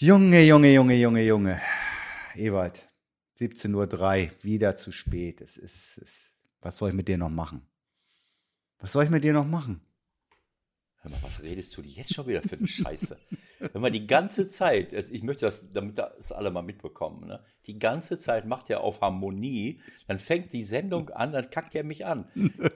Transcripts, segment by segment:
Junge, Junge, Junge, Junge, Junge. Ewald, 17.03 Uhr, wieder zu spät. Es ist, es, was soll ich mit dir noch machen? Was soll ich mit dir noch machen? Hör mal, was redest du jetzt schon wieder für eine Scheiße? Wenn man die ganze Zeit, ich möchte das, damit das alle mal mitbekommen, ne? die ganze Zeit macht er auf Harmonie, dann fängt die Sendung an, dann kackt er mich an.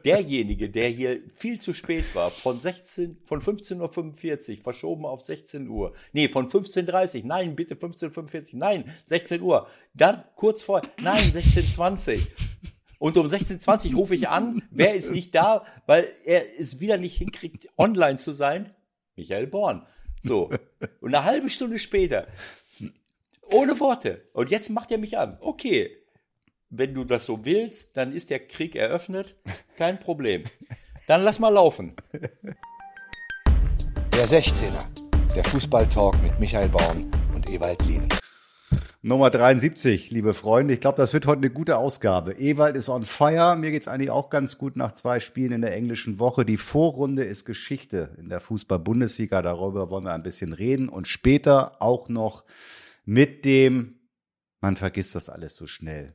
Derjenige, der hier viel zu spät war, von 16, von 15.45 Uhr, verschoben auf 16 Uhr, nee, von 15.30 Uhr, nein, bitte 15.45 Uhr, nein, 16 Uhr, dann kurz vor, nein, 16.20 Uhr. Und um 16.20 Uhr rufe ich an, wer ist nicht da, weil er es wieder nicht hinkriegt, online zu sein? Michael Born. So. Und eine halbe Stunde später, ohne Worte. Und jetzt macht er mich an. Okay. Wenn du das so willst, dann ist der Krieg eröffnet. Kein Problem. Dann lass mal laufen. Der 16er. Der Fußballtalk mit Michael Born und Ewald Lien. Nummer 73, liebe Freunde. Ich glaube, das wird heute eine gute Ausgabe. Ewald ist on fire. Mir geht's eigentlich auch ganz gut nach zwei Spielen in der englischen Woche. Die Vorrunde ist Geschichte in der Fußball-Bundesliga. Darüber wollen wir ein bisschen reden. Und später auch noch mit dem, man vergisst das alles so schnell.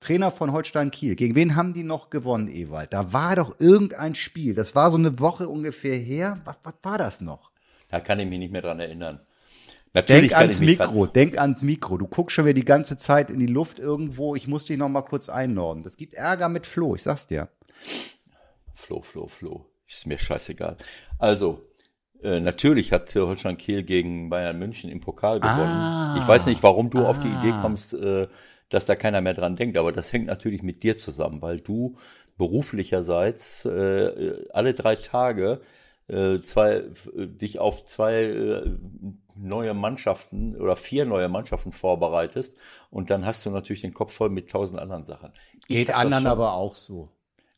Trainer von Holstein Kiel. Gegen wen haben die noch gewonnen, Ewald? Da war doch irgendein Spiel. Das war so eine Woche ungefähr her. Was, was war das noch? Da kann ich mich nicht mehr dran erinnern. Natürlich denk ans Mikro, denk ans Mikro. Du guckst schon wieder die ganze Zeit in die Luft irgendwo. Ich muss dich noch mal kurz einnorden. Das gibt Ärger mit Flo, ich sag's dir. Flo, Flo, Flo. Ist mir scheißegal. Also, äh, natürlich hat Holstein Kiel gegen Bayern München im Pokal gewonnen. Ah, ich weiß nicht, warum du ah. auf die Idee ah. kommst, äh, dass da keiner mehr dran denkt, aber das hängt natürlich mit dir zusammen, weil du beruflicherseits äh, alle drei Tage äh, zwei, äh, dich auf zwei äh, neue Mannschaften oder vier neue Mannschaften vorbereitest und dann hast du natürlich den Kopf voll mit tausend anderen Sachen. Geht anderen aber auch so.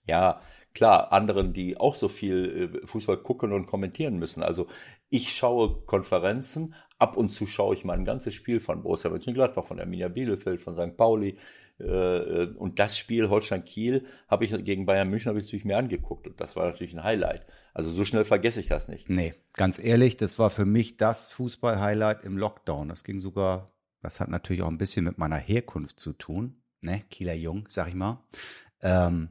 Ja, klar, anderen, die auch so viel äh, Fußball gucken und kommentieren müssen. Also ich schaue Konferenzen, ab und zu schaue ich mal ein ganzes Spiel von Borussia Mönchengladbach, von Arminia Bielefeld, von St. Pauli, äh, äh, und das Spiel Holstein-Kiel habe ich gegen Bayern München habe ich natürlich mir angeguckt und das war natürlich ein Highlight. Also so schnell vergesse ich das nicht. Nee, ganz ehrlich, das war für mich das Fußball-Highlight im Lockdown. Das ging sogar, das hat natürlich auch ein bisschen mit meiner Herkunft zu tun, ne, Kieler Jung, sag ich mal. Ähm,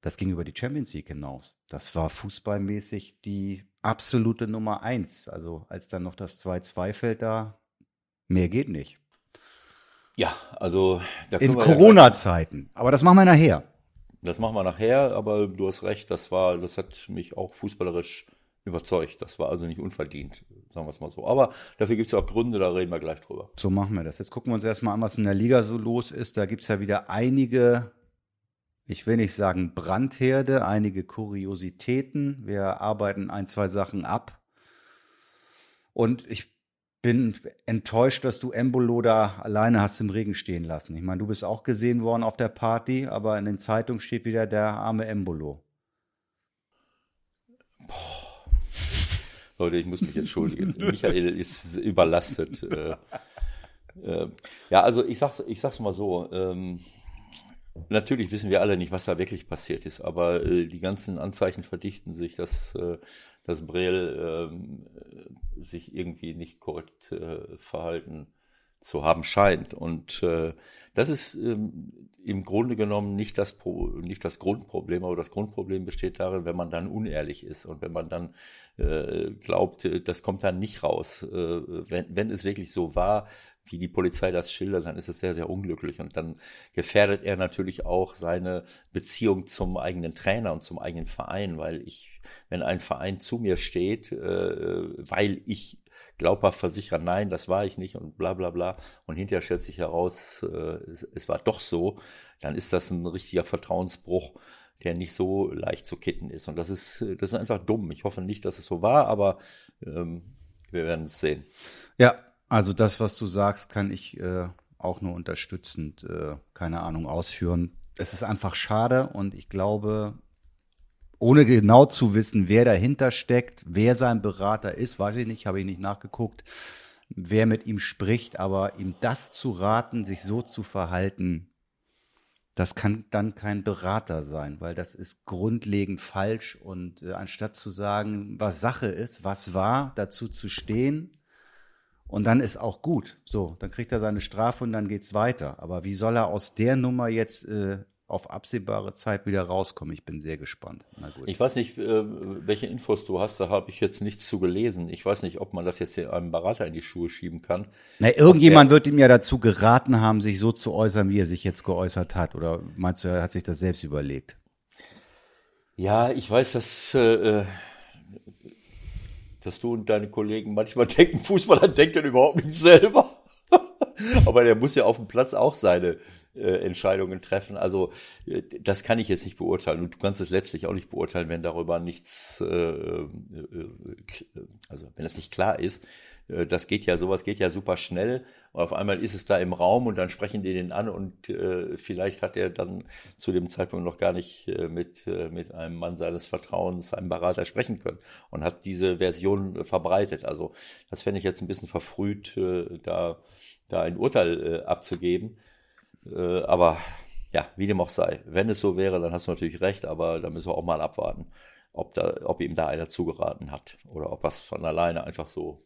das ging über die Champions League hinaus. Das war fußballmäßig die absolute Nummer eins. Also als dann noch das 2-2 fällt da, mehr geht nicht. Ja, also in Corona-Zeiten. Aber das machen wir nachher. Das machen wir nachher, aber du hast recht, das war, das hat mich auch fußballerisch überzeugt. Das war also nicht unverdient, sagen wir es mal so. Aber dafür gibt es auch Gründe, da reden wir gleich drüber. So machen wir das. Jetzt gucken wir uns erstmal an, was in der Liga so los ist. Da gibt es ja wieder einige, ich will nicht sagen Brandherde, einige Kuriositäten. Wir arbeiten ein, zwei Sachen ab. Und ich bin enttäuscht, dass du Embolo da alleine hast im Regen stehen lassen. Ich meine, du bist auch gesehen worden auf der Party, aber in den Zeitungen steht wieder der arme Embolo. Boah. Leute, ich muss mich entschuldigen. Michael ist überlastet. Äh, äh, ja, also ich sag's, ich sag's mal so. Ähm, natürlich wissen wir alle nicht, was da wirklich passiert ist, aber äh, die ganzen Anzeichen verdichten sich, dass äh, dass Brel ähm, sich irgendwie nicht korrekt äh, verhalten zu haben scheint. Und äh, das ist ähm, im Grunde genommen nicht das, Pro nicht das Grundproblem, aber das Grundproblem besteht darin, wenn man dann unehrlich ist und wenn man dann äh, glaubt, äh, das kommt dann nicht raus. Äh, wenn, wenn es wirklich so war, wie die Polizei das schildert, dann ist es sehr, sehr unglücklich. Und dann gefährdet er natürlich auch seine Beziehung zum eigenen Trainer und zum eigenen Verein, weil ich, wenn ein Verein zu mir steht, äh, weil ich glaubhaft versichere, nein, das war ich nicht und bla bla bla, und hinterher stellt sich heraus, äh, es, es war doch so, dann ist das ein richtiger Vertrauensbruch der nicht so leicht zu kitten ist. Und das ist, das ist einfach dumm. Ich hoffe nicht, dass es so war, aber ähm, wir werden es sehen. Ja, also das, was du sagst, kann ich äh, auch nur unterstützend, äh, keine Ahnung, ausführen. Es ist einfach schade und ich glaube, ohne genau zu wissen, wer dahinter steckt, wer sein Berater ist, weiß ich nicht, habe ich nicht nachgeguckt, wer mit ihm spricht, aber ihm das zu raten, sich so zu verhalten, das kann dann kein Berater sein, weil das ist grundlegend falsch und äh, anstatt zu sagen, was Sache ist, was war, dazu zu stehen Und dann ist auch gut. So, dann kriegt er seine Strafe und dann geht's weiter. Aber wie soll er aus der Nummer jetzt äh, auf absehbare Zeit wieder rauskommen? Ich bin sehr gespannt. Ich weiß nicht, äh, welche Infos du hast, da habe ich jetzt nichts zu gelesen. Ich weiß nicht, ob man das jetzt einem Berater in die Schuhe schieben kann. Na, irgendjemand wird ihm ja dazu geraten haben, sich so zu äußern, wie er sich jetzt geäußert hat. Oder meinst du, er hat sich das selbst überlegt? Ja, ich weiß, dass, äh, äh dass du und deine Kollegen manchmal denken, Fußballer denken überhaupt nicht selber. Aber der muss ja auf dem Platz auch seine äh, Entscheidungen treffen. Also äh, das kann ich jetzt nicht beurteilen und du kannst es letztlich auch nicht beurteilen, wenn darüber nichts, äh, äh, also wenn es nicht klar ist. Äh, das geht ja, sowas geht ja super schnell und auf einmal ist es da im Raum und dann sprechen die den an und äh, vielleicht hat er dann zu dem Zeitpunkt noch gar nicht äh, mit, äh, mit einem Mann seines Vertrauens, einem Berater sprechen können und hat diese Version verbreitet. Also das fände ich jetzt ein bisschen verfrüht, äh, da, da ein Urteil äh, abzugeben. Aber ja, wie dem auch sei. Wenn es so wäre, dann hast du natürlich recht, aber da müssen wir auch mal abwarten, ob, da, ob ihm da einer zugeraten hat oder ob es von alleine einfach so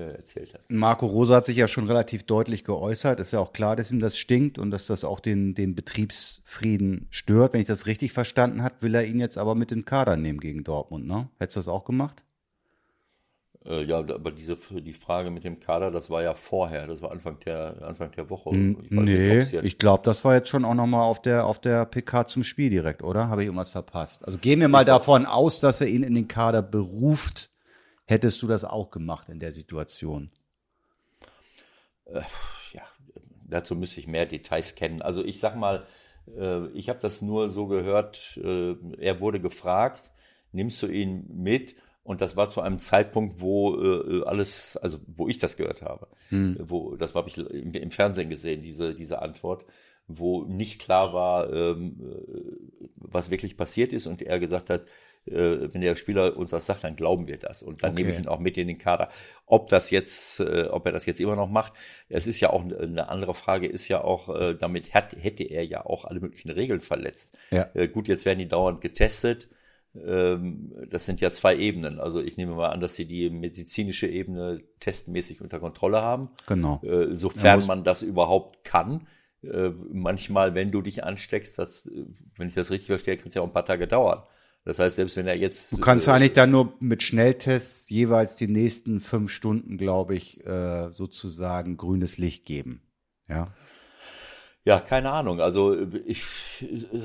erzählt hat. Marco Rosa hat sich ja schon relativ deutlich geäußert. Ist ja auch klar, dass ihm das stinkt und dass das auch den, den Betriebsfrieden stört. Wenn ich das richtig verstanden habe, will er ihn jetzt aber mit in den Kader nehmen gegen Dortmund, ne? Hättest du das auch gemacht? Äh, ja, aber diese die Frage mit dem Kader, das war ja vorher, das war Anfang der Anfang der Woche. Ich nee, nicht, ich glaube, das war jetzt schon auch nochmal auf der auf der PK zum Spiel direkt, oder? Habe ich irgendwas verpasst? Also gehen wir mal davon aus, dass er ihn in den Kader beruft. Hättest du das auch gemacht in der Situation? Äh, ja, dazu müsste ich mehr Details kennen. Also ich sag mal, äh, ich habe das nur so gehört, äh, er wurde gefragt, nimmst du ihn mit? Und das war zu einem Zeitpunkt, wo äh, alles, also wo ich das gehört habe. Hm. Wo, das habe ich im, im, Fernsehen gesehen, diese, diese Antwort, wo nicht klar war, ähm, äh, was wirklich passiert ist. Und er gesagt hat, äh, wenn der Spieler uns das sagt, dann glauben wir das. Und dann okay. nehme ich ihn auch mit in den Kader. Ob das jetzt, äh, ob er das jetzt immer noch macht, es ist ja auch eine andere Frage, ist ja auch, äh, damit hat, hätte er ja auch alle möglichen Regeln verletzt. Ja. Äh, gut, jetzt werden die dauernd getestet ähm, das sind ja zwei Ebenen. Also ich nehme mal an, dass sie die medizinische Ebene testmäßig unter Kontrolle haben. Genau. Äh, sofern man das überhaupt kann. Äh, manchmal, wenn du dich ansteckst, das, wenn ich das richtig verstehe, kann es ja auch ein paar Tage dauern. Das heißt, selbst wenn er jetzt. Du kannst äh, eigentlich dann nur mit Schnelltests jeweils die nächsten fünf Stunden, glaube ich, äh, sozusagen grünes Licht geben. Ja. Ja, keine Ahnung. Also ich. Äh,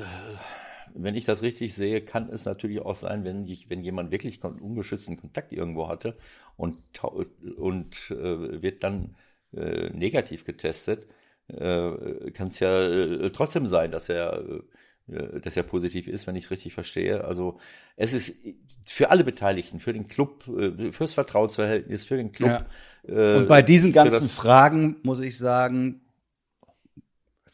wenn ich das richtig sehe, kann es natürlich auch sein, wenn, ich, wenn jemand wirklich ungeschützten Kontakt irgendwo hatte und, und äh, wird dann äh, negativ getestet, äh, kann es ja äh, trotzdem sein, dass er, äh, dass er positiv ist, wenn ich es richtig verstehe. Also es ist für alle Beteiligten, für den Club, äh, fürs Vertrauensverhältnis, für den Club. Ja. Und bei diesen ganzen Fragen muss ich sagen,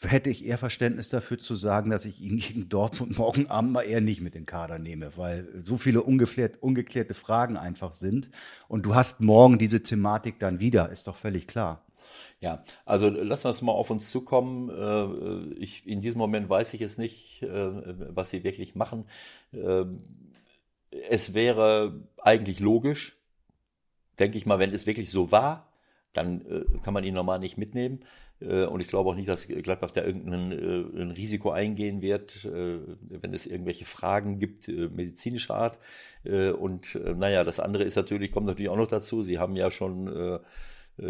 hätte ich eher Verständnis dafür zu sagen, dass ich ihn gegen Dortmund morgen Abend mal eher nicht mit in den Kader nehme, weil so viele ungeklärt, ungeklärte Fragen einfach sind. Und du hast morgen diese Thematik dann wieder, ist doch völlig klar. Ja, also lassen wir es mal auf uns zukommen. Äh, ich, in diesem Moment weiß ich es nicht, äh, was sie wirklich machen. Äh, es wäre eigentlich logisch, denke ich mal, wenn es wirklich so war, dann kann man ihn normal nicht mitnehmen. Und ich glaube auch nicht, dass Gladbach da irgendein ein Risiko eingehen wird, wenn es irgendwelche Fragen gibt, medizinischer Art. Und naja, das andere ist natürlich, kommt natürlich auch noch dazu, sie haben ja schon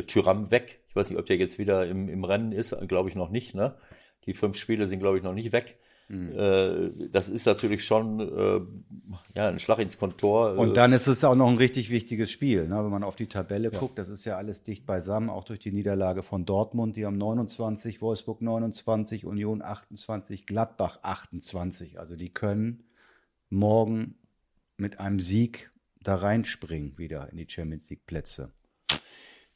Tyram weg. Ich weiß nicht, ob der jetzt wieder im, im Rennen ist, glaube ich noch nicht. Ne? Die fünf Spiele sind, glaube ich, noch nicht weg. Mhm. Das ist natürlich schon äh, ja, ein Schlag ins Kontor. Und dann ist es auch noch ein richtig wichtiges Spiel, ne? wenn man auf die Tabelle ja. guckt. Das ist ja alles dicht beisammen, auch durch die Niederlage von Dortmund. Die haben 29, Wolfsburg 29, Union 28, Gladbach 28. Also die können morgen mit einem Sieg da reinspringen wieder in die Champions League Plätze.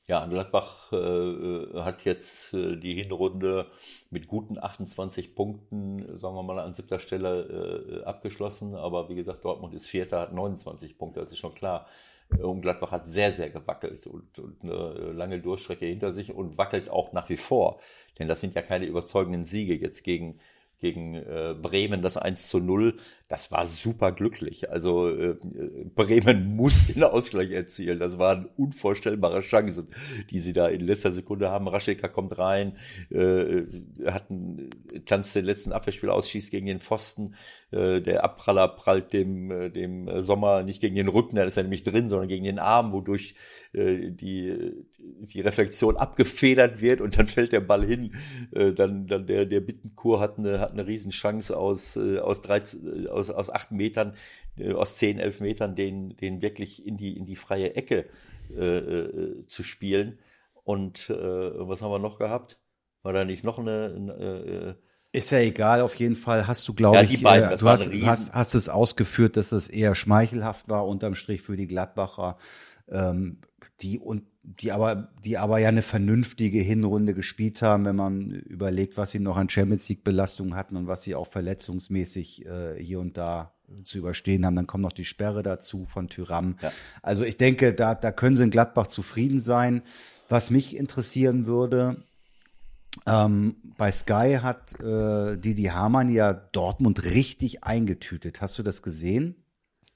Ja, Gladbach äh, äh, hat jetzt äh, die Hinrunde mit guten 28 Punkten, sagen wir mal, an siebter Stelle äh, abgeschlossen. Aber wie gesagt, Dortmund ist Vierter, hat 29 Punkte, das ist schon klar. Äh, und Gladbach hat sehr, sehr gewackelt und, und eine lange Durchstrecke hinter sich und wackelt auch nach wie vor. Denn das sind ja keine überzeugenden Siege jetzt gegen gegen äh, Bremen das 1 zu 0. Das war super glücklich. Also äh, Bremen muss den Ausgleich erzielen. Das waren unvorstellbare Chancen, die sie da in letzter Sekunde haben. Rascheka kommt rein, äh, hat einen Chance den letzten Abwehrspiel ausschießt gegen den Pfosten. Äh, der Abpraller prallt dem, äh, dem Sommer nicht gegen den Rücken, da ist er nämlich drin, sondern gegen den Arm, wodurch äh, die, die Reflexion abgefedert wird und dann fällt der Ball hin. Äh, dann, dann der, der Bittenkur hat eine, hat eine Riesenchance aus, äh, aus, 13, aus, aus acht Metern, aus zehn, elf Metern, den, den wirklich in die, in die freie Ecke äh, zu spielen. Und äh, was haben wir noch gehabt? War da nicht noch eine, äh, ist ja egal, auf jeden Fall hast du, glaube ja, ich, beiden, äh, du hast, hast, hast es ausgeführt, dass das eher schmeichelhaft war, unterm Strich für die Gladbacher. Ähm, die und die aber, die aber ja eine vernünftige Hinrunde gespielt haben, wenn man überlegt, was sie noch an Champions League Belastungen hatten und was sie auch verletzungsmäßig äh, hier und da zu überstehen haben. Dann kommt noch die Sperre dazu von Tyram. Ja. Also ich denke, da, da können sie in Gladbach zufrieden sein. Was mich interessieren würde, ähm, bei Sky hat äh, Didi Hamann ja Dortmund richtig eingetütet. Hast du das gesehen?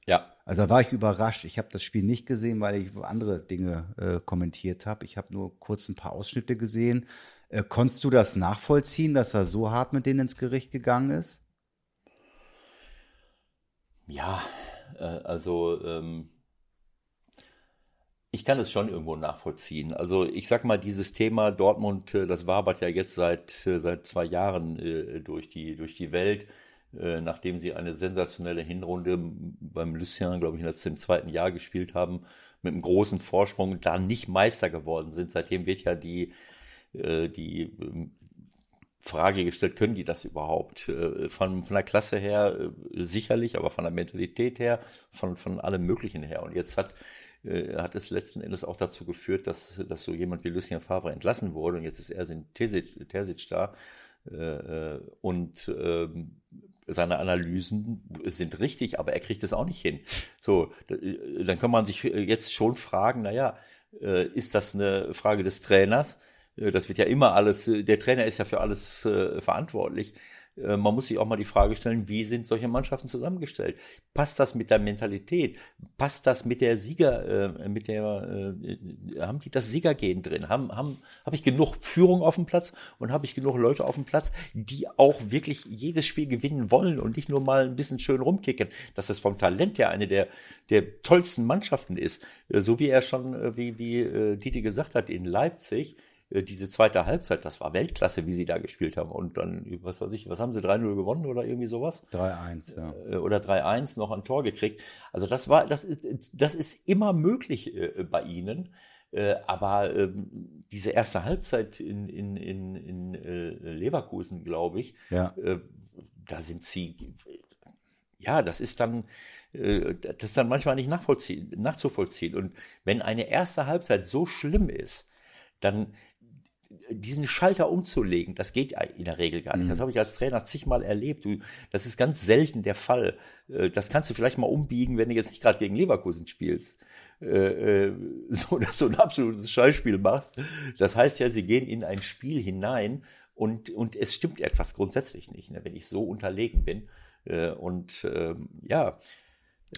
Ja. Also da war ich überrascht. Ich habe das Spiel nicht gesehen, weil ich andere Dinge äh, kommentiert habe. Ich habe nur kurz ein paar Ausschnitte gesehen. Äh, konntest du das nachvollziehen, dass er so hart mit denen ins Gericht gegangen ist? Ja, äh, also ähm, ich kann es schon irgendwo nachvollziehen. Also ich sag mal, dieses Thema Dortmund, äh, das wabert ja jetzt seit, äh, seit zwei Jahren äh, durch, die, durch die Welt. Äh, nachdem sie eine sensationelle Hinrunde beim Lucien, glaube ich, in im zweiten Jahr gespielt haben, mit einem großen Vorsprung da nicht Meister geworden sind. Seitdem wird ja die, äh, die ähm, Frage gestellt, können die das überhaupt? Äh, von, von der Klasse her sicherlich, aber von der Mentalität her, von, von allem Möglichen her. Und jetzt hat, hat es letzten Endes auch dazu geführt, dass, dass so jemand wie Lucien Favre entlassen wurde und jetzt ist er Terzic, Terzic da. Und ähm, seine Analysen sind richtig, aber er kriegt es auch nicht hin. So, dann kann man sich jetzt schon fragen, naja, äh, ist das eine Frage des Trainers? Äh, das wird ja immer alles, äh, der Trainer ist ja für alles verantwortlich. Äh, man muss sich auch mal die Frage stellen, wie sind solche Mannschaften zusammengestellt? Passt das mit der Mentalität? Passt das mit der Sieger, äh, mit der, äh, haben die das Siegergehen drin? Haben, haben, habe ich genug Führung auf dem Platz und habe ich genug Leute auf dem Platz, die auch wirklich jedes Spiel gewinnen wollen und nicht nur mal ein bisschen schön rumkicken? Dass das vom Talent her eine der, der tollsten Mannschaften ist. Äh, so wie er schon, äh, wie, wie Didi gesagt hat, in Leipzig, diese zweite Halbzeit, das war Weltklasse, wie sie da gespielt haben. Und dann, was weiß ich, was haben sie, 3-0 gewonnen oder irgendwie sowas? 3-1, ja. Äh, oder 3-1 noch ein Tor gekriegt. Also das war, das ist, das ist immer möglich äh, bei ihnen. aber ähm, diese erste Halbzeit in, in, in, in Leverkusen, glaube ich, ja. da sind sie, ja, das ist dann, das ist dann manchmal nicht nachzuvollziehen. Und wenn eine erste Halbzeit so schlimm ist, dann diesen Schalter umzulegen, das geht in der Regel gar nicht. Das mhm. habe ich als Trainer zigmal erlebt. Du, das ist ganz selten der Fall. Äh, das kannst du vielleicht mal umbiegen, wenn du jetzt nicht gerade gegen Leverkusen spielst. Äh, äh, so, dass du ein absolutes Schallspiel machst. Das heißt ja, sie gehen in ein Spiel hinein und, und es stimmt etwas grundsätzlich nicht, ne, wenn ich so unterlegen bin. Und ähm, ja.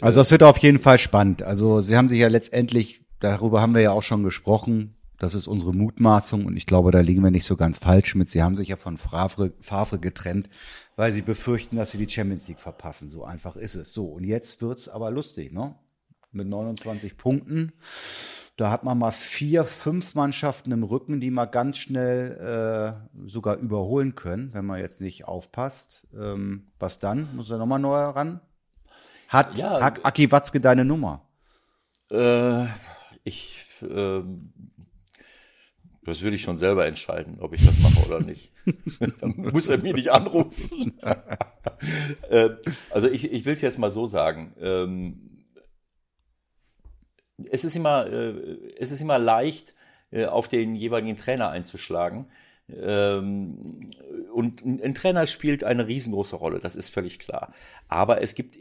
Also das wird auf jeden Fall spannend. Also sie haben sich ja letztendlich, darüber haben wir ja auch schon gesprochen, das ist unsere Mutmaßung und ich glaube, da liegen wir nicht so ganz falsch mit. Sie haben sich ja von Favre, Favre getrennt, weil sie befürchten, dass sie die Champions League verpassen. So einfach ist es. So, und jetzt wird's aber lustig, ne? Mit 29 Punkten. Da hat man mal vier, fünf Mannschaften im Rücken, die mal ganz schnell äh, sogar überholen können, wenn man jetzt nicht aufpasst. Ähm, was dann? Muss er nochmal neu ran? Hat ja, Aki Watzke deine Nummer? Äh, ich äh, das würde ich schon selber entscheiden, ob ich das mache oder nicht. Dann muss er mir nicht anrufen. äh, also ich, ich will es jetzt mal so sagen. Ähm, es, ist immer, äh, es ist immer leicht, äh, auf den jeweiligen Trainer einzuschlagen. Ähm, und ein Trainer spielt eine riesengroße Rolle, das ist völlig klar. Aber es gibt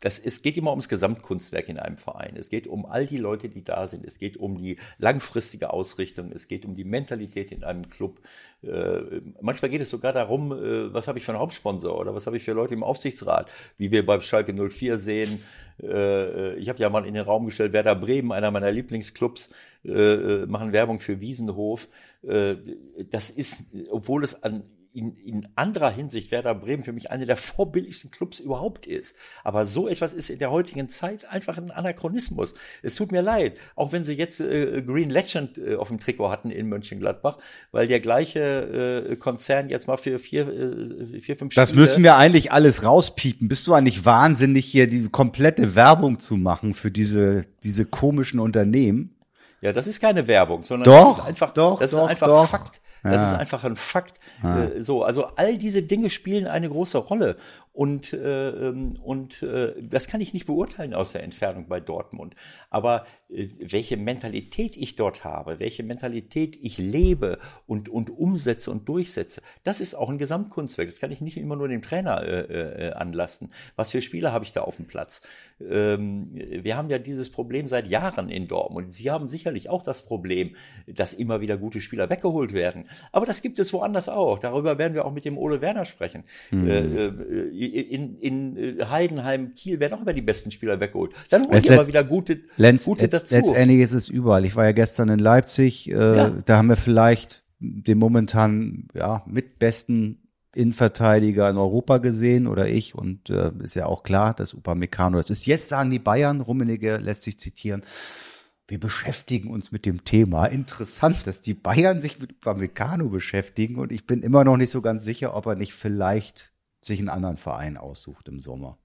das, es geht immer ums Gesamtkunstwerk in einem Verein. Es geht um all die Leute, die da sind. Es geht um die langfristige Ausrichtung. Es geht um die Mentalität in einem Club. Äh, manchmal geht es sogar darum, äh, was habe ich für einen Hauptsponsor oder was habe ich für Leute im Aufsichtsrat, wie wir beim Schalke 04 sehen. Äh, ich habe ja mal in den Raum gestellt, Werder Bremen, einer meiner Lieblingsclubs, äh, äh, machen Werbung für Wiesenhof. Äh, das ist, obwohl es an in, in anderer Hinsicht Werder Bremen für mich einer der vorbildlichsten Clubs überhaupt ist. Aber so etwas ist in der heutigen Zeit einfach ein Anachronismus. Es tut mir leid, auch wenn sie jetzt äh, Green Legend äh, auf dem Trikot hatten in Mönchengladbach, weil der gleiche äh, Konzern jetzt mal für vier, äh, vier fünf Spiele... Das müssen wir eigentlich alles rauspiepen. Bist du eigentlich wahnsinnig, hier die komplette Werbung zu machen für diese, diese komischen Unternehmen? Ja, das ist keine Werbung, sondern doch, das ist einfach, doch, das doch, ist einfach doch. Fakt. Das ja. ist einfach ein Fakt. Ja. Äh, so, also all diese Dinge spielen eine große Rolle. Und, äh, ähm, und äh, das kann ich nicht beurteilen aus der Entfernung bei Dortmund. Aber äh, welche Mentalität ich dort habe, welche Mentalität ich lebe und, und umsetze und durchsetze, das ist auch ein Gesamtkunstwerk. Das kann ich nicht immer nur dem Trainer äh, äh, anlassen. Was für Spieler habe ich da auf dem Platz? Ähm, wir haben ja dieses Problem seit Jahren in Dortmund. Sie haben sicherlich auch das Problem, dass immer wieder gute Spieler weggeholt werden. Aber das gibt es woanders auch. Darüber werden wir auch mit dem Ole Werner sprechen. Mhm. Äh, in, in äh, Heidenheim, Kiel werden auch immer die besten Spieler weggeholt. Dann holen die aber wieder gute, Lenz, gute dazu. Letztendlich ist es überall. Ich war ja gestern in Leipzig, äh, ja. da haben wir vielleicht den momentan ja, mit besten Innenverteidiger in Europa gesehen oder ich und äh, ist ja auch klar, dass Upamecano das ist. Jetzt sagen die Bayern, Rummenigge lässt sich zitieren, wir beschäftigen uns mit dem Thema. Interessant, dass die Bayern sich mit Upamecano beschäftigen und ich bin immer noch nicht so ganz sicher, ob er nicht vielleicht sich einen anderen Verein aussucht im Sommer.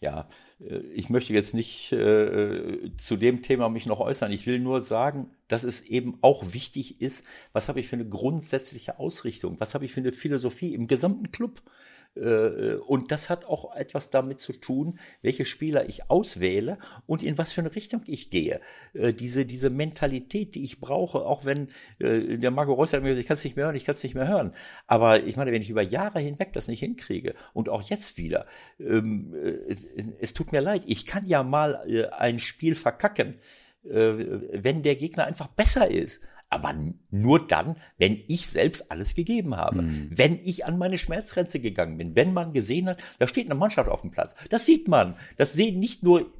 Ja, äh, ich möchte jetzt nicht äh, zu dem Thema mich noch äußern. Ich will nur sagen, dass es eben auch wichtig ist, was habe ich für eine grundsätzliche Ausrichtung, was habe ich für eine Philosophie im gesamten Club. Äh, und das hat auch etwas damit zu tun, welche Spieler ich auswähle und in was für eine Richtung ich gehe. Äh, diese, diese Mentalität, die ich brauche, auch wenn äh, der Marco Reus sagt mir, ich kann es nicht mehr hören, ich kann es nicht mehr hören. Aber ich meine, wenn ich über Jahre hinweg das nicht hinkriege und auch jetzt wieder, ähm, es tut mir leid, ich kann ja mal ein Spiel verkacken, wenn der Gegner einfach besser ist aber nur dann, wenn ich selbst alles gegeben habe. Mhm. Wenn ich an meine Schmerzgrenze gegangen bin, wenn man gesehen hat, da steht eine Mannschaft auf dem Platz. Das sieht man. Das sehen nicht nur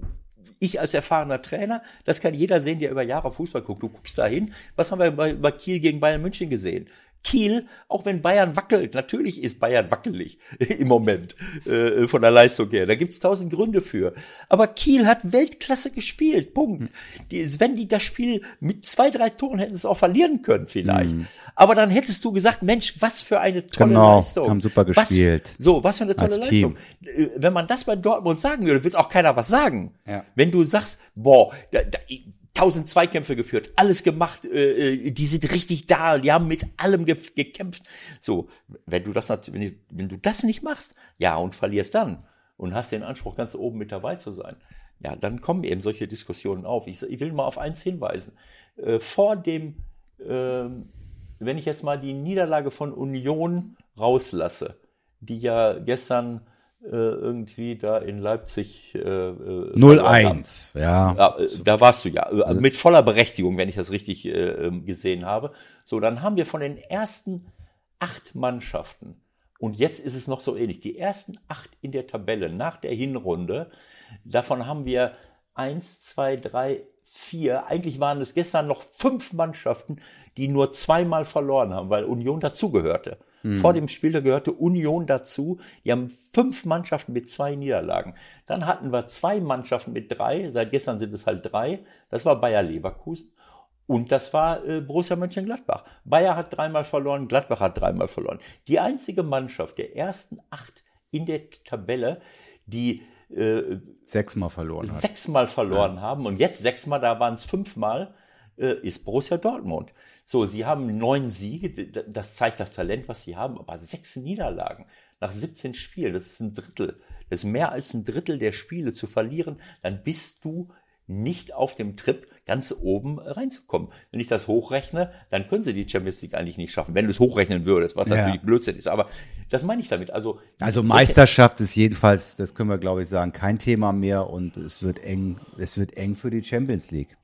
ich als erfahrener Trainer, das kann jeder sehen, der über Jahre Fußball guckt. Du guckst da hin. Was haben wir bei, bei Kiel gegen Bayern München gesehen? Kiel, auch wenn Bayern wackelt, natürlich ist Bayern wackelig im Moment äh, von der Leistung her. Da gibt's tausend Gründe für. Aber Kiel hat Weltklasse gespielt. Punkt. Die, wenn die das Spiel mit zwei, drei Toren hätten es auch verlieren können, vielleicht. Mhm. Aber dann hättest du gesagt, Mensch, was für eine tolle genau, Leistung. Haben super gespielt. Was, so, was für eine tolle Leistung. Team. Äh, wenn man das bei Dortmund sagen würde, wird auch keiner was sagen. Ja. Wenn du sagst, boah, da, da, tausend Zweikämpfe geführt, alles gemacht, äh, äh, die sind richtig da, die haben mit allem ge gekämpft. So, wenn du das wenn du, wenn du das nicht machst, ja, und verlierst dann und hast den Anspruch, ganz oben mit dabei zu sein, ja, dann kommen eben solche Diskussionen auf. Ich, ich will mal auf eins hinweisen. Äh, vor dem, äh, wenn ich jetzt mal die Niederlage von Union rauslasse, die ja gestern irgendwie da in Leipzig äh, 0-1, äh, ja. ja. Äh, da warst du ja, mit voller Berechtigung, wenn ich das richtig äh, ähm, gesehen habe. So, dann haben wir von den ersten acht Mannschaften, und jetzt ist es noch so ähnlich, die ersten acht in der Tabelle nach der Hinrunde, davon haben wir eins, zwei, drei, vier, eigentlich waren es gestern noch fünf Mannschaften, die nur zweimal verloren haben, weil Union dazugehörte. Mhm. Vor dem Spiel gehörte Union dazu. Die haben fünf Mannschaften mit zwei Niederlagen. Dann hatten wir zwei Mannschaften mit drei. Seit gestern sind es halt drei. Das war Bayer Leverkusen. Und das war äh, Borussia Mönchengladbach. Bayer hat dreimal verloren, Gladbach hat dreimal verloren. Die einzige Mannschaft der ersten acht in der Tabelle, die äh, sechsmal verloren hat. Sechsmal verloren ja. haben und jetzt sechsmal, da waren es fünfmal, äh, ist Borussia Dortmund. So, sie haben neun Siege, das zeigt das Talent, was sie haben, aber sechs Niederlagen nach 17 Spielen, das ist ein Drittel. Das ist mehr als ein Drittel der Spiele zu verlieren, dann bist du nicht auf dem Trip ganz oben reinzukommen. Wenn ich das hochrechne, dann können sie die Champions League eigentlich nicht schaffen, wenn du es hochrechnen würdest, was Ja. natürlich Blödsinn ist. Aber das meine ich damit. Also, Also Meisterschaft ist jedenfalls, das können wir glaube ich sagen, kein Thema mehr und es wird eng, es wird eng für die Champions League.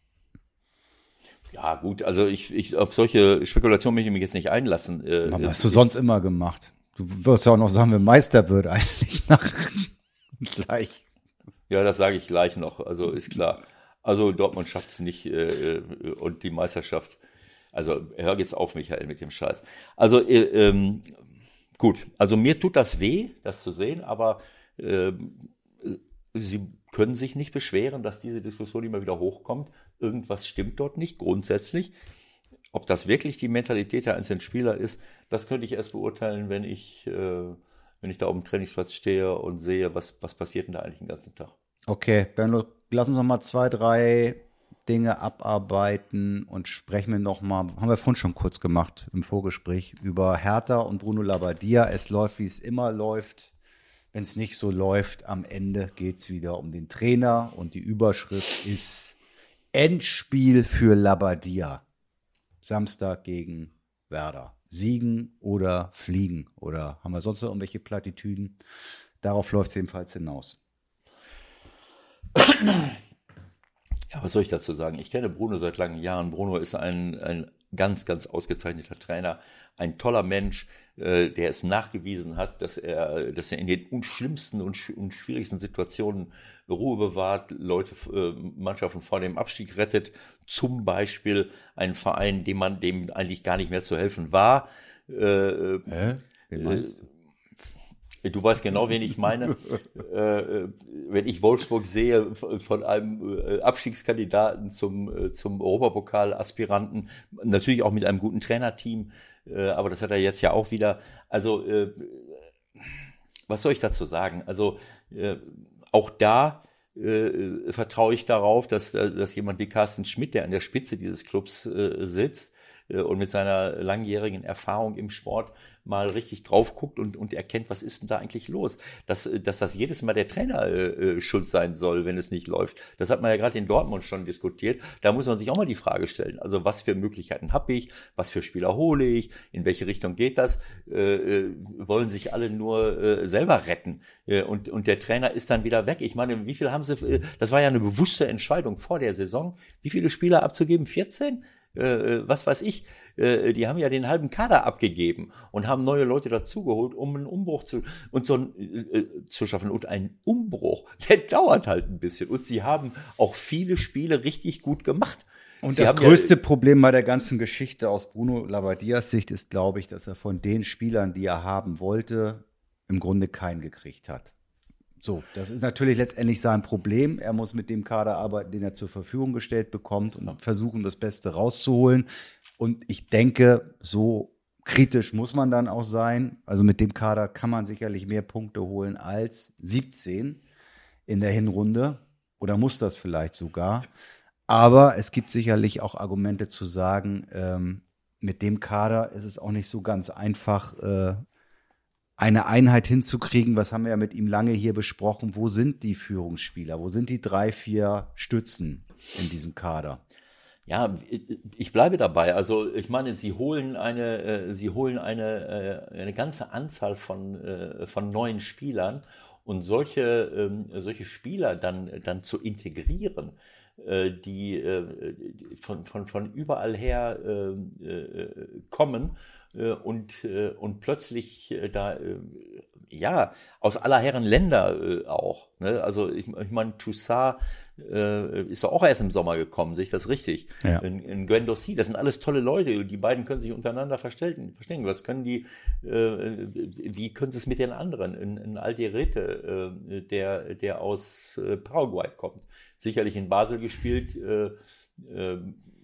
Ja, gut, also ich, ich auf solche Spekulationen möchte ich mich jetzt nicht einlassen. Äh, Aber äh, hast du sonst immer gemacht? Du wirst ja auch noch sagen, wer Meister wird eigentlich nach gleich. Ja, das sage ich gleich noch. Also ist klar. Also Dortmund schafft es nicht äh, äh, und die Meisterschaft. Also hör jetzt auf, Michael, mit dem Scheiß. Also äh, ähm, gut. Also mir tut das weh, das zu sehen, aber äh, Sie können sich nicht beschweren, dass diese Diskussion immer wieder hochkommt. Irgendwas stimmt dort nicht grundsätzlich. Ob das wirklich die Mentalität der einzelnen Spieler ist, das könnte ich erst beurteilen, wenn ich, äh, wenn ich da auf dem Trainingsplatz stehe und sehe, was, was passiert denn da eigentlich den ganzen Tag. Okay, Benno, lass uns noch mal zwei, drei Dinge abarbeiten und sprechen wir noch mal, haben wir vorhin schon kurz gemacht im Vorgespräch, über Hertha und Bruno Labbadia. Es läuft, wie es immer läuft. Wenn es nicht so läuft, am Ende geht es wieder um den Trainer und die Überschrift ist Endspiel für Labbadia. Samstag gegen Werder. Siegen oder fliegen? Oder haben wir sonst noch irgendwelche Plattitüden? Darauf läuft es jedenfalls hinaus. Ja, was soll ich dazu sagen? Ich kenne Bruno seit langen Jahren. Bruno ist ein, ein ganz, ganz ausgezeichneter Trainer, ein toller Mensch, äh, der es nachgewiesen hat, dass er, dass er in den unschlimmsten und, sch und schwierigsten Situationen Ruhe bewahrt, Leute, äh, Mannschaften vor dem Abstieg rettet. Zum Beispiel einen Verein, dem man dem eigentlich gar nicht mehr zu helfen war. Äh, Hä? Wen meinst du? Du weißt genau, wen ich meine. äh, äh, wenn ich Wolfsburg sehe, von einem äh, Abstiegskandidaten zum, äh, zum Europapokal-Aspiranten, natürlich auch mit einem guten Trainerteam, äh, aber das hat er jetzt ja auch wieder. Also, äh, was soll ich dazu sagen? Also, auch da vertraue ich darauf, dass, dass jemand wie Carsten Schmidt, der an der Spitze dieses Clubs sitzt, und mit seiner langjährigen Erfahrung im Sport mal richtig drauf guckt und, und erkennt, was ist denn da eigentlich los? Dass, äh, dass das jedes Mal der Trainer äh, äh, schuld sein soll, wenn es nicht läuft. Das hat man ja gerade in Dortmund schon diskutiert. Da muss man sich auch mal die Frage stellen. Also was für Möglichkeiten habe ich? Was für Spieler hole ich? In welche Richtung geht das? Äh, äh, wollen sich alle nur äh, selber retten? Äh, und, und der Trainer ist dann wieder weg. Ich meine, wie viel haben sie, äh, das war ja eine bewusste Entscheidung vor der Saison, wie viele Spieler abzugeben? 14? Äh, was weiß ich, äh, die haben ja den halben Kader abgegeben und haben neue Leute dazugeholt, um einen Umbruch zu und so ein, äh, zu schaffen. Und ein Umbruch, der dauert halt ein bisschen. Und sie haben auch viele Spiele richtig gut gemacht. Und Sie das ja- größte Problem bei der ganzen Geschichte aus Bruno Labbadias Sicht ist, glaube ich, dass er von den Spielern, die er haben wollte, im Grunde keinen gekriegt hat. So, das ist natürlich letztendlich sein Problem. Er muss mit dem Kader arbeiten, den er zur Verfügung gestellt bekommt und versuchen, das Beste rauszuholen. Und ich denke, so kritisch muss man dann auch sein. Also mit dem Kader kann man sicherlich mehr Punkte holen als 17 in der Hinrunde. Oder muss das vielleicht sogar. Aber es gibt sicherlich auch Argumente zu sagen, ähm, mit dem Kader ist es auch nicht so ganz einfach, äh, eine Einheit hinzukriegen. Was haben wir ja mit ihm lange hier besprochen? Wo sind die Führungsspieler? Wo sind die drei, vier Stützen in diesem Kader? Ja, ich bleibe dabei. Also ich meine, sie holen eine, äh, sie holen eine, äh, eine ganze Anzahl von, äh, von neuen Spielern und solche, ähm, solche Spieler dann, dann zu integrieren, äh, die äh, von, von, von überall her äh, kommen und, äh, und plötzlich äh, da, äh, ja, aus aller Herren Länder äh, auch. Ne? Also ich, ich meine, Toussaint äh, ist doch auch erst im Sommer gekommen, sehe ich das richtig? Ja. In, in Gwendossi, das sind alles tolle Leute. Die beiden können sich untereinander verstehen. verstehen. Was können die, äh, wie können sie es mit den anderen? In, in Alderete, äh, der, der aus äh, Paraguay kommt. Sicherlich in Basel gespielt. Äh, äh,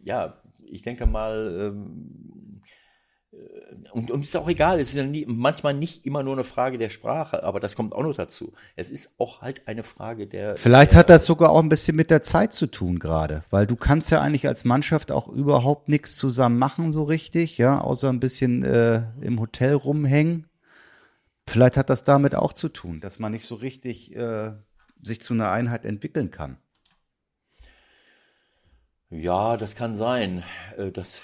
ja, ich denke mal, ähm, und, und ist auch egal, es ist ja nie, manchmal nicht immer nur eine Frage der Sprache, aber das kommt auch noch dazu. Es ist auch halt eine Frage der. Vielleicht der, hat das sogar auch ein bisschen mit der Zeit zu tun gerade, weil du kannst ja eigentlich als Mannschaft auch überhaupt nichts zusammen machen so richtig, ja, außer ein bisschen äh, im Hotel rumhängen. Vielleicht hat das damit auch zu tun, dass man nicht so richtig äh, sich zu einer Einheit entwickeln kann. Ja, das kann sein. Äh, das,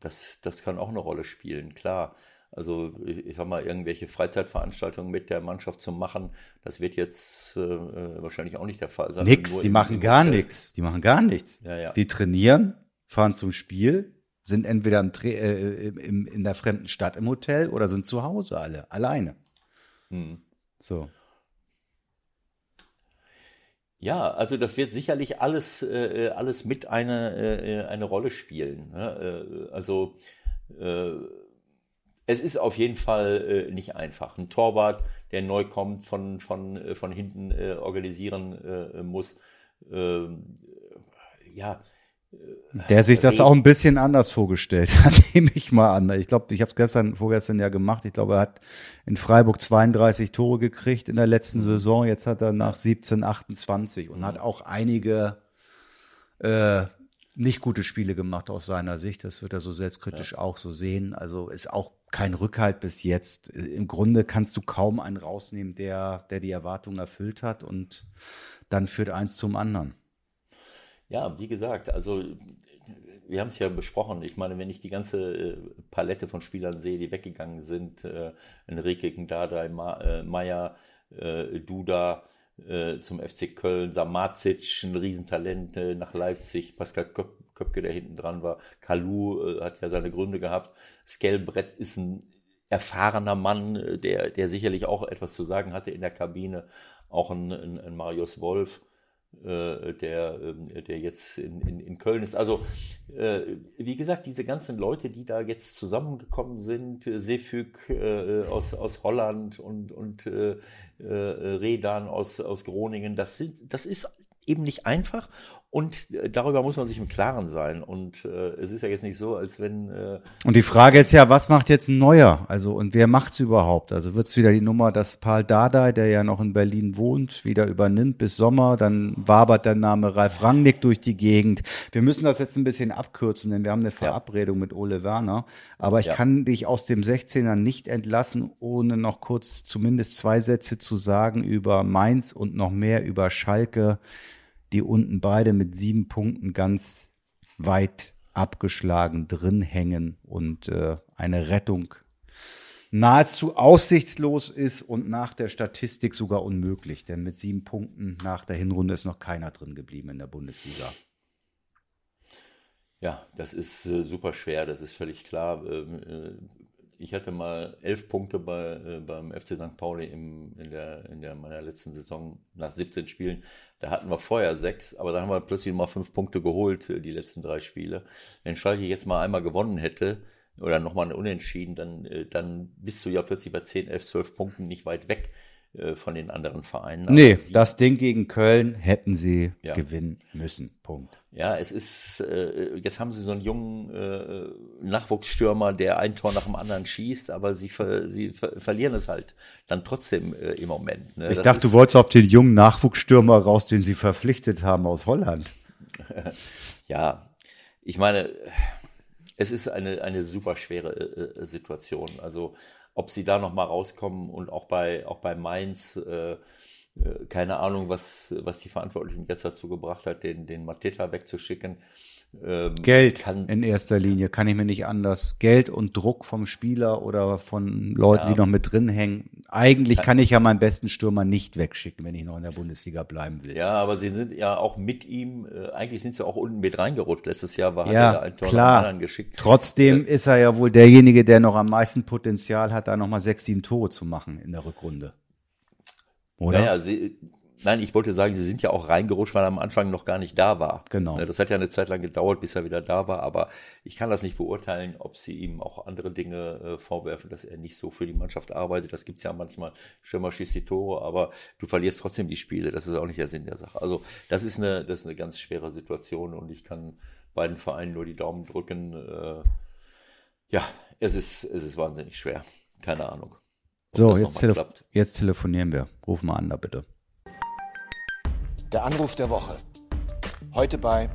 das, das kann auch eine Rolle spielen, klar. Also ich, ich sag mal, irgendwelche Freizeitveranstaltungen mit der Mannschaft zu machen, das wird jetzt äh, wahrscheinlich auch nicht der Fall sein. Nix, die machen gar nichts. Die machen gar nichts. Ja, ja. Die trainieren, fahren zum Spiel, sind entweder im, äh, im, in der fremden Stadt im Hotel oder sind zu Hause alle, alleine. Hm. So. Ja, also das wird sicherlich alles, äh, alles mit eine, äh, eine Rolle spielen. Ne? Äh, also äh, es ist auf jeden Fall äh, nicht einfach. Ein Torwart, der neu kommt, von, von, äh, von hinten äh, organisieren äh, muss. Ähm, ja, der sich das auch ein bisschen anders vorgestellt hat, nehme ich mal an. Ich glaube, ich habe es gestern, vorgestern ja gemacht. Ich glaube, er hat in Freiburg 32 Tore gekriegt in der letzten mhm. Saison. Jetzt hat er nach 17 28 und hat auch einige äh, nicht gute Spiele gemacht aus seiner Sicht. Das wird er so selbstkritisch ja. auch so sehen. Also ist auch kein Rückhalt bis jetzt. Im Grunde kannst du kaum einen rausnehmen, der, der die Erwartungen erfüllt hat und dann führt eins zum anderen. Ja, wie gesagt, also wir haben es ja besprochen. Ich meine, wenn ich die ganze äh, Palette von Spielern sehe, die weggegangen sind, äh, Enrique Gendada, Ma, äh, Meier, äh, Duda äh, zum FC Köln, Samacic, ein Riesentalent äh, nach Leipzig, Pascal Köp Köpke, der hinten dran war, Kalu hat ja seine Gründe gehabt, Skelbrett ist ein erfahrener Mann, der, der sicherlich auch etwas zu sagen hatte in der Kabine, auch ein, ein, ein Marius Wolf der, ähm, der jetzt in, in, in Köln ist. Also, äh, wie gesagt, diese ganzen Leute, die da jetzt zusammengekommen sind, äh, Sefüg äh, aus, aus Holland und, und äh, äh, Redan aus, aus Groningen, das, sind, das ist eben nicht einfach und äh, darüber muss man sich im Klaren sein. Und äh, es ist ja jetzt nicht so, als wenn. Äh und die Frage ist ja, was macht jetzt ein neuer? Also und wer macht's überhaupt? Also wird's wieder die Nummer, dass Paul Dardai, der ja noch in Berlin wohnt, wieder übernimmt bis Sommer? Dann wabert der Name Ralf Rangnick durch die Gegend. Wir müssen das jetzt ein bisschen abkürzen, denn wir haben eine Verabredung ja. mit Ole Werner. Aber ich ja. kann dich aus dem 16er nicht entlassen, ohne noch kurz zumindest zwei Sätze zu sagen über Mainz und noch mehr über Schalke die unten beide mit sieben Punkten ganz weit abgeschlagen drin hängen und äh, eine Rettung nahezu aussichtslos ist und nach der Statistik sogar unmöglich. Denn mit sieben Punkten nach der Hinrunde ist noch keiner drin geblieben in der Bundesliga. Ja, das ist äh, super schwer, das ist völlig klar. Ähm, äh, ich hatte mal elf Punkte bei, äh, beim FC St. Pauli im, in, der, in der meiner letzten Saison nach 17 Spielen. Da hatten wir vorher sechs, aber dann haben wir plötzlich mal fünf Punkte geholt, äh, die letzten drei Spiele. Wenn Schalke jetzt mal einmal gewonnen hätte oder nochmal Unentschieden, dann, äh, dann bist du ja plötzlich bei 10, 11, 12 Punkten nicht weit weg von den anderen Vereinen. Nee, das Ding gegen Köln hätten sie ja. gewinnen müssen. Punkt. Ja, es ist, äh, jetzt haben sie so einen jungen äh, Nachwuchsstürmer, der ein Tor nach dem anderen schießt, aber sie, ver, sie ver verlieren es halt dann trotzdem äh, im Moment. Ne? Ich das dachte, du wolltest auf den jungen Nachwuchsstürmer raus, den sie verpflichtet haben aus Holland. ja, ich meine, es ist eine, eine super schwere äh, Situation. Also ob sie da noch mal rauskommen und auch bei auch bei Mainz äh, äh, keine Ahnung, was, was die Verantwortlichen jetzt dazu gebracht hat, den, den Mateta wegzuschicken. Ähm, Geld kann, in erster Linie, kann ich mir nicht anders. Geld und Druck vom Spieler oder von Leuten, ja, die noch mit drin hängen. Eigentlich kann ich ja meinen besten Stürmer nicht wegschicken, wenn ich noch in der Bundesliga bleiben will. Ja, aber sie sind ja auch mit ihm, äh, eigentlich sind sie auch unten mit reingerutscht. Letztes Jahr war ja, er ein Tor klar. geschickt. Trotzdem äh, ist er ja wohl derjenige, der noch am meisten Potenzial hat, da nochmal sechs, sieben Tore zu machen in der Rückrunde. Oder? Naja, sie, Nein, ich wollte sagen, sie sind ja auch reingerutscht, weil er am Anfang noch gar nicht da war. Genau. Das hat ja eine Zeit lang gedauert, bis er wieder da war, aber ich kann das nicht beurteilen, ob sie ihm auch andere Dinge äh, vorwerfen, dass er nicht so für die Mannschaft arbeitet. Das gibt's ja manchmal. Stürmer schießt die Tore, aber du verlierst trotzdem die Spiele. Das ist auch nicht der Sinn der Sache. Also das ist eine, das ist eine ganz schwere Situation und ich kann beiden Vereinen nur die Daumen drücken. Äh, ja, es ist, es ist wahnsinnig schwer. Keine Ahnung. So, jetzt, telef jetzt telefonieren wir. Ruf mal an da bitte. Der Anruf der Woche. Heute bei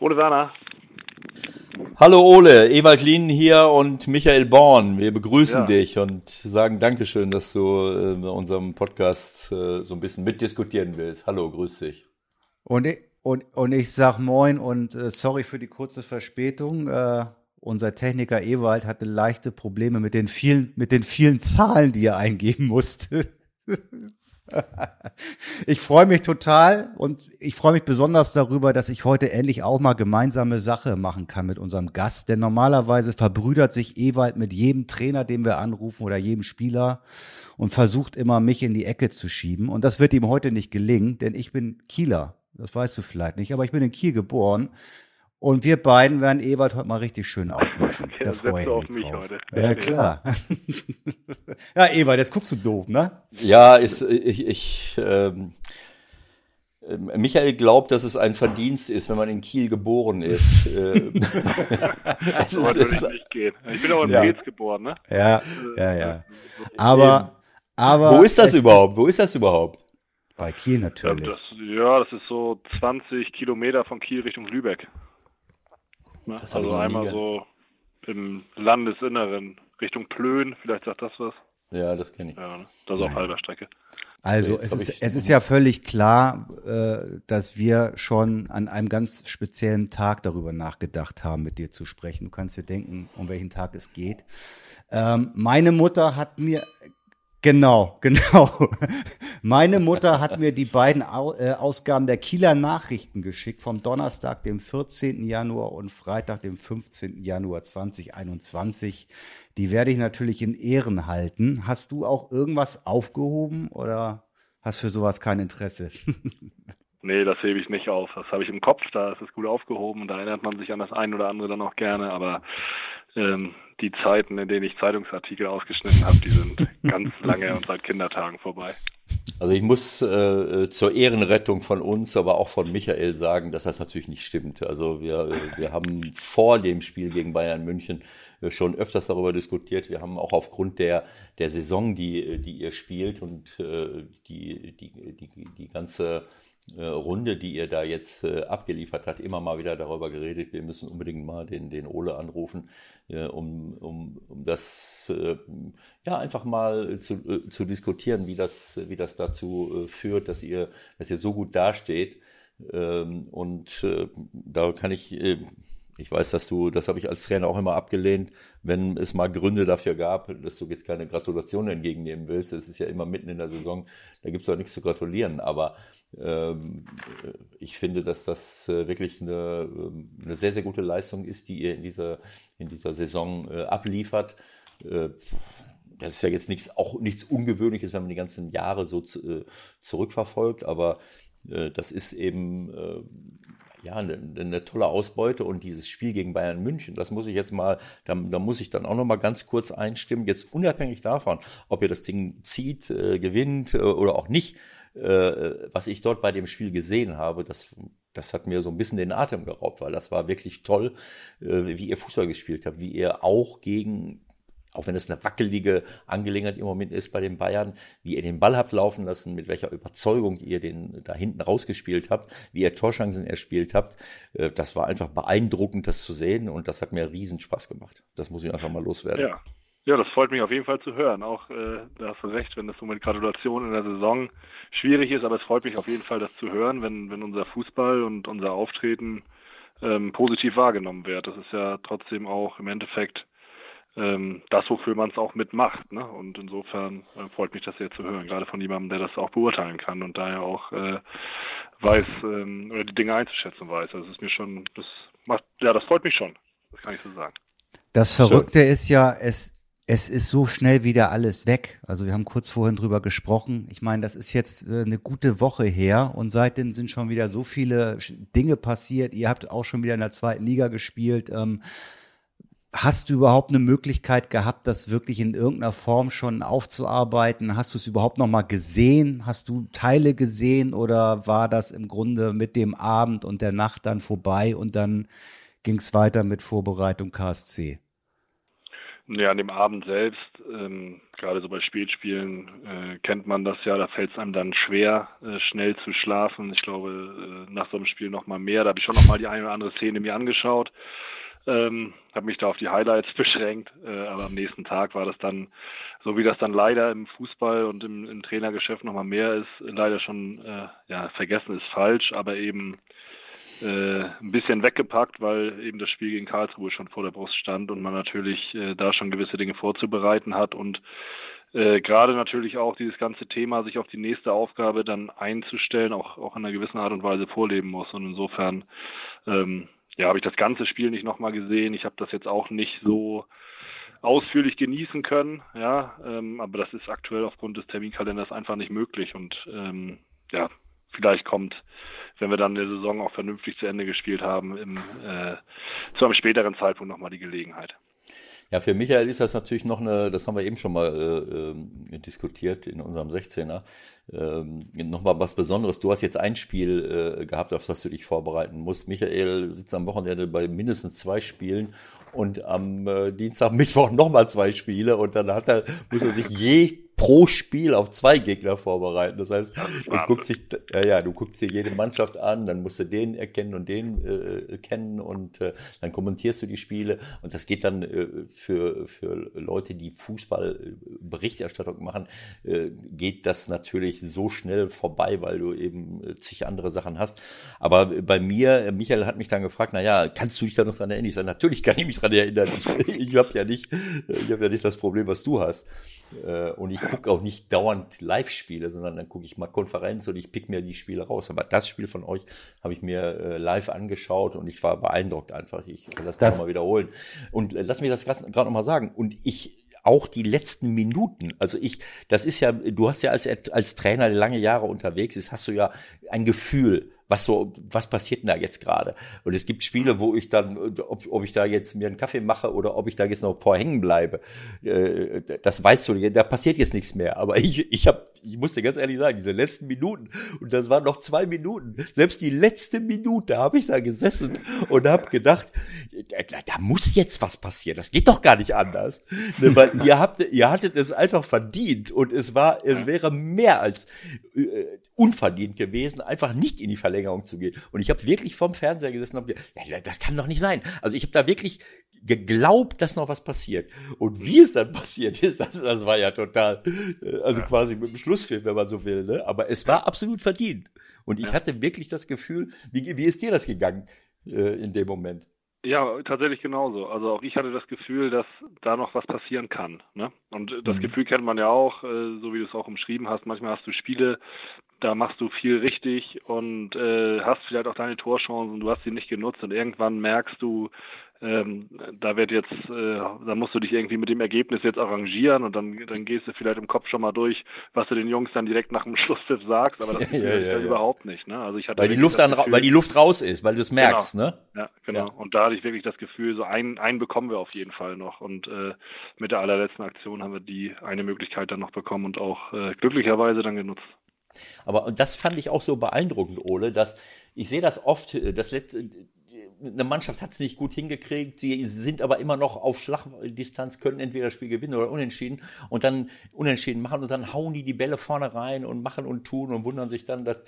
Ole Werner. Hallo Ole, Ewald Lien hier und Michael Born. Wir begrüßen ja. dich und sagen Dankeschön, dass du äh, in unserem Podcast äh, so ein bisschen mitdiskutieren willst. Hallo, grüß dich. Und und, und ich sag moin und äh, sorry für die kurze Verspätung. Äh, unser Techniker Ewald hatte leichte Probleme mit den vielen, mit den vielen Zahlen, die er eingeben musste. ich freue mich total und ich freue mich besonders darüber, dass ich heute endlich auch mal gemeinsame Sache machen kann mit unserem Gast. Denn normalerweise verbrüdert sich Ewald mit jedem Trainer, den wir anrufen oder jedem Spieler und versucht immer, mich in die Ecke zu schieben. Und das wird ihm heute nicht gelingen, denn ich bin Kieler. Das weißt du vielleicht nicht, aber ich bin in Kiel geboren. Und wir beiden werden Ewald heute mal richtig schön aufmischen. Ja, da freue ich mich drauf. heute. Ja, klar. ja, Ewald, jetzt guckst du doof, ne? Ja, ist, ich, ich ähm, ähm Michael glaubt, dass es ein Verdienst ist, wenn man in Kiel geboren ist. Ähm, es ist, würde ich nicht gehen. Ich bin auch in ja. Brez geboren, ne? Ja, ja, ja. Aber, aber. Wo ist das überhaupt? Wo ist das überhaupt? Bei Kiel natürlich. Das, ja, das ist so 20 Kilometer von Kiel Richtung Lübeck. Ne? Also einmal so im Landesinneren Richtung Plön, vielleicht sagt das was. Ja, das kenne ich. Ja, ne? das ist auch halber Strecke. Also es ist, es ist ja völlig klar, äh, dass wir schon an einem ganz speziellen Tag darüber nachgedacht haben, mit dir zu sprechen. Du kannst dir denken, um welchen Tag es geht. Ähm, meine Mutter hat mir Genau, genau. Meine Mutter hat mir die beiden äh, Ausgaben der Kieler Nachrichten geschickt vom Donnerstag, dem 14. Januar und Freitag, dem 15. Januar 2021. Die werde ich natürlich in Ehren halten. Hast du auch irgendwas aufgehoben oder hast für sowas kein Interesse? Nee, das hebe ich nicht auf. Das habe ich im Kopf, da ist es gut aufgehoben und da erinnert man sich an das ein oder andere dann auch gerne, aber ähm, die Zeiten, in denen ich Zeitungsartikel ausgeschnitten habe, die sind ganz lange und seit Kindertagen vorbei. Also ich muss äh, zur Ehrenrettung von uns, aber auch von Michael sagen, dass das natürlich nicht stimmt. Also wir, wir haben vor dem Spiel gegen Bayern München äh, schon öfters darüber diskutiert. Wir haben auch aufgrund der, der Saison, die, die ihr spielt und äh, die, die, die, die ganze äh, Runde, die ihr da jetzt äh, abgeliefert habt, immer mal wieder darüber geredet. Wir müssen unbedingt mal den, den Ole anrufen, äh, um, um, um das äh, ja einfach mal zu, äh, zu diskutieren, wie das, wie das dazu äh, führt, dass ihr, dass ihr so gut dasteht. Ähm, und da kann ich ich weiß, dass du, das habe ich als Trainer auch immer abgelehnt, wenn es mal Gründe dafür gab, dass du jetzt keine Gratulation entgegennehmen willst. Es ist ja immer mitten in der Saison, da gibt es auch nichts zu gratulieren. Aber ähm, ich finde, dass das äh, wirklich eine, ähm, eine sehr, sehr gute Leistung ist, die ihr in dieser, in dieser Saison äh, abliefert. Äh, das ist ja jetzt nichts, auch nichts Ungewöhnliches, wenn man die ganzen Jahre so zu, äh, zurückverfolgt, aber äh, das ist eben äh, ja, eine, eine, tolle Ausbeute und dieses Spiel gegen Bayern München, das muss ich jetzt mal, da, da muss ich dann auch noch mal ganz kurz einstimmen, jetzt unabhängig davon, ob ihr das Ding zieht, äh, gewinnt äh, oder auch nicht, äh, was ich dort bei dem Spiel gesehen habe, das, das hat mir so ein bisschen den Atem geraubt, weil das war wirklich toll, äh, wie ihr Fußball gespielt habt, wie ihr auch gegen auch wenn es eine wackelige Angelegenheit im Moment ist bei den Bayern, wie ihr den Ball habt laufen lassen, mit welcher Überzeugung ihr den da hinten rausgespielt habt, wie ihr Torschancen erspielt habt, äh, das war einfach beeindruckend, das zu sehen und das hat mir riesen Spaß gemacht. Das muss ich einfach mal loswerden. Ja. Ja, das freut mich auf jeden Fall zu hören. Auch äh, da hast du recht, wenn das so mit Gratulation in der Saison schwierig ist, aber es freut mich auf jeden Fall, das zu hören, wenn, wenn unser Fußball und unser Auftreten ähm, positiv wahrgenommen wird. Das ist ja trotzdem auch im Endeffekt ähm, das, wofür man es auch mitmacht. Ne? Und insofern äh, freut mich das sehr zu hören, gerade von jemandem, der das auch beurteilen kann und daher auch äh, weiß, ähm, oder die Dinge einzuschätzen weiß. Also es ist mir schon, das macht, ja, das freut mich schon. Das kann ich so sagen. Das Verrückte Schön. ist ja, es, es ist so schnell wieder alles weg. Also wir haben kurz vorhin drüber gesprochen. Ich meine, das ist jetzt äh, eine gute Woche her und seitdem sind schon wieder so viele Dinge passiert. Ihr habt auch schon wieder in der zweiten Liga gespielt. Hast du überhaupt eine Möglichkeit gehabt, das wirklich in irgendeiner Form schon aufzuarbeiten? Hast du es überhaupt noch mal gesehen? Hast du Teile gesehen oder war das im Grunde mit dem Abend und der Nacht dann vorbei und dann ging es weiter mit Vorbereitung KSC? Ja, an dem Abend selbst, ähm, gerade so bei Spätspielen, äh, kennt man das ja, da fällt es einem dann schwer, äh, schnell zu schlafen. Ich glaube, äh, nach so einem Spiel noch mal mehr. Da habe ich schon noch mal die eine oder andere Szene mir angeschaut. Ähm, habe mich da auf die Highlights beschränkt, äh, aber am nächsten Tag war das dann, so wie das dann leider im Fußball und im, im Trainergeschäft nochmal mehr ist, leider schon, äh, ja, vergessen ist falsch, aber eben äh, ein bisschen weggepackt, weil eben das Spiel gegen Karlsruhe schon vor der Brust stand und man natürlich äh, da schon gewisse Dinge vorzubereiten hat und äh, gerade natürlich auch dieses ganze Thema, sich auf die nächste Aufgabe dann einzustellen, auch, auch in einer gewissen Art und Weise vorleben muss. Und insofern ähm, ja, habe ich das ganze Spiel nicht nochmal gesehen. Ich habe das jetzt auch nicht so ausführlich genießen können, ja, ähm, aber das ist aktuell aufgrund des Terminkalenders einfach nicht möglich und ähm, ja, vielleicht kommt, wenn wir dann eine Saison auch vernünftig zu Ende gespielt haben, im, äh, zu einem späteren Zeitpunkt nochmal die Gelegenheit. Ja, für Michael ist das natürlich noch eine, das haben wir eben schon mal äh, äh, diskutiert in unserem 16er, ähm, nochmal was Besonderes. Du hast jetzt ein Spiel äh, gehabt, auf das du dich vorbereiten musst. Michael sitzt am Wochenende bei mindestens zwei Spielen und am äh, Dienstag, Mittwoch nochmal zwei Spiele und dann hat er, muss er sich je pro Spiel auf zwei Gegner vorbereiten. Das heißt, du guckst sich, ja, ja, du guckst dir jede Mannschaft an, dann musst du den erkennen und den äh, kennen und äh, dann kommentierst du die Spiele und das geht dann äh, für, für Leute, die Fußballberichterstattung machen, äh, geht das natürlich so schnell vorbei, weil du eben äh, zig andere Sachen hast. Aber bei mir, Michael hat mich dann gefragt, na ja, kannst du dich da noch dran erinnern? Ich sage, natürlich kann ich mich dran erinnern. Ich, ich habe ja nicht, ich habe ja nicht das Problem, was du hast. Äh, und ich gucke auch nicht dauernd Live-Spiele, sondern dann gucke ich mal Konferenz und ich pick mir die Spiele raus. Aber das Spiel von euch habe ich mir äh, live angeschaut und ich war beeindruckt einfach. Ich will das, das nochmal wiederholen. Und äh, lass mich das gerade nochmal sagen. Und ich auch die letzten Minuten. Also ich, das ist ja, du hast ja als, als Trainer, der lange Jahre unterwegs ist, hast du ja ein Gefühl was so, was passiert denn da jetzt gerade? Und es gibt Spiele, wo ich dann, ob, ob ich da jetzt mir einen Kaffee mache oder ob ich da jetzt noch vorhängen bleibe, äh, das weißt du, da passiert jetzt nichts mehr. Aber ich, ich habe, ich muss dir ganz ehrlich sagen, diese letzten Minuten, und das waren noch zwei Minuten, selbst die letzte Minute habe ich da gesessen und habe gedacht, da, da, muss jetzt was passieren. Das geht doch gar nicht anders. Ne, weil ihr habt, ihr hattet es einfach verdient und es war, es wäre mehr als äh, unverdient gewesen, einfach nicht in die Verlängerung zu gehen. Und ich habe wirklich vorm Fernseher gesessen und hab gedacht, ja, das kann doch nicht sein. Also ich habe da wirklich geglaubt, dass noch was passiert. Und wie es dann passiert ist, das, das war ja total, äh, also quasi mit dem Schlussfilm, wenn man so will. Ne? Aber es war absolut verdient. Und ich hatte wirklich das Gefühl, wie, wie ist dir das gegangen äh, in dem Moment? Ja, tatsächlich genauso. Also auch ich hatte das Gefühl, dass da noch was passieren kann. Ne? Und das mhm. Gefühl kennt man ja auch, äh, so wie du es auch umschrieben hast. Manchmal hast du Spiele, da machst du viel richtig und äh, hast vielleicht auch deine Torchancen, du hast sie nicht genutzt und irgendwann merkst du, ähm, da wird jetzt, äh, da musst du dich irgendwie mit dem Ergebnis jetzt arrangieren und dann, dann gehst du vielleicht im Kopf schon mal durch, was du den Jungs dann direkt nach dem Schlusspfiff sagst, aber das ja, ja, ja, ja, überhaupt nicht. Ne? Also ich hatte weil die Luft dann, Gefühl, weil die Luft raus ist, weil du es merkst, genau. ne? Ja, genau. Und da hatte ich wirklich das Gefühl, so einen, einen bekommen wir auf jeden Fall noch und äh, mit der allerletzten Aktion haben wir die eine Möglichkeit dann noch bekommen und auch äh, glücklicherweise dann genutzt. Aber und das fand ich auch so beeindruckend, Ole, dass ich sehe das oft, äh, das letzte, eine Mannschaft hat es nicht gut hingekriegt, sie sind aber immer noch auf Schlagdistanz, können entweder das Spiel gewinnen oder unentschieden und dann unentschieden machen und dann hauen die die Bälle vorne rein und machen und tun und wundern sich dann, dass,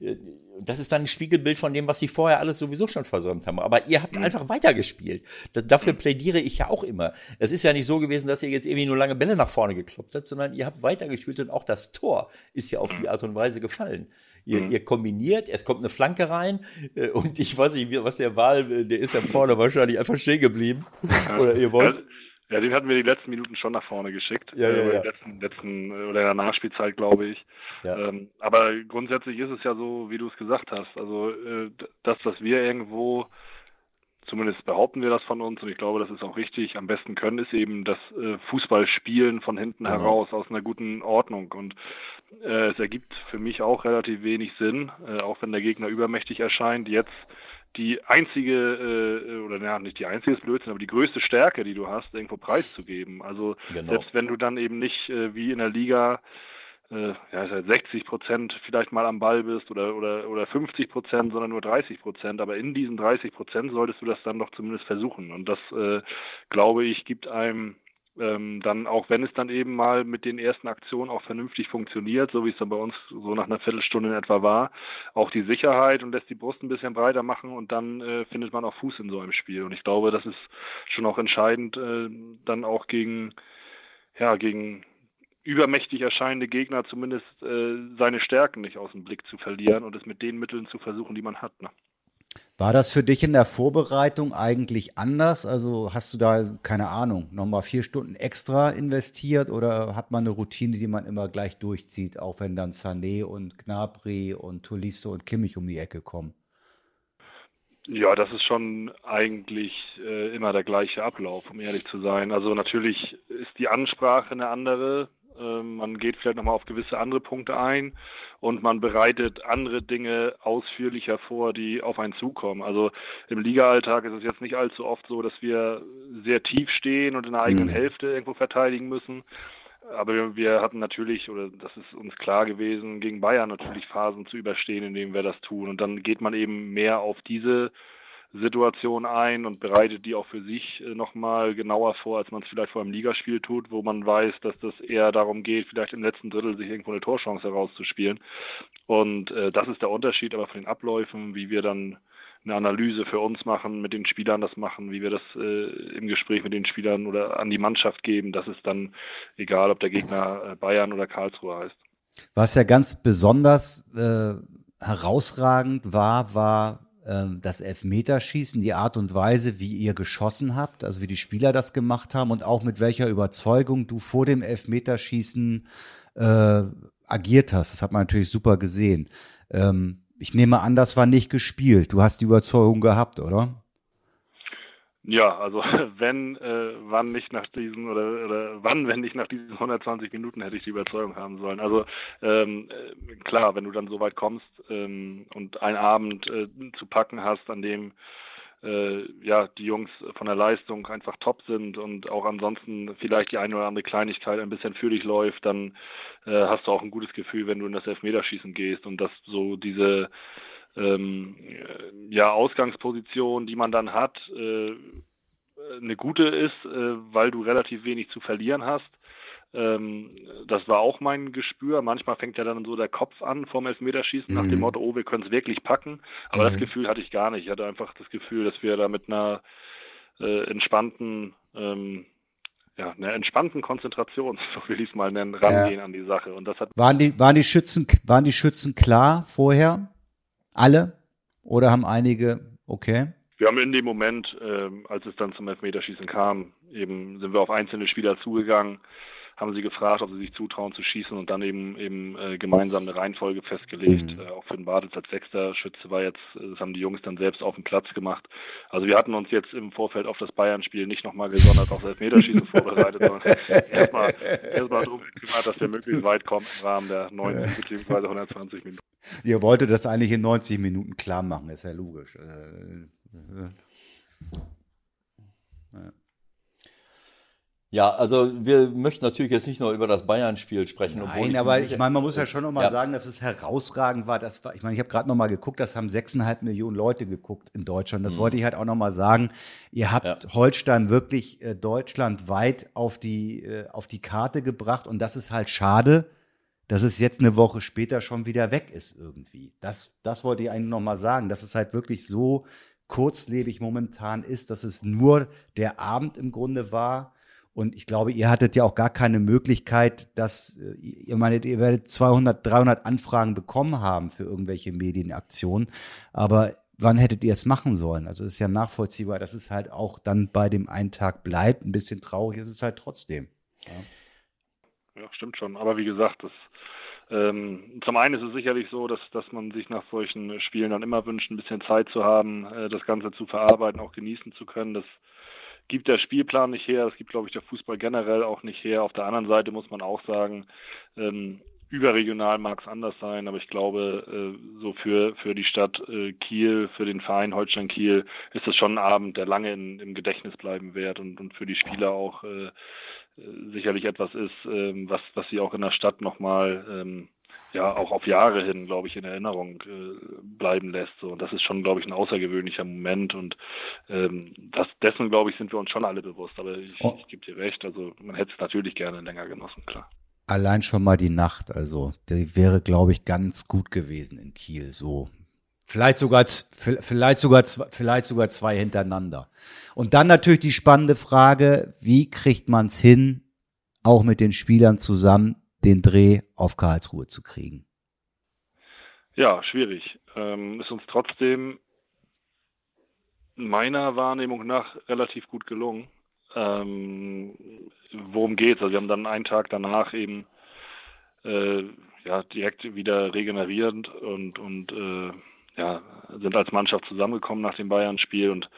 äh, das ist dann ein Spiegelbild von dem, was sie vorher alles sowieso schon versäumt haben. Aber ihr habt mhm. einfach weitergespielt. Das, dafür plädiere ich ja auch immer. Es ist ja nicht so gewesen, dass ihr jetzt irgendwie nur lange Bälle nach vorne gekloppt habt, sondern ihr habt weitergespielt und auch das Tor ist ja auf die Art und Weise gefallen. Ihr, mhm. ihr kombiniert, es kommt eine Flanke rein äh, und ich weiß nicht, was der Wahl, äh, der ist ja vorne wahrscheinlich einfach stehen geblieben. Oder ihr wollt. Ja, den hatten wir die letzten Minuten schon nach vorne geschickt. Ja, ja, äh, ja. Letzten, letzten, oder in der Nachspielzeit, glaube ich. Ja. Ähm, aber grundsätzlich ist es ja so, wie du es gesagt hast. Also äh, das, was wir irgendwo zumindest behaupten wir das von uns und ich glaube, das ist auch richtig, am besten können, ist eben das äh, Fußballspielen von hinten genau. heraus aus einer guten Ordnung. Und äh, es ergibt für mich auch relativ wenig Sinn, äh, auch wenn der Gegner übermächtig erscheint, jetzt die einzige, äh, oder ja, nicht die einzige ist Blödsinn, aber die größte Stärke, die du hast, irgendwo preiszugeben. Also genau. selbst wenn du dann eben nicht äh, wie in der Liga äh, ja, 60 Prozent vielleicht mal am Ball bist oder, oder, oder 50 Prozent, sondern nur 30 Prozent. Aber in diesen 30 Prozent solltest du das dann doch zumindest versuchen. Und das, äh, glaube ich, gibt einem ähm, dann, auch wenn es dann eben mal mit den ersten Aktionen auch vernünftig funktioniert, so wie es dann bei uns so nach einer Viertelstunde in etwa war, auch die Sicherheit und lässt die Brust ein bisschen breiter machen und dann äh, findet man auch Fuß in so einem Spiel. Und ich glaube, das ist schon auch entscheidend, äh, dann auch gegen, ja, gegen übermächtig erscheinende Gegner zumindest äh, seine Stärken nicht aus dem Blick zu verlieren und es mit den Mitteln zu versuchen, die man hat. Ne? War das für dich in der Vorbereitung eigentlich anders? Also hast du da, keine Ahnung, nochmal vier Stunden extra investiert oder hat man eine Routine, die man immer gleich durchzieht, auch wenn dann Sané und Gnabry und Tolisso und Kimmich um die Ecke kommen? Ja, das ist schon eigentlich äh, immer der gleiche Ablauf, um ehrlich zu sein. Also natürlich ist die Ansprache eine andere. Äh, man geht vielleicht nochmal auf gewisse andere Punkte ein und man bereitet andere Dinge ausführlicher vor, die auf einen zukommen. Also im Liga-Alltag ist es jetzt nicht allzu oft so, dass wir sehr tief stehen und in der eigenen mhm. Hälfte irgendwo verteidigen müssen. Aber wir hatten natürlich, oder das ist uns klar gewesen, gegen Bayern natürlich Phasen zu überstehen, in denen wir das tun. Und dann geht man eben mehr auf diese Situation ein und bereitet die auch für sich äh, nochmal genauer vor, als man es vielleicht vor einem Ligaspiel tut, wo man weiß, dass das eher darum geht, vielleicht im letzten Drittel sich irgendwo eine Torchance herauszuspielen. Und äh, das ist der Unterschied aber von den Abläufen, wie wir dann eine Analyse für uns machen, mit den Spielern das machen, wie wir das äh, im Gespräch mit den Spielern oder an die Mannschaft geben. Das ist dann egal, ob der Gegner äh, Bayern oder Karlsruhe heißt. Was ja ganz besonders äh, herausragend war, war das Elfmeterschießen, die Art und Weise, wie ihr geschossen habt, also wie die Spieler das gemacht haben und auch mit welcher Überzeugung du vor dem Elfmeterschießen äh, agiert hast. Das hat man natürlich super gesehen. Ähm, ich nehme an, das war nicht gespielt. Du hast die Überzeugung gehabt, oder? Ja, also wenn, äh, wann nicht nach diesen oder, oder wann, wenn nicht nach diesen 120 Minuten hätte ich die Überzeugung haben sollen. Also ähm, äh, klar, wenn du dann so weit kommst ähm, und einen Abend äh, zu packen hast, an dem äh, ja die Jungs von der Leistung einfach top sind und auch ansonsten vielleicht die eine oder andere Kleinigkeit ein bisschen für dich läuft, dann äh, hast du auch ein gutes Gefühl, wenn du in das Elfmeterschießen gehst und dass so diese ähm, ja, Ausgangsposition, die man dann hat, äh, eine gute ist, äh, weil du relativ wenig zu verlieren hast. Ähm, das war auch mein Gespür. Manchmal fängt ja dann so der Kopf an vom Elfmeterschießen mhm. nach dem mhm. Motto, oh, wir können es wirklich packen. Aber mhm. das Gefühl hatte ich gar nicht. Ich hatte einfach das Gefühl, dass wir da mit einer äh, entspannten, ähm, ja, einer entspannten Konzentration, so will ich es mal nennen, rangehen ja. an die Sache. Und das hat waren die, waren die Schützen, waren die Schützen klar vorher? Alle? Oder haben einige, okay? Wir haben in dem Moment, äh, als es dann zum Elfmeterschießen kam, eben sind wir auf einzelne Spieler zugegangen, haben sie gefragt, ob sie sich zutrauen zu schießen und dann eben eben äh, gemeinsam eine Reihenfolge festgelegt. Mhm. Äh, auch für den Bartels als sechster Schütze war jetzt, das haben die Jungs dann selbst auf dem Platz gemacht. Also wir hatten uns jetzt im Vorfeld auf das Bayern-Spiel nicht nochmal gesondert auf Elfmeterschießen vorbereitet, sondern erstmal erstmal darum gekümmert, dass wir möglichst weit kommen im Rahmen der 90 bzw. 120 Minuten. Ihr wolltet das eigentlich in 90 Minuten klar machen, ist ja logisch. Äh, ja. Ja, also wir möchten natürlich jetzt nicht nur über das Bayern-Spiel sprechen. Nein, aber ich meine, man muss ja schon nochmal ja. sagen, dass es herausragend war. Das war ich meine, ich habe gerade nochmal geguckt, das haben sechseinhalb Millionen Leute geguckt in Deutschland. Das mhm. wollte ich halt auch nochmal sagen. Ihr habt ja. Holstein wirklich äh, deutschlandweit auf die, äh, auf die Karte gebracht und das ist halt schade, dass es jetzt eine Woche später schon wieder weg ist irgendwie. Das, das wollte ich eigentlich nochmal sagen, dass es halt wirklich so kurzlebig momentan ist, dass es nur der Abend im Grunde war und ich glaube, ihr hattet ja auch gar keine Möglichkeit, dass äh, ihr meinet, ihr werdet 200, 300 Anfragen bekommen haben für irgendwelche Medienaktionen. Aber wann hättet ihr es machen sollen? Also es ist ja nachvollziehbar, dass es halt auch dann bei dem einen Tag bleibt. Ein bisschen traurig ist es halt trotzdem. Ja, ja stimmt schon. Aber wie gesagt, das, ähm, zum einen ist es sicherlich so, dass, dass man sich nach solchen Spielen dann immer wünscht, ein bisschen Zeit zu haben, äh, das Ganze zu verarbeiten, auch genießen zu können. Das gibt der Spielplan nicht her, das gibt, glaube ich, der Fußball generell auch nicht her. Auf der anderen Seite muss man auch sagen, ähm, überregional mag es anders sein, aber ich glaube, äh, so für, für die Stadt äh, Kiel, für den Verein Holstein Kiel ist es schon ein Abend, der lange in, im Gedächtnis bleiben wird und, und für die Spieler auch äh, äh sicherlich etwas ist, ähm, was, was sie auch in der Stadt nochmal ähm, ja auch auf Jahre hin, glaube ich, in Erinnerung äh, bleiben lässt. So. Und das ist schon, glaube ich, ein außergewöhnlicher Moment. Und ähm, das, dessen, glaube ich, sind wir uns schon alle bewusst. Aber ich, oh. ich gebe dir recht, also man hätte es natürlich gerne länger genossen, klar. Allein schon mal die Nacht, also die wäre, glaube ich, ganz gut gewesen in Kiel. So Vielleicht sogar, vielleicht sogar, vielleicht sogar zwei hintereinander. Und dann natürlich die spannende Frage, wie kriegt man es hin, auch mit den Spielern zusammen, den Dreh auf Karlsruhe zu kriegen? Ja, schwierig. Ähm, ist uns trotzdem meiner Wahrnehmung nach relativ gut gelungen. Ähm, worum geht's? Also wir haben dann einen Tag danach eben äh, ja direkt wieder regenerierend und und äh, ja sind als Mannschaft zusammengekommen nach dem Bayern-Spiel und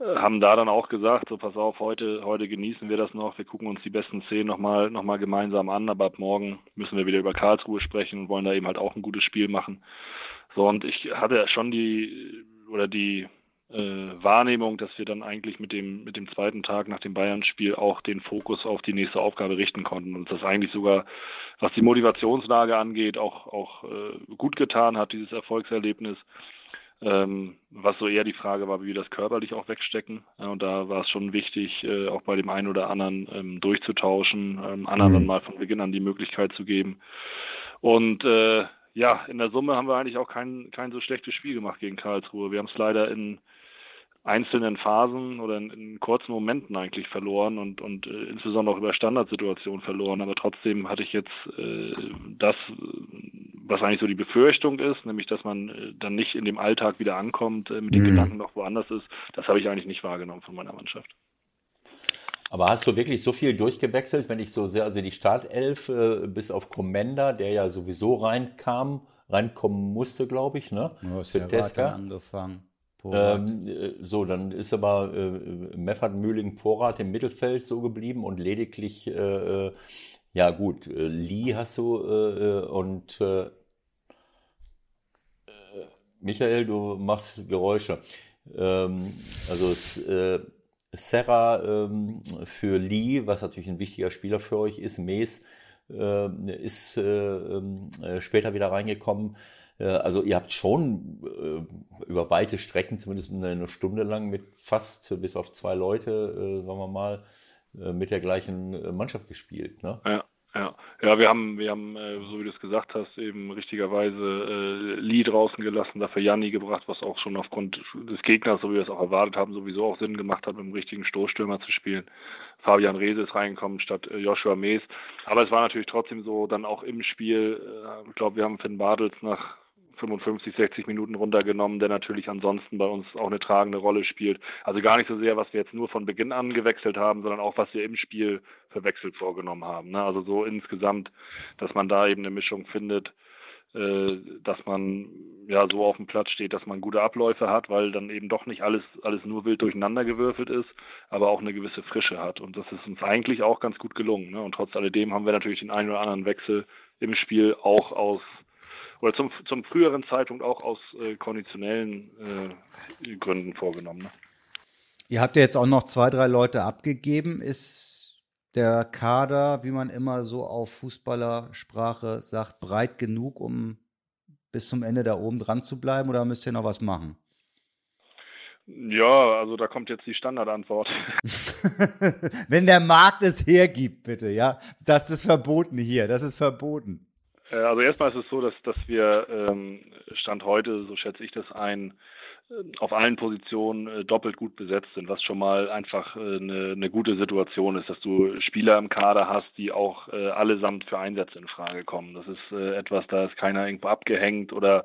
haben da dann auch gesagt, so pass auf, heute heute genießen wir das noch, wir gucken uns die besten Szenen nochmal noch mal gemeinsam an, aber ab morgen müssen wir wieder über Karlsruhe sprechen und wollen da eben halt auch ein gutes Spiel machen. So und ich hatte schon die oder die äh, Wahrnehmung, dass wir dann eigentlich mit dem, mit dem zweiten Tag nach dem Bayern-Spiel auch den Fokus auf die nächste Aufgabe richten konnten und das eigentlich sogar, was die Motivationslage angeht, auch, auch äh, gut getan hat, dieses Erfolgserlebnis. Ähm, was so eher die Frage war, wie wir das körperlich auch wegstecken. Ja, und da war es schon wichtig, äh, auch bei dem einen oder anderen ähm, durchzutauschen, ähm, anderen mhm. mal von Beginn an die Möglichkeit zu geben. Und äh, ja, in der Summe haben wir eigentlich auch kein, kein so schlechtes Spiel gemacht gegen Karlsruhe. Wir haben es leider in, einzelnen Phasen oder in, in, kurzen Momenten eigentlich verloren und, und äh, insbesondere auch über Standardsituationen verloren. Aber trotzdem hatte ich jetzt äh, das, was eigentlich so die Befürchtung ist, nämlich dass man äh, dann nicht in dem Alltag wieder ankommt, äh, mit den mhm. Gedanken noch woanders ist. Das habe ich eigentlich nicht wahrgenommen von meiner Mannschaft. Aber hast du wirklich so viel durchgewechselt, wenn ich so sehr, also die Startelf äh, bis auf Commander, der ja sowieso reinkam, reinkommen musste, glaube ich, ne? Ja, Für Teska angefangen. Ähm, äh, so, dann ist aber äh, Meffert Mühling Vorrat im Mittelfeld so geblieben und lediglich, äh, äh ja gut, äh, Lee hast du äh, und Michael, du machst Geräusche. Ähm, also Serra ähm, für Lee, was natürlich ein wichtiger Spieler für euch ist, Mees ist ähm, später wieder reingekommen. Äh, also ihr habt schon äh, über weite Strecken, zumindest eine Stunde lang, mit fast bis auf zwei Leute, äh, sagen wir mal, mit der gleichen Mannschaft gespielt. Ne? Ja. Ja, ja, wir haben, wir haben, so wie du es gesagt hast, eben richtigerweise äh, Lee draußen gelassen, dafür Janni gebracht, was auch schon aufgrund des Gegners, so wie wir es auch erwartet haben, sowieso auch Sinn gemacht hat, mit dem richtigen Stoßstürmer zu spielen. Fabian Rehse ist reingekommen statt äh, Joshua Mees. Aber es war natürlich trotzdem so, dann auch im Spiel, äh, ich glaube, wir haben Finn Bartels nach 55, 60 Minuten runtergenommen, der natürlich ansonsten bei uns auch eine tragende Rolle spielt. Also gar nicht so sehr, was wir jetzt nur von Beginn an gewechselt haben, sondern auch, was wir im Spiel verwechselt vorgenommen haben. Ne? Also so insgesamt, dass man da eben eine Mischung findet, äh, dass man ja so auf dem Platz steht, dass man gute Abläufe hat, weil dann eben doch nicht alles, alles nur wild durcheinander gewürfelt ist, aber auch eine gewisse Frische hat. Und das ist uns eigentlich auch ganz gut gelungen. Ne? Und trotz alledem haben wir natürlich den einen oder anderen Wechsel im Spiel auch aus oder zum, zum früheren Zeitpunkt auch aus äh, konditionellen äh, Gründen vorgenommen. Ne? Ihr habt ja jetzt auch noch zwei, drei Leute abgegeben. Ist der Kader, wie man immer so auf Fußballersprache sagt, breit genug, um bis zum Ende da oben dran zu bleiben oder müsst ihr noch was machen? Ja, also da kommt jetzt die Standardantwort. Wenn der Markt es hergibt, bitte, ja. Das ist verboten hier, das ist verboten. Äh, also erstmal ist es so, dass, dass wir ähm, Stand heute, so schätze ich das ein, äh, auf allen Positionen äh, doppelt gut besetzt sind, was schon mal einfach eine, eine, gute Situation ist, dass du Spieler im Kader hast, die auch allesamt für Einsätze in Frage kommen. Das ist etwas, da ist keiner irgendwo abgehängt oder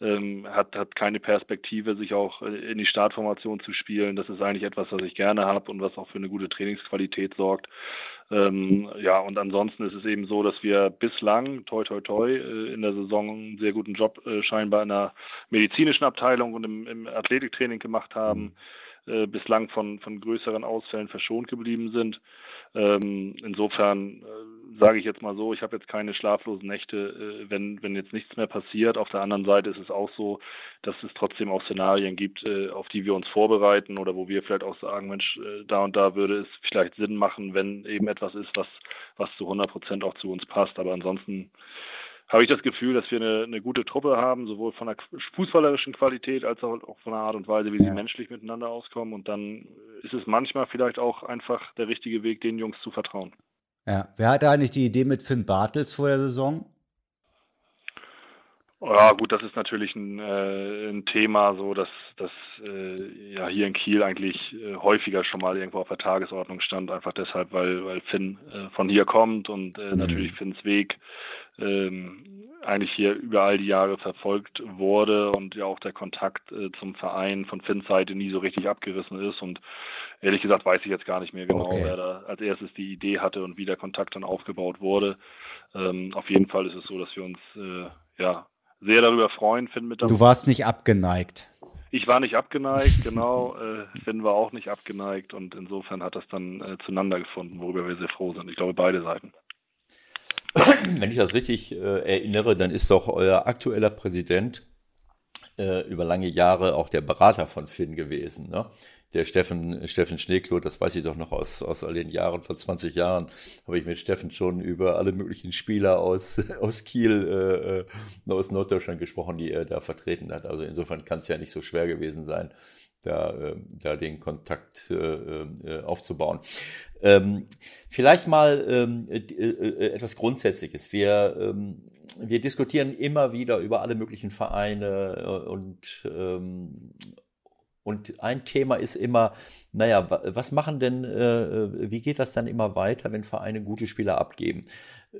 ähm, hat, hat keine Perspektive, sich auch in die Startformation zu spielen. Das ist eigentlich etwas, was ich gerne habe und was auch für eine gute Trainingsqualität sorgt. Ähm, ja, und ansonsten ist es eben so, dass wir bislang, toi, toi, toi, äh, in der Saison einen sehr guten Job äh, scheinbar in der medizinischen Abteilung und im, im Athletiktraining gemacht haben, äh, bislang von, von größeren Ausfällen verschont geblieben sind. Ähm, insofern äh, sage ich jetzt mal so, ich habe jetzt keine schlaflosen Nächte, äh, wenn, wenn jetzt nichts mehr passiert. Auf der anderen Seite ist es auch so, dass es trotzdem auch Szenarien gibt, äh, auf die wir uns vorbereiten oder wo wir vielleicht auch sagen, Mensch, äh, da und da würde es vielleicht Sinn machen, wenn eben etwas ist, was, was zu 100 Prozent auch zu uns passt. Aber ansonsten habe ich das Gefühl, dass wir eine, eine, gute Truppe haben, sowohl von der fußballerischen Qualität als auch, von der Art und Weise, wie sie menschlich miteinander auskommen. Und dann ist es manchmal vielleicht auch einfach der richtige Weg, den Jungs zu vertrauen. Ja, wer hatte eigentlich die Idee mit Finn Bartels vor der Saison? Ja, gut, das ist natürlich ein, äh, ein Thema, so dass das äh, ja hier in Kiel eigentlich äh, häufiger schon mal irgendwo auf der Tagesordnung stand, einfach deshalb, weil, weil Finn äh, von hier kommt und äh, mhm. natürlich Finns Weg ähm, eigentlich hier über all die Jahre verfolgt wurde und ja auch der Kontakt äh, zum Verein von Finns Seite nie so richtig abgerissen ist. Und ehrlich gesagt weiß ich jetzt gar nicht mehr genau, okay. wer da als erstes die Idee hatte und wie der Kontakt dann aufgebaut wurde. Ähm, auf jeden Fall ist es so, dass wir uns äh, ja sehr darüber freuen, Finn mit Du warst nicht abgeneigt. Ich war nicht abgeneigt, genau. äh, Finn war auch nicht abgeneigt und insofern hat das dann äh, zueinander gefunden, worüber wir sehr froh sind. Ich glaube, beide Seiten. Wenn ich das richtig äh, erinnere, dann ist doch euer aktueller Präsident äh, über lange Jahre auch der Berater von Finn gewesen. Ne? der Steffen, Steffen Schneekloth, das weiß ich doch noch aus, aus all den Jahren, vor 20 Jahren, habe ich mit Steffen schon über alle möglichen Spieler aus, aus Kiel, äh, äh, aus Norddeutschland gesprochen, die er da vertreten hat. Also insofern kann es ja nicht so schwer gewesen sein, da, äh, da den Kontakt äh, äh, aufzubauen. Ähm, vielleicht mal ähm, äh, äh, etwas Grundsätzliches. Wir, ähm, wir diskutieren immer wieder über alle möglichen Vereine und, und ein Thema ist immer, naja, was machen denn, äh, wie geht das dann immer weiter, wenn Vereine gute Spieler abgeben?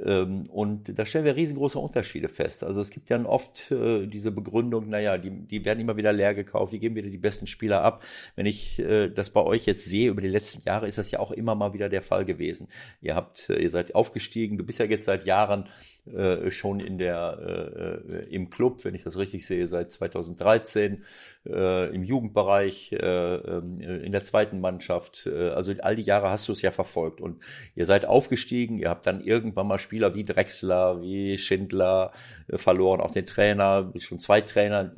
Ähm, und da stellen wir riesengroße Unterschiede fest. Also es gibt ja oft äh, diese Begründung, naja, die, die werden immer wieder leer gekauft, die geben wieder die besten Spieler ab. Wenn ich äh, das bei euch jetzt sehe über die letzten Jahre, ist das ja auch immer mal wieder der Fall gewesen. Ihr habt, äh, ihr seid aufgestiegen, du bist ja jetzt seit Jahren äh, schon in der, äh, äh im Club, wenn ich das richtig sehe, seit 2013, äh, im Jugendbereich, äh, ähm, in der zweiten Mannschaft. Äh, also all die Jahre hast du es ja verfolgt und ihr seid aufgestiegen, ihr habt dann irgendwann mal Spieler wie Drexler, wie Schindler äh, verloren, auch den Trainer, schon zwei Trainer,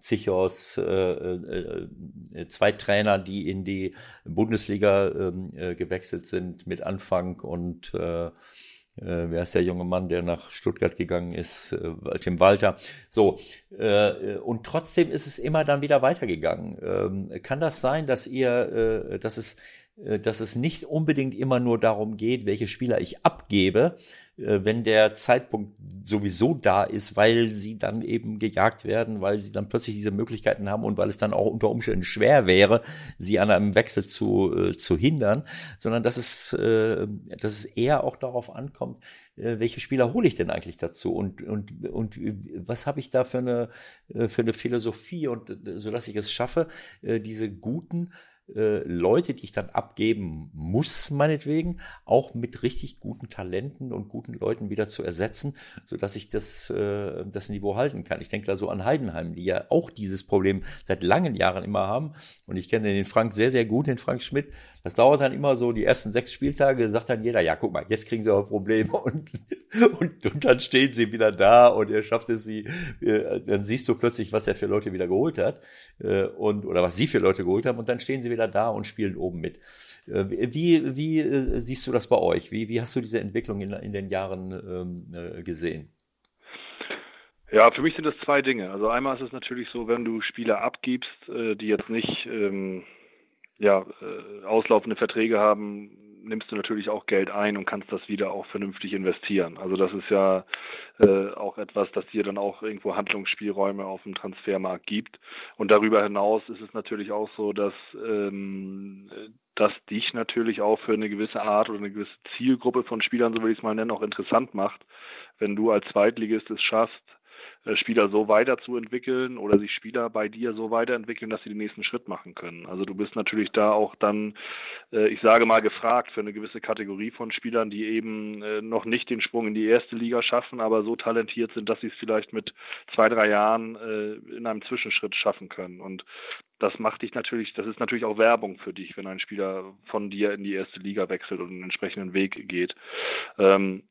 Zichos, äh, äh, äh, zwei Trainer, die in die Bundesliga ähm, äh, gewechselt sind mit Anfang und äh, äh, wer ist der junge Mann, der nach Stuttgart gegangen ist, äh, Tim Walter. So, äh, und trotzdem ist es immer dann wieder weitergegangen. Ähm, kann das sein, dass ihr, äh, dass es, dass es nicht unbedingt immer nur darum geht, welche Spieler ich abgebe, äh, wenn der Zeitpunkt sowieso da ist, weil sie dann eben gejagt werden, weil sie dann plötzlich diese Möglichkeiten haben und weil es dann auch unter Umständen schwer wäre, sie an einem Wechsel zu, äh, zu hindern, sondern dass es, äh, dass es eher auch darauf ankommt, äh, welche Spieler hole ich denn eigentlich dazu und, und, und was habe ich da für eine, äh, für eine Philosophie und äh, so dass ich es schaffe, diese guten äh, Leute, die ich dann abgeben muss, meinetwegen, auch mit richtig guten Talenten und guten Leuten wieder zu ersetzen, so dass ich das, äh, das Niveau halten kann. Ich denke da so an Heidenheim, die ja auch dieses Problem seit langen Jahren immer haben. Und ich kenne den Frank sehr, sehr gut, den Frank Schmidt. Das dauert dann immer so die ersten sechs Spieltage, sagt dann jeder, ja, guck mal, jetzt kriegen sie aber Probleme und, und, und dann stehen sie wieder da und er schafft es sie, äh, dann siehst du plötzlich, was er für Leute wieder geholt hat, äh, und, oder was sie für Leute geholt haben und dann stehen sie wieder da und spielen oben mit. Äh, wie, wie siehst du das bei euch? Wie, wie hast du diese Entwicklung in, in den Jahren ähm, äh, gesehen? Ja, für mich sind das zwei Dinge. Also einmal ist es natürlich so, wenn du Spieler abgibst, die jetzt nicht ähm, ja, auslaufende Verträge haben, nimmst du natürlich auch Geld ein und kannst das wieder auch vernünftig investieren. Also das ist ja äh, auch etwas, das dir dann auch irgendwo Handlungsspielräume auf dem Transfermarkt gibt. Und darüber hinaus ist es natürlich auch so, dass ähm, das dich natürlich auch für eine gewisse Art oder eine gewisse Zielgruppe von Spielern, so will ich es mal nennen, auch interessant macht, wenn du als Zweitligist es schaffst, äh, Spieler so weiterzuentwickeln oder sich Spieler bei dir so weiterentwickeln, dass sie den nächsten Schritt machen können. Also du bist natürlich da auch dann, äh, ich sage mal, gefragt für eine gewisse Kategorie von Spielern, die eben äh, noch nicht den Sprung in die erste Liga schaffen, aber so talentiert sind, dass sie es vielleicht mit zwei, drei Jahren in einem Zwischenschritt schaffen können. Und das macht dich natürlich, das ist natürlich auch Werbung für dich, wenn ein Spieler von dir in die erste Liga wechselt und einen entsprechenden Weg geht. Ähm,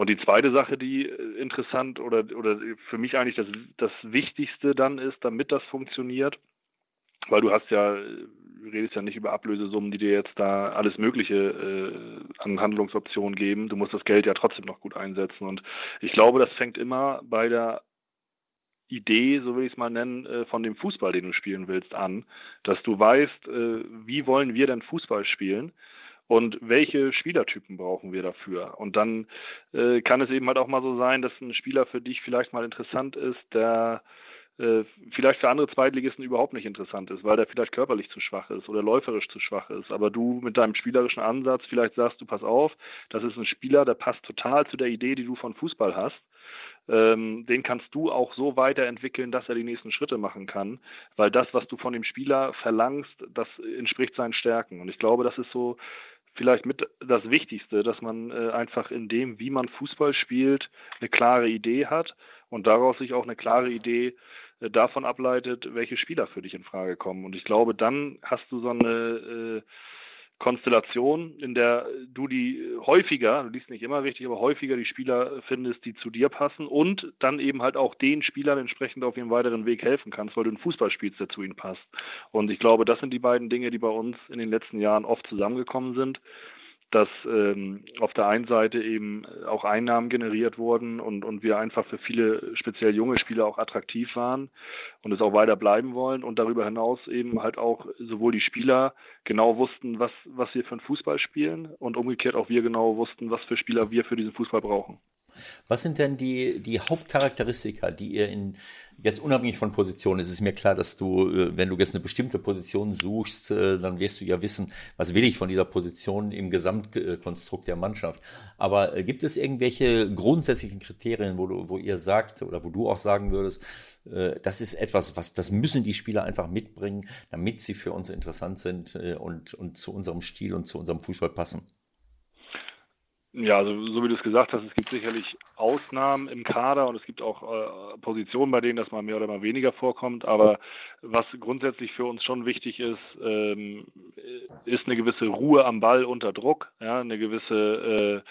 und die zweite Sache, die äh, interessant oder, oder für mich eigentlich das, das Wichtigste dann ist, damit das funktioniert, weil du hast ja, du redest ja nicht über Ablösesummen, die dir jetzt da alles Mögliche äh, an Handlungsoptionen geben. Du musst das Geld ja trotzdem noch gut einsetzen. Und ich glaube, das fängt immer bei der Idee, so will ich es mal nennen, äh, von dem Fußball, den du spielen willst, an, dass du weißt, äh, wie wollen wir denn Fußball spielen? Und welche Spielertypen brauchen wir dafür. Und dann äh, kann es eben halt auch mal so sein, dass ein Spieler für dich vielleicht mal interessant ist, der äh, vielleicht für andere Zweitligisten überhaupt nicht interessant ist, weil der vielleicht körperlich zu schwach ist oder läuferisch zu schwach ist. Aber du mit deinem spielerischen Ansatz vielleicht sagst du, pass auf, das ist ein Spieler, der passt total zu der Idee, die du von Fußball hast ähm, den kannst du auch so weiterentwickeln, dass er die nächsten Schritte machen kann, weil das, was du von dem Spieler verlangst, das entspricht seinen Stärken. Und ich glaube, das ist so vielleicht mit das Wichtigste, dass man äh, einfach in dem, wie man Fußball spielt, eine klare Idee hat und daraus sich auch eine klare Idee äh, davon ableitet, welche Spieler für dich in Frage kommen. Und ich glaube, dann hast du so eine äh, Konstellation, in der du die häufiger, du liest nicht immer richtig, aber häufiger die Spieler findest, die zu dir passen und dann eben halt auch den Spielern entsprechend auf ihrem weiteren Weg helfen kannst, weil du einen Fußball spielst, der zu ihnen passt. Und ich glaube, das sind die beiden Dinge, die bei uns in den letzten Jahren oft zusammengekommen sind dass ähm, auf der einen Seite eben auch Einnahmen generiert wurden und, und wir einfach für viele speziell junge Spieler auch attraktiv waren und es auch weiter bleiben wollen und darüber hinaus eben halt auch sowohl die Spieler genau wussten, was, was wir für einen Fußball spielen und umgekehrt auch wir genau wussten, was für Spieler wir für diesen Fußball brauchen. Was sind denn die, die Hauptcharakteristika, die ihr in, jetzt unabhängig von Positionen, es ist mir klar, dass du, äh, wenn du jetzt eine bestimmte Position suchst, äh, dann wirst du ja wissen, was will ich von dieser Position im Gesamtkonstrukt der Mannschaft. Aber äh, gibt es irgendwelche grundsätzlichen Kriterien, wo du, wo ihr sagt, oder wo du auch sagen würdest, das ist etwas, was, das müssen die Spieler einfach mitbringen, damit sie für uns interessant sind und, und zu unserem Stil und zu unserem Fußball passen? Ja, also so wie du es gesagt hast, es gibt sicherlich Ausnahmen im Kader und es gibt auch äh, Positionen, bei denen das mal mehr oder mal weniger vorkommt. Aber was grundsätzlich für uns schon wichtig ist, ähm, ist eine gewisse Ruhe am Ball unter Druck. Ja, eine gewisse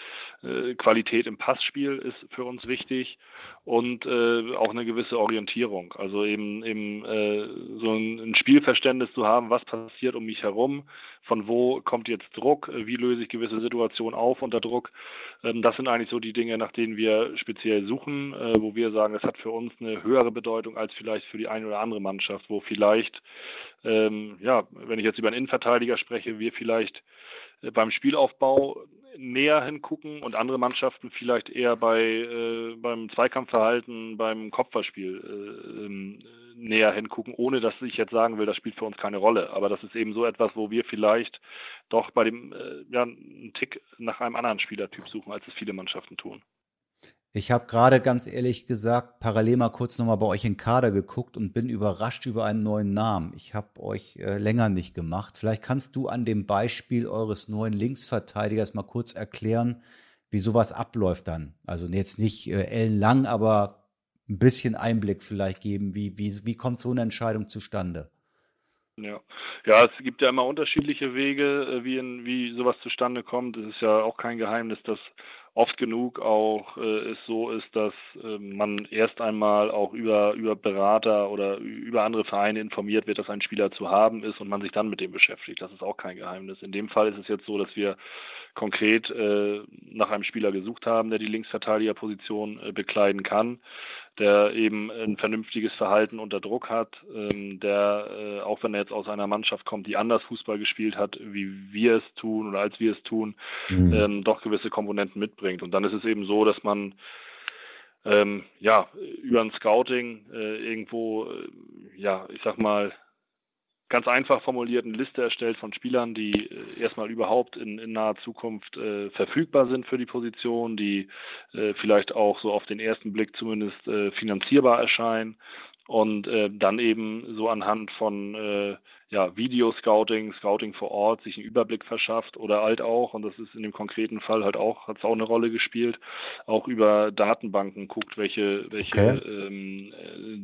äh, äh, Qualität im Passspiel ist für uns wichtig und äh, auch eine gewisse Orientierung. Also eben, eben äh, so ein, ein Spielverständnis zu haben, was passiert um mich herum, von wo kommt jetzt Druck, wie löse ich gewisse Situationen auf unter Druck. Ähm, das sind eigentlich so die Dinge, nach denen wir speziell suchen, äh, wo wir sagen, es hat für uns eine höhere Bedeutung als vielleicht für die eine oder andere Mannschaft, wo vielleicht, ähm, ja, wenn ich jetzt über einen Innenverteidiger spreche, wir vielleicht äh, beim Spielaufbau näher hingucken und andere Mannschaften vielleicht eher bei äh, beim Zweikampfverhalten, beim Kopfballspiel äh, ähm, näher hingucken, ohne dass ich jetzt sagen will, das spielt für uns keine Rolle. Aber das ist eben so etwas, wo wir vielleicht doch bei dem äh, ja, einen Tick nach einem anderen Spielertyp suchen, als es viele Mannschaften tun. Ich habe gerade ganz ehrlich gesagt parallel mal kurz nochmal bei euch in Kader geguckt und bin überrascht über einen neuen Namen. Ich habe euch äh, länger nicht gemacht. Vielleicht kannst du an dem Beispiel eures neuen Linksverteidigers mal kurz erklären, wie sowas abläuft dann. Also jetzt nicht äh, ellenlang, aber ein bisschen Einblick vielleicht geben. Wie, wie, wie kommt so eine Entscheidung zustande? Ja. ja, es gibt ja immer unterschiedliche Wege, äh, wie, in, wie sowas zustande kommt. Es ist ja auch kein Geheimnis, dass oft genug auch äh, es so ist, dass äh, man erst einmal auch über, über Berater oder über andere Vereine informiert wird, dass ein Spieler zu haben ist und man sich dann mit dem beschäftigt. Das ist auch kein Geheimnis. In dem Fall ist es jetzt so, dass wir konkret äh, nach einem Spieler gesucht haben, der die Linksverteidigerposition äh, bekleiden kann, der eben ein vernünftiges Verhalten unter Druck hat, ähm, der, äh, auch wenn er jetzt aus einer Mannschaft kommt, die anders Fußball gespielt hat, wie wir es tun oder als wir es tun, mhm. ähm, doch gewisse Komponenten mitbringt. Und dann ist es eben so, dass man ähm, ja, über ein Scouting äh, irgendwo, äh, ja, ich sag mal, ganz einfach formuliert eine Liste erstellt von Spielern, die äh, erstmal überhaupt in, in naher Zukunft äh, verfügbar sind für die Position, die äh, vielleicht auch so auf den ersten Blick zumindest äh, finanzierbar erscheinen und äh, dann eben so anhand von äh, ja, Video-Scouting, Scouting vor Ort, sich einen Überblick verschafft oder halt auch, und das ist in dem konkreten Fall halt auch, hat es auch eine Rolle gespielt, auch über Datenbanken guckt, welche, welche okay. ähm,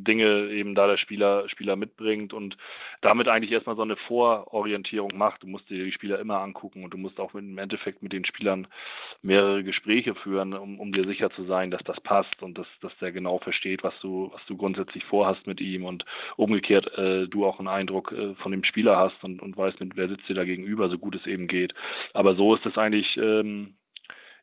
Dinge eben da der Spieler, Spieler mitbringt und damit eigentlich erstmal so eine Vororientierung macht. Du musst dir die Spieler immer angucken und du musst auch im Endeffekt mit den Spielern mehrere Gespräche führen, um, um dir sicher zu sein, dass das passt und dass, dass der genau versteht, was du, was du grundsätzlich vorhast mit ihm und umgekehrt äh, du auch einen Eindruck äh, von dem dem Spieler hast und, und weißt, mit wer sitzt dir da gegenüber, so gut es eben geht. Aber so ist es eigentlich ähm,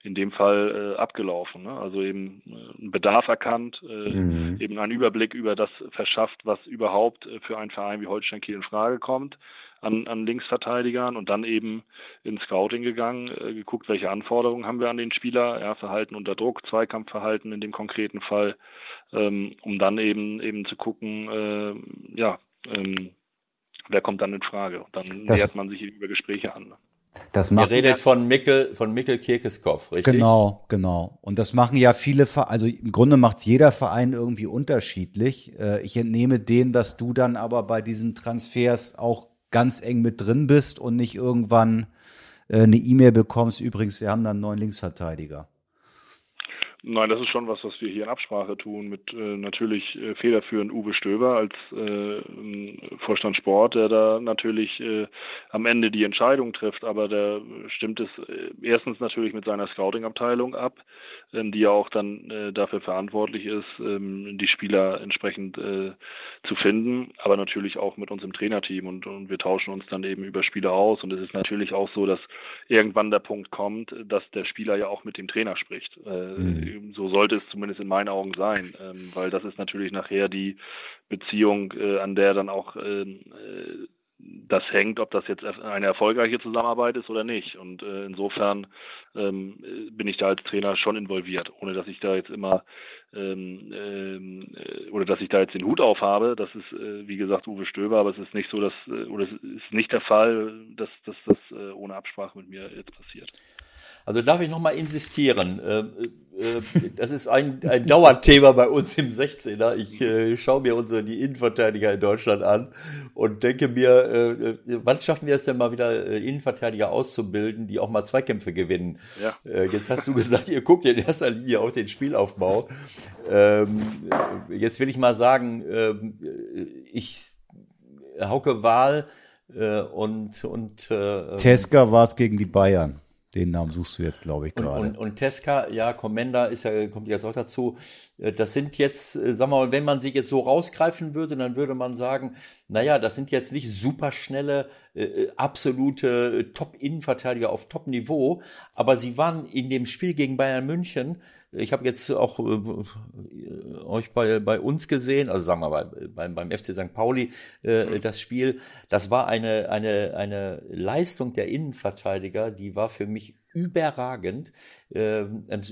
in dem Fall äh, abgelaufen. Ne? Also eben äh, einen Bedarf erkannt, äh, mhm. eben einen Überblick über das verschafft, was überhaupt äh, für einen Verein wie Holstein Kiel in Frage kommt an, an Linksverteidigern und dann eben ins Scouting gegangen, äh, geguckt, welche Anforderungen haben wir an den Spieler, ja, Verhalten unter Druck, Zweikampfverhalten in dem konkreten Fall, ähm, um dann eben eben zu gucken, äh, ja, ähm, wer kommt dann in Frage? Und dann das, nähert man sich über Gespräche an. Das Ihr redet ja, von Mikkel, von Mikkel Kirkeskopf, richtig? Genau, genau. Und das machen ja viele, also im Grunde macht es jeder Verein irgendwie unterschiedlich. Äh, ich entnehme den, dass du dann aber bei diesen Transfers auch ganz eng mit drin bist und nicht irgendwann äh, eine E-Mail bekommst. Übrigens, wir haben dann einen neuen Linksverteidiger. Nein, das ist schon was, was wir hier in Absprache tun mit äh, natürlich äh, federführend Uwe Stöber als äh, Vorstand Sport, der da natürlich äh, am Ende die Entscheidung trifft, aber der stimmt es äh, erstens natürlich mit seiner Scouting-Abteilung ab, die ja auch dann äh, dafür verantwortlich ist, ähm, die Spieler entsprechend äh, zu finden, aber natürlich auch mit uns im Trainerteam und, und wir tauschen uns dann eben über Spieler aus und es ist natürlich auch so, dass irgendwann der Punkt kommt, dass der Spieler ja auch mit dem Trainer spricht. Äh, mhm. So sollte es zumindest in meinen Augen sein, ähm, weil das ist natürlich nachher die Beziehung, äh, an der dann auch ähm, äh, das hängt, ob das jetzt eine erfolgreiche Zusammenarbeit ist oder nicht. Und äh, insofern ähm, bin ich da als Trainer schon involviert, ohne dass ich da jetzt immer ähm, ähm, äh, oder dass ich da jetzt den Hut aufhabe. Das ist, äh, wie gesagt, Uwe Stöber, aber es ist nicht so, dass äh, oder es ist nicht der Fall, dass, dass das äh, ohne Absprache mit mir jetzt passiert. Also darf ich nochmal insistieren. Äh, äh, das ist ein, ein Dauerthema bei uns im 16er. Ich äh, schaue mir unsere die Innenverteidiger in Deutschland an und denke mir, äh, äh wann schaffen wir es denn mal wieder, äh, Innenverteidiger auszubilden, die auch mal Zweikämpfe gewinnen? Ja. Äh, jetzt hast du gesagt, ihr guckt in erster Linie auf den Spielaufbau. Ähm, jetzt will ich mal sagen, äh, ich Hauke Wahl äh, und und äh, Teska war es gegen die Bayern. Den Namen suchst du jetzt, glaube ich, gerade. Und, und, und Tesca, ja, Commander ist ja, kommt jetzt auch dazu. Äh, das sind jetzt, äh, sagen wir mal, wenn man sich jetzt so rausgreifen würde, dann würde man sagen, naja, das sind jetzt nicht super schnelle, äh, äh absolute Top-Innenverteidiger auf Top-Niveau, aber sie waren in dem Spiel gegen Bayern München ich habe jetzt auch äh, euch bei, bei uns gesehen, also sagen wir mal beim, beim FC St. Pauli äh, das Spiel. Das war eine, eine, eine Leistung der Innenverteidiger, die war für mich überragend. Äh,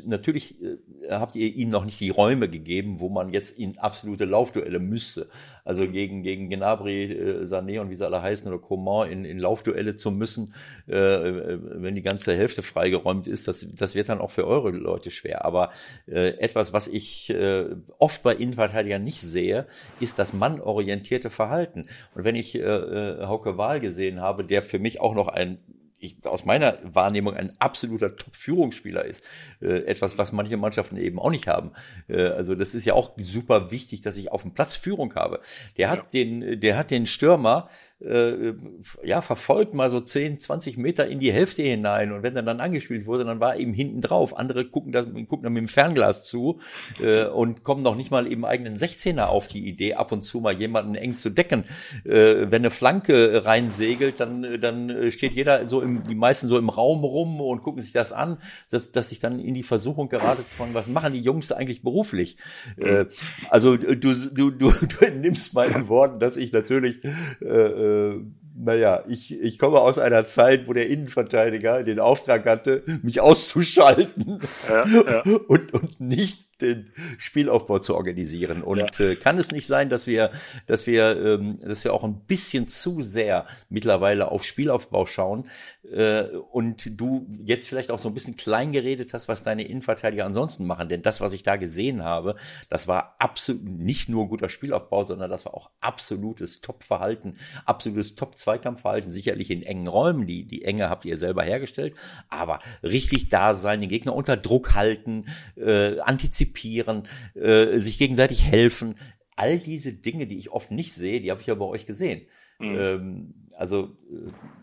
natürlich äh, habt ihr ihm noch nicht die Räume gegeben, wo man jetzt in absolute Laufduelle müsste. Also gegen, gegen Gnabry, äh, Sané und wie sie alle heißen oder Coman in, in Laufduelle zu müssen, äh, wenn die ganze Hälfte freigeräumt ist, das, das wird dann auch für eure Leute schwer. Aber äh, etwas, was ich äh, oft bei Innenverteidigern nicht sehe, ist das mannorientierte Verhalten. Und wenn ich äh, äh, Hauke Wahl gesehen habe, der für mich auch noch ein ich, aus meiner Wahrnehmung ein absoluter Top-Führungsspieler ist. Äh, etwas, was manche Mannschaften eben auch nicht haben. Äh, also das ist ja auch super wichtig, dass ich auf dem Platz Führung habe. Der hat ja. den, der hat den Stürmer äh, ja, verfolgt mal so 10, 20 Meter in die Hälfte hinein und wenn er dann angespielt wurde, dann war eben hinten drauf. Andere gucken, das, gucken dann mit dem Fernglas zu äh, und kommen noch nicht mal eben eigenen 16er auf die Idee, ab und zu mal jemanden eng zu decken. Äh, wenn eine Flanke reinsegelt, dann, dann steht jeder so im, die meisten so im Raum rum und gucken sich das an, dass, dass ich dann in die Versuchung gerade zu fragen, was machen die Jungs eigentlich beruflich? Äh, also du, du, du, du nimmst meinen Worten, dass ich natürlich äh, äh, naja, ich, ich komme aus einer Zeit, wo der Innenverteidiger den Auftrag hatte, mich auszuschalten ja, ja. Und, und nicht den Spielaufbau zu organisieren. Und ja. äh, kann es nicht sein, dass wir, dass wir, ähm, dass wir auch ein bisschen zu sehr mittlerweile auf Spielaufbau schauen äh, und du jetzt vielleicht auch so ein bisschen klein geredet hast, was deine Innenverteidiger ansonsten machen. Denn das, was ich da gesehen habe, das war absolut nicht nur guter Spielaufbau, sondern das war auch absolutes Top-Verhalten, absolutes Top-Zweikampfverhalten. Sicherlich in engen Räumen, die, die Enge habt ihr selber hergestellt, aber richtig da sein, den Gegner unter Druck halten, äh, antizipieren antizipieren, äh, sich gegenseitig helfen. All diese Dinge, die ich oft nicht sehe, die habe ich ja bei euch gesehen. Mhm. Ähm, also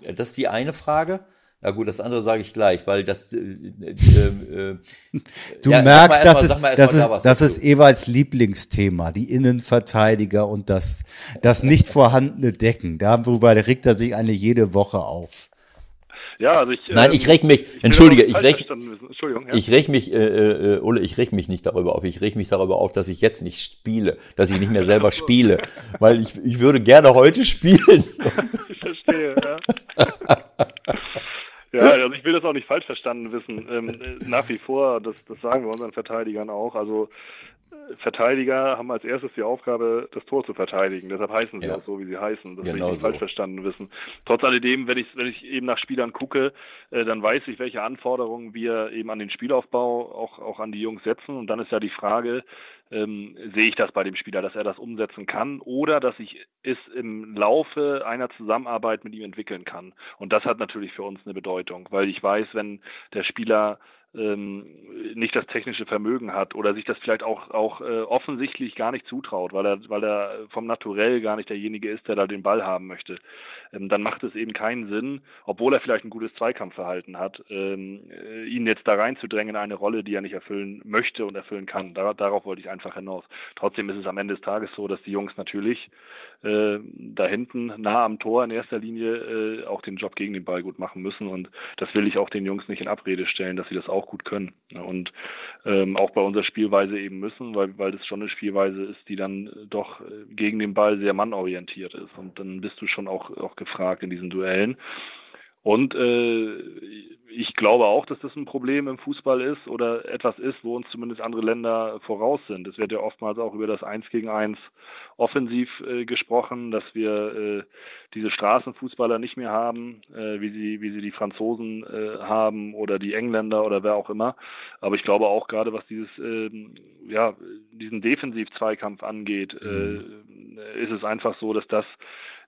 äh, das ist die eine Frage. Na gut, das andere sage ich gleich, weil das. Äh, äh, äh du ja, merkst, das, ist, das, ist, da das ist Ewalds Lieblingsthema, die Innenverteidiger und das, das nicht vorhandene Decken. Darüber regt er sich eine jede Woche auf. Ja, also ich. Nein, ich ähm, reg mich, ich entschuldige, ich reg, ja. ich reg mich, äh, äh, Ole, ich reg mich nicht darüber auf. Ich reg mich darüber auf, dass ich jetzt nicht spiele, dass ich nicht mehr selber spiele, weil ich, ich würde gerne heute spielen. ich verstehe, ja. Ja, also ich will das auch nicht falsch verstanden wissen. Ähm, nach wie vor, das, das sagen wir unseren Verteidigern auch. Also Verteidiger haben als erstes die Aufgabe, das Tor zu verteidigen. Deshalb heißen sie Ja. auch so, wie sie heißen. Das Genau will ich nicht so. falsch verstanden wissen. Trotz alledem, wenn ich, wenn ich eben nach Spielern gucke, äh, dann weiß ich, welche Anforderungen wir eben an den Spielaufbau auch, auch an die Jungs setzen. Und dann ist ja die Frage, ähm, sehe ich das bei dem Spieler, dass er das umsetzen kann oder dass ich es im Laufe einer Zusammenarbeit mit ihm entwickeln kann. Und das hat natürlich für uns eine Bedeutung, weil ich weiß, wenn der Spieler ähm, nicht das technische Vermögen hat oder sich das vielleicht auch, auch äh, offensichtlich gar nicht zutraut, weil er, weil er vom Naturell gar nicht derjenige ist, der da den Ball haben möchte, ähm, dann macht es eben keinen Sinn, obwohl er vielleicht ein gutes Zweikampfverhalten hat, ähm, äh, ihn jetzt da reinzudrängen in eine Rolle, die er nicht erfüllen möchte und erfüllen kann. Dar darauf wollte ich einfach hinaus. Trotzdem ist es am Ende des Tages so, dass die Jungs natürlich äh, da hinten nah am Tor in erster Linie äh, auch den Job gegen den Ball gut machen müssen. Und das will ich auch den Jungs nicht in Abrede stellen, dass sie das auch gut können. Und ähm, auch bei unserer Spielweise eben müssen, weil, weil das schon eine Spielweise ist, die dann doch äh, gegen den Ball sehr mannorientiert ist. Und dann bist du schon auch, auch gefragt in diesen Duellen. Und äh, ich glaube auch, dass das ein Problem im Fußball ist oder etwas ist, wo uns zumindest andere Länder voraus sind. Es wird ja oftmals auch über das Eins gegen Eins offensiv äh, gesprochen, dass wir äh, diese Straßenfußballer nicht mehr haben, äh, wie sie wie sie die Franzosen äh, haben oder die Engländer oder wer auch immer. Aber ich glaube auch gerade, was dieses ähm, ja diesen Defensiv-Zweikampf angeht, äh, ist es einfach so, dass das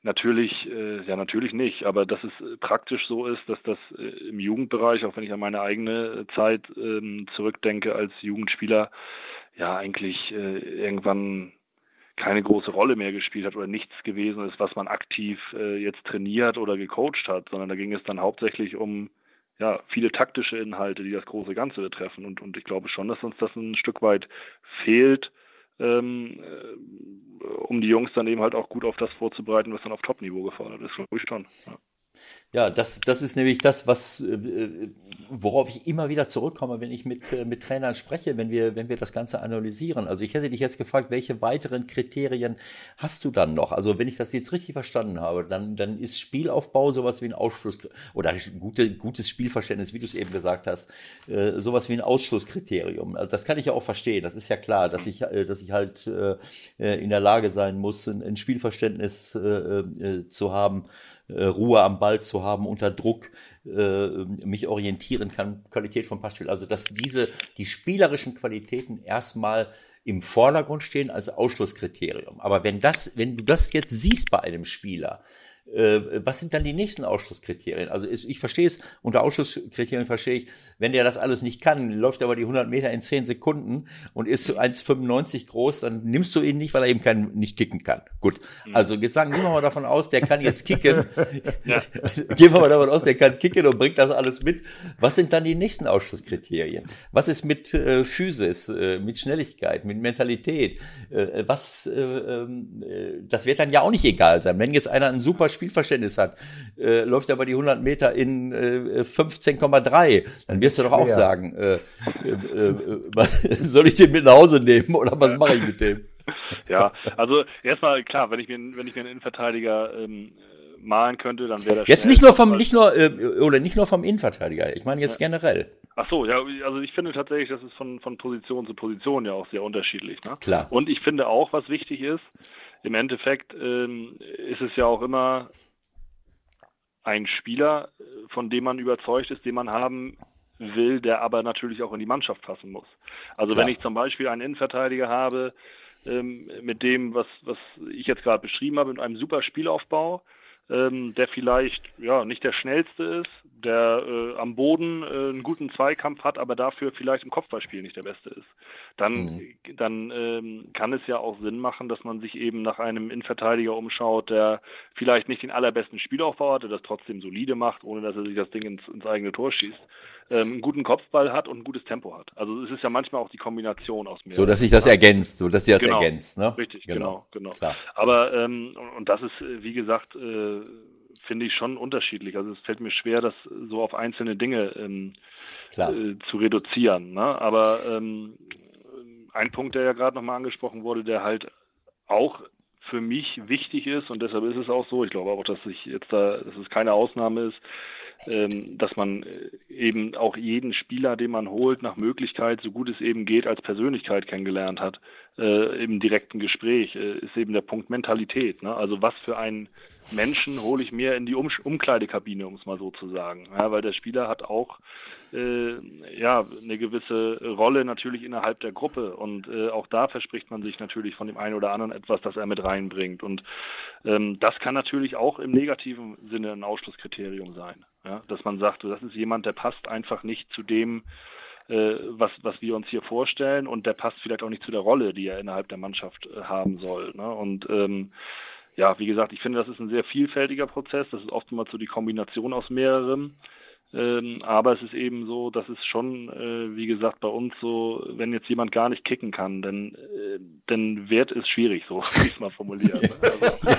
Natürlich, äh, ja natürlich nicht, aber dass es äh, praktisch so ist, dass das äh, im Jugendbereich, auch wenn ich an meine eigene Zeit ähm, zurückdenke als Jugendspieler, ja eigentlich äh, irgendwann keine große Rolle mehr gespielt hat oder nichts gewesen ist, was man aktiv äh, jetzt trainiert oder gecoacht hat, sondern da ging es dann hauptsächlich um ja, viele taktische Inhalte, die das große Ganze betreffen. Und, und ich glaube schon, dass uns das ein Stück weit fehlt, äh, um die Jungs dann eben halt auch gut auf das vorzubereiten, was dann auf Top-Niveau gefordert ist, glaube ich schon. Ja. Ja, das, das ist nämlich das, was, äh, worauf ich immer wieder zurückkomme, wenn ich mit, äh, mit Trainern spreche, wenn wir, wenn wir das Ganze analysieren. Also ich hätte dich jetzt gefragt, welche weiteren Kriterien hast du dann noch? Also wenn ich das jetzt richtig verstanden habe, dann, dann ist Spielaufbau sowas wie ein Ausschluss oder gute, gutes Spielverständnis, wie du es eben gesagt hast, äh, sowas wie ein Ausschlusskriterium. Also das kann ich ja auch verstehen. Das ist ja klar, dass ich, äh, dass ich halt äh, in der Lage sein muss, ein, Spielverständnis äh, äh, zu haben, äh, Ruhe am Ball zu haben, unter Druck äh, mich orientieren kann, Qualität vom Passspiel. Also dass diese, die spielerischen Qualitäten erstmal im Vordergrund stehen als Ausschlusskriterium. Aber wenn das, wenn du das jetzt siehst bei einem Spieler, was sind dann die nächsten Ausschlusskriterien? Also ich verstehe es, unter Ausschlusskriterien verstehe ich, wenn der das alles nicht kann, läuft aber die 100 Meter in 10 Sekunden und ist so 1,95 groß, dann nimmst du ihn nicht, weil er eben kein, nicht kicken kann. Gut, also jetzt sagen, gehen wir mal davon aus, der kann jetzt kicken. Ja. Gehen wir mal davon aus, der kann kicken und bringt das alles mit. Was sind dann die nächsten Ausschlusskriterien? Was ist mit äh, Physis, äh, mit Schnelligkeit, mit Mentalität? Äh, was, äh, äh, das wird dann ja auch nicht egal sein. Wenn jetzt einer ein super Spielverständnis hat, äh, läuft aber die 100 Meter in äh, 15,3, dann wirst du doch auch Ja. sagen, äh, äh, äh, was, soll ich den mit nach Hause nehmen oder was mache ich mit dem? Ja, also erstmal klar, wenn ich mir, wenn ich mir einen Innenverteidiger ähm, äh, malen könnte, dann wäre das Jetzt nicht nur vom, nicht nur, äh, oder nicht nur vom Innenverteidiger, ich meine jetzt generell. Ach so, ja, also ich finde tatsächlich, das ist von, von Position zu Position ja auch sehr unterschiedlich. Ne? Klar. Und ich finde auch, was wichtig ist, im Endeffekt ähm, ist es ja auch immer ein Spieler, von dem man überzeugt ist, den man haben will, der aber natürlich auch in die Mannschaft passen muss. Also Klar. wenn ich zum Beispiel einen Innenverteidiger habe, ähm, mit dem, was, was ich jetzt gerade beschrieben habe, mit einem super Spielaufbau, ähm, der vielleicht ja nicht der schnellste ist, der äh, am Boden äh, einen guten Zweikampf hat, aber dafür vielleicht im Kopfballspiel nicht der Beste ist, dann, dann ähm, kann es ja auch Sinn machen, dass man sich eben nach einem Innenverteidiger umschaut, der vielleicht nicht den allerbesten Spielaufbau hat, der das trotzdem solide macht, ohne dass er sich das Ding ins, ins eigene Tor schießt, ähm, einen guten Kopfball hat und ein gutes Tempo hat. Also es ist ja manchmal auch die Kombination aus mir. So, dass sich das ergänzt, so dass sich das Genau. ergänzt, ne? Richtig, genau, genau. Klar. Aber ähm, und, das ist, äh, wie gesagt, äh, finde ich schon unterschiedlich. Also es fällt mir schwer, das so auf einzelne Dinge ähm, äh, zu reduzieren. Ne? Aber ähm, ein Punkt, der ja gerade nochmal angesprochen wurde, der halt auch für mich wichtig ist und deshalb ist es auch so, ich glaube auch, dass ich jetzt da, dass es keine Ausnahme ist, dass man äh, eben auch jeden Spieler, den man holt, nach Möglichkeit, so gut es eben geht, als Persönlichkeit kennengelernt hat äh, im direkten Gespräch, äh, ist eben der Punkt Mentalität. Ne? Also was für einen Menschen hole ich mir in die um Umkleidekabine, um es mal so zu sagen. Ja, weil der Spieler hat auch äh, ja, eine gewisse Rolle natürlich innerhalb der Gruppe und äh, auch da verspricht man sich natürlich von dem einen oder anderen etwas, das er mit reinbringt. Und ähm, das kann natürlich auch im negativen Sinne ein Ausschlusskriterium sein. Ja? Dass man sagt, das ist jemand, der passt einfach nicht zu dem, äh, was, was wir uns hier vorstellen und der passt vielleicht auch nicht zu der Rolle, die er innerhalb der Mannschaft äh, haben soll. Ne? Und ähm, ja, wie gesagt, ich finde, das ist ein sehr vielfältiger Prozess. Das ist oftmals so die Kombination aus mehreren. Ähm, aber es ist eben so, dass es schon, äh, wie gesagt, bei uns so, wenn jetzt jemand gar nicht kicken kann, dann, äh, dann wird es schwierig, so wie ich es mal formulieren. Also,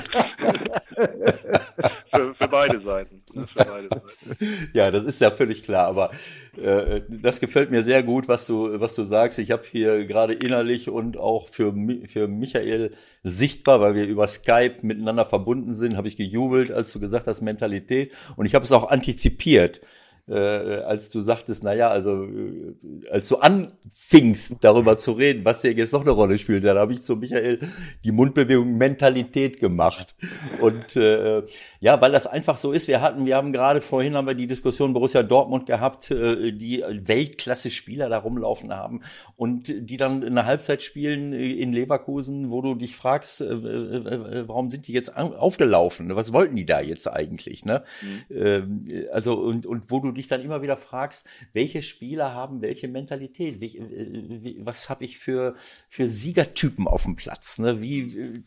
für, für, beide Seiten. für beide Seiten. Ja, das ist ja völlig klar, aber äh, das gefällt mir sehr gut, was du, was du sagst. Ich habe hier gerade innerlich und auch für, für Michael sichtbar, weil wir über Skype miteinander verbunden sind, habe ich gejubelt, als du gesagt hast, Mentalität. Und ich habe es auch antizipiert äh, als du sagtest, naja, also äh, als du anfingst, darüber zu reden, was dir jetzt noch eine Rolle spielt, dann habe ich zu Michael die Mundbewegung Mentalität gemacht. Und äh, ja, weil das einfach so ist. Wir hatten, wir haben gerade vorhin haben wir die Diskussion Borussia Dortmund gehabt, äh, die Weltklasse-Spieler da rumlaufen haben und die dann eine Halbzeit spielen in Leverkusen, wo du dich fragst, äh, äh, äh warum sind die jetzt aufgelaufen? Was wollten die da jetzt eigentlich? Ne? Mhm. Ähm, also und, und wo du dich dann immer wieder fragst, welche Spieler haben welche Mentalität? Wie, äh, wie, was habe ich für, für Siegertypen auf dem Platz? Ne? Wie, äh,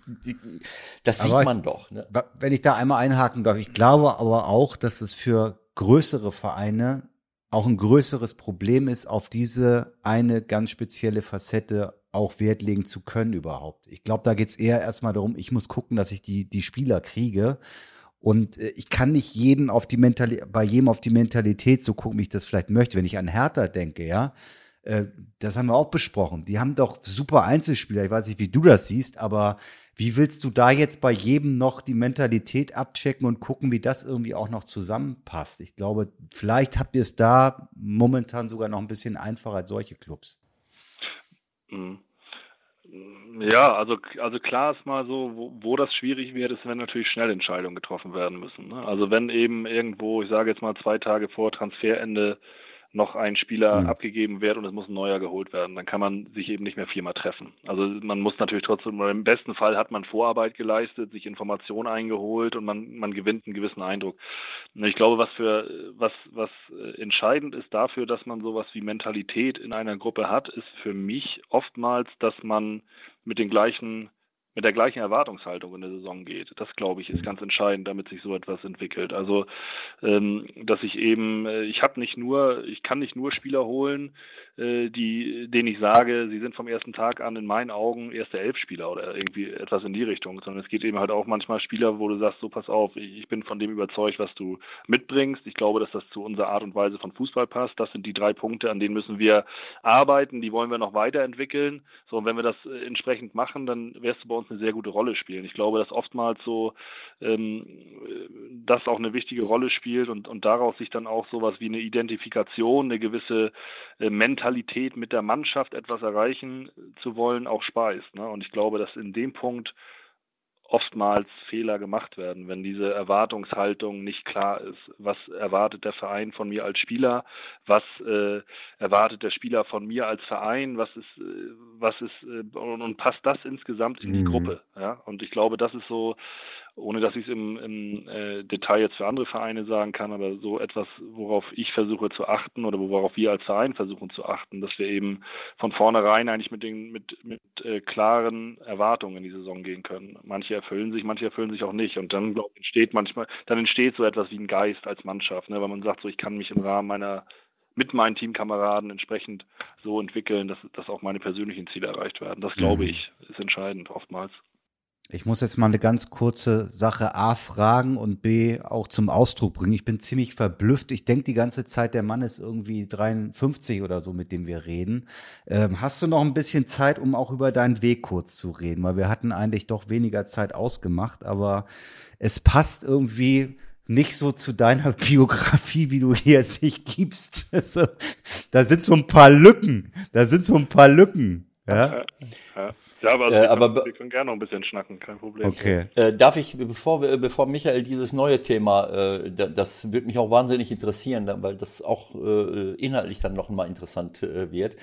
das sieht man es, doch. Ne? Wenn ich da einmal einhaken darf, ich glaube aber auch, dass es für größere Vereine auch ein größeres Problem ist, auf diese eine ganz spezielle Facette auch Wert legen zu können überhaupt. Ich glaube, da geht es eher erstmal darum, ich muss gucken, dass ich die, die Spieler kriege und äh, ich kann nicht jeden auf die Mentalität, bei jedem auf die Mentalität so gucken, wie ich das vielleicht möchte. Wenn ich an Hertha denke, ja, äh, das haben wir auch besprochen. Die haben doch super Einzelspieler. Ich weiß nicht, wie du das siehst, aber wie willst du da jetzt bei jedem noch die Mentalität abchecken und gucken, wie das irgendwie auch noch zusammenpasst? Ich glaube, vielleicht habt ihr es da momentan sogar noch ein bisschen einfacher als solche Clubs. Mhm. Ja, also, also klar ist mal so, wo, wo das schwierig wird, ist, wenn natürlich schnell Entscheidungen getroffen werden müssen. Ne? Also wenn eben irgendwo, ich sage jetzt mal zwei Tage vor Transferende, noch ein Spieler mhm. abgegeben wird und es muss ein neuer geholt werden. Dann kann man sich eben nicht mehr viermal treffen. Also man muss natürlich trotzdem, im besten Fall hat man Vorarbeit geleistet, sich Informationen eingeholt und man, man gewinnt einen gewissen Eindruck. Und ich glaube, was für was, was äh, entscheidend ist dafür, dass man sowas wie Mentalität in einer Gruppe hat, ist für mich oftmals, dass man mit den gleichen mit der gleichen Erwartungshaltung in der Saison geht. Das, glaube ich, ist ganz entscheidend, damit sich so etwas entwickelt. Also, ähm, dass ich eben, äh, ich habe nicht nur, ich kann nicht nur Spieler holen, äh, die, denen ich sage, sie sind vom ersten Tag an in meinen Augen erste Elfspieler oder irgendwie etwas in die Richtung, sondern es geht eben halt auch manchmal Spieler, wo du sagst, so pass auf, ich bin von dem überzeugt, was du mitbringst. Ich glaube, dass das zu unserer Art und Weise von Fußball passt. Das sind die drei Punkte, an denen müssen wir arbeiten, die wollen wir noch weiterentwickeln. So, und wenn wir das äh, entsprechend machen, dann wirst du bei uns eine sehr gute Rolle spielen. Ich glaube, dass oftmals so ähm, das auch eine wichtige Rolle spielt und, und daraus sich dann auch sowas wie eine Identifikation, eine gewisse äh, Mentalität mit der Mannschaft etwas erreichen zu wollen, auch speist. Ne? Und ich glaube, dass in dem Punkt oftmals Fehler gemacht werden, wenn diese Erwartungshaltung nicht klar ist. Was erwartet der Verein von mir als Spieler? Was äh, erwartet der Spieler von mir als Verein? Was ist, äh, was ist äh, und, und, passt das insgesamt in die mhm. Gruppe? Ja? Und ich glaube, das ist so ohne dass ich es im, im äh, Detail jetzt für andere Vereine sagen kann, aber so etwas, worauf ich versuche zu achten oder worauf wir als Verein versuchen zu achten, dass wir eben von vornherein eigentlich mit den mit, mit äh, klaren Erwartungen in die Saison gehen können. Manche erfüllen sich, manche erfüllen sich auch nicht. Und dann glaube entsteht manchmal, dann entsteht so etwas wie ein Geist als Mannschaft, ne, weil man sagt, so ich kann mich im Rahmen meiner mit meinen Teamkameraden entsprechend so entwickeln, dass, dass auch meine persönlichen Ziele erreicht werden. Das glaube mhm. ich, ist entscheidend oftmals. Ich muss jetzt mal eine ganz kurze Sache A fragen und B auch zum Ausdruck bringen. Ich bin ziemlich verblüfft. Ich denke die ganze Zeit, der Mann ist irgendwie 53 oder so, mit dem wir reden. Ähm, hast du noch ein bisschen Zeit, um auch über deinen Weg kurz zu reden? Weil wir hatten eigentlich doch weniger Zeit ausgemacht, aber es passt irgendwie nicht so zu deiner Biografie, wie du hier sich gibst. Also, da sind so ein paar Lücken. Da sind so ein paar Lücken. Ja, ja. Ja aber, also äh, wir, aber können, wir können gerne noch ein bisschen schnacken, kein Problem. Okay. Äh, darf ich, bevor, bevor Michael dieses neue Thema, äh, das wird mich auch wahnsinnig interessieren, weil das auch äh, inhaltlich dann noch mal interessant äh, wird.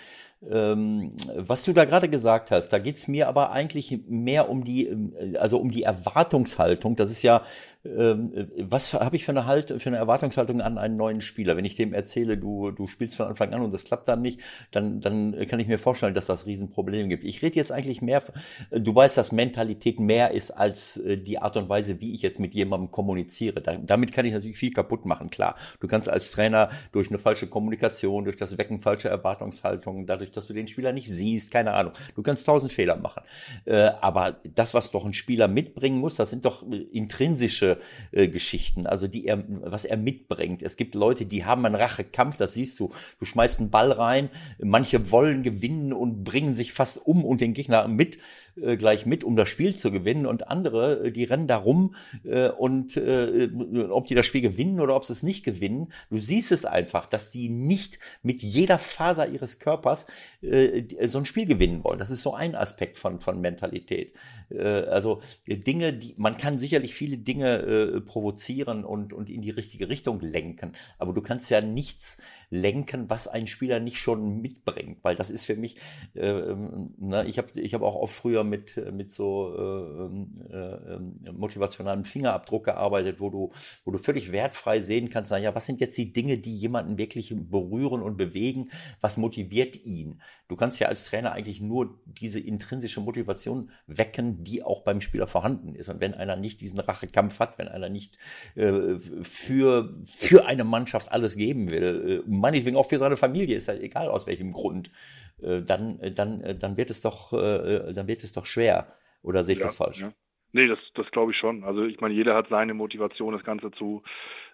Ähm, was du da gerade gesagt hast, da geht's mir aber eigentlich mehr um die, äh, also um die Erwartungshaltung. Das ist ja ähm, was habe ich für eine halt für eine Erwartungshaltung an einen neuen Spieler? Wenn ich dem erzähle, du du spielst von Anfang an und das klappt dann nicht, dann dann kann ich mir vorstellen, dass das Riesenprobleme gibt. Ich rede jetzt eigentlich mehr. Du weißt, dass Mentalität mehr ist als äh, die Art und Weise, wie ich jetzt mit jemandem kommuniziere. damit kann ich natürlich viel kaputt machen. Klar, du kannst als Trainer durch eine falsche Kommunikation, durch das Wecken falscher Erwartungshaltungen, dadurch, dass du den Spieler nicht siehst, keine Ahnung, du kannst tausend Fehler machen. Äh, aber das, was doch ein Spieler mitbringen muss, das sind doch intrinsische äh, Geschichten, also die er, was er mitbringt. Es gibt Leute, die haben einen Rachekampf, das siehst du. Du schmeißt einen Ball rein, manche wollen gewinnen und bringen sich fast um und den Gegner mit äh, gleich mit, um das Spiel zu gewinnen und andere, äh, die rennen da rum äh, und äh, ob die das Spiel gewinnen oder ob sie es nicht gewinnen, du siehst es einfach, dass die nicht mit jeder Faser ihres Körpers äh, so ein Spiel gewinnen wollen. Das ist so ein Aspekt von, von Mentalität. Äh, also Dinge, die man kann sicherlich viele Dinge äh, provozieren und, und in die richtige Richtung lenken, aber du kannst ja nichts lenken, was ein Spieler nicht schon mitbringt, weil das ist für mich, äh, ne, ich habe ich hab auch oft früher mit, mit so äh, ähm, äh, motivationalen Fingerabdruck gearbeitet, wo du, wo du völlig wertfrei sehen kannst, naja, was sind jetzt die Dinge, die jemanden wirklich berühren und bewegen, was motiviert ihn? Du kannst ja als Trainer eigentlich nur diese intrinsische Motivation wecken, die auch beim Spieler vorhanden ist. Und wenn einer nicht diesen Rachekampf hat, wenn einer nicht äh, für, für eine Mannschaft alles geben will, äh, meinetwegen auch für seine Familie, ist ja egal aus welchem Grund, äh, dann, äh, dann, äh, dann wird es doch, äh, dann wird es doch schwer. Oder sehe ich ja, das falsch? Ja. Nee, das, das glaube ich schon. Also ich meine, jeder hat seine Motivation, das Ganze zu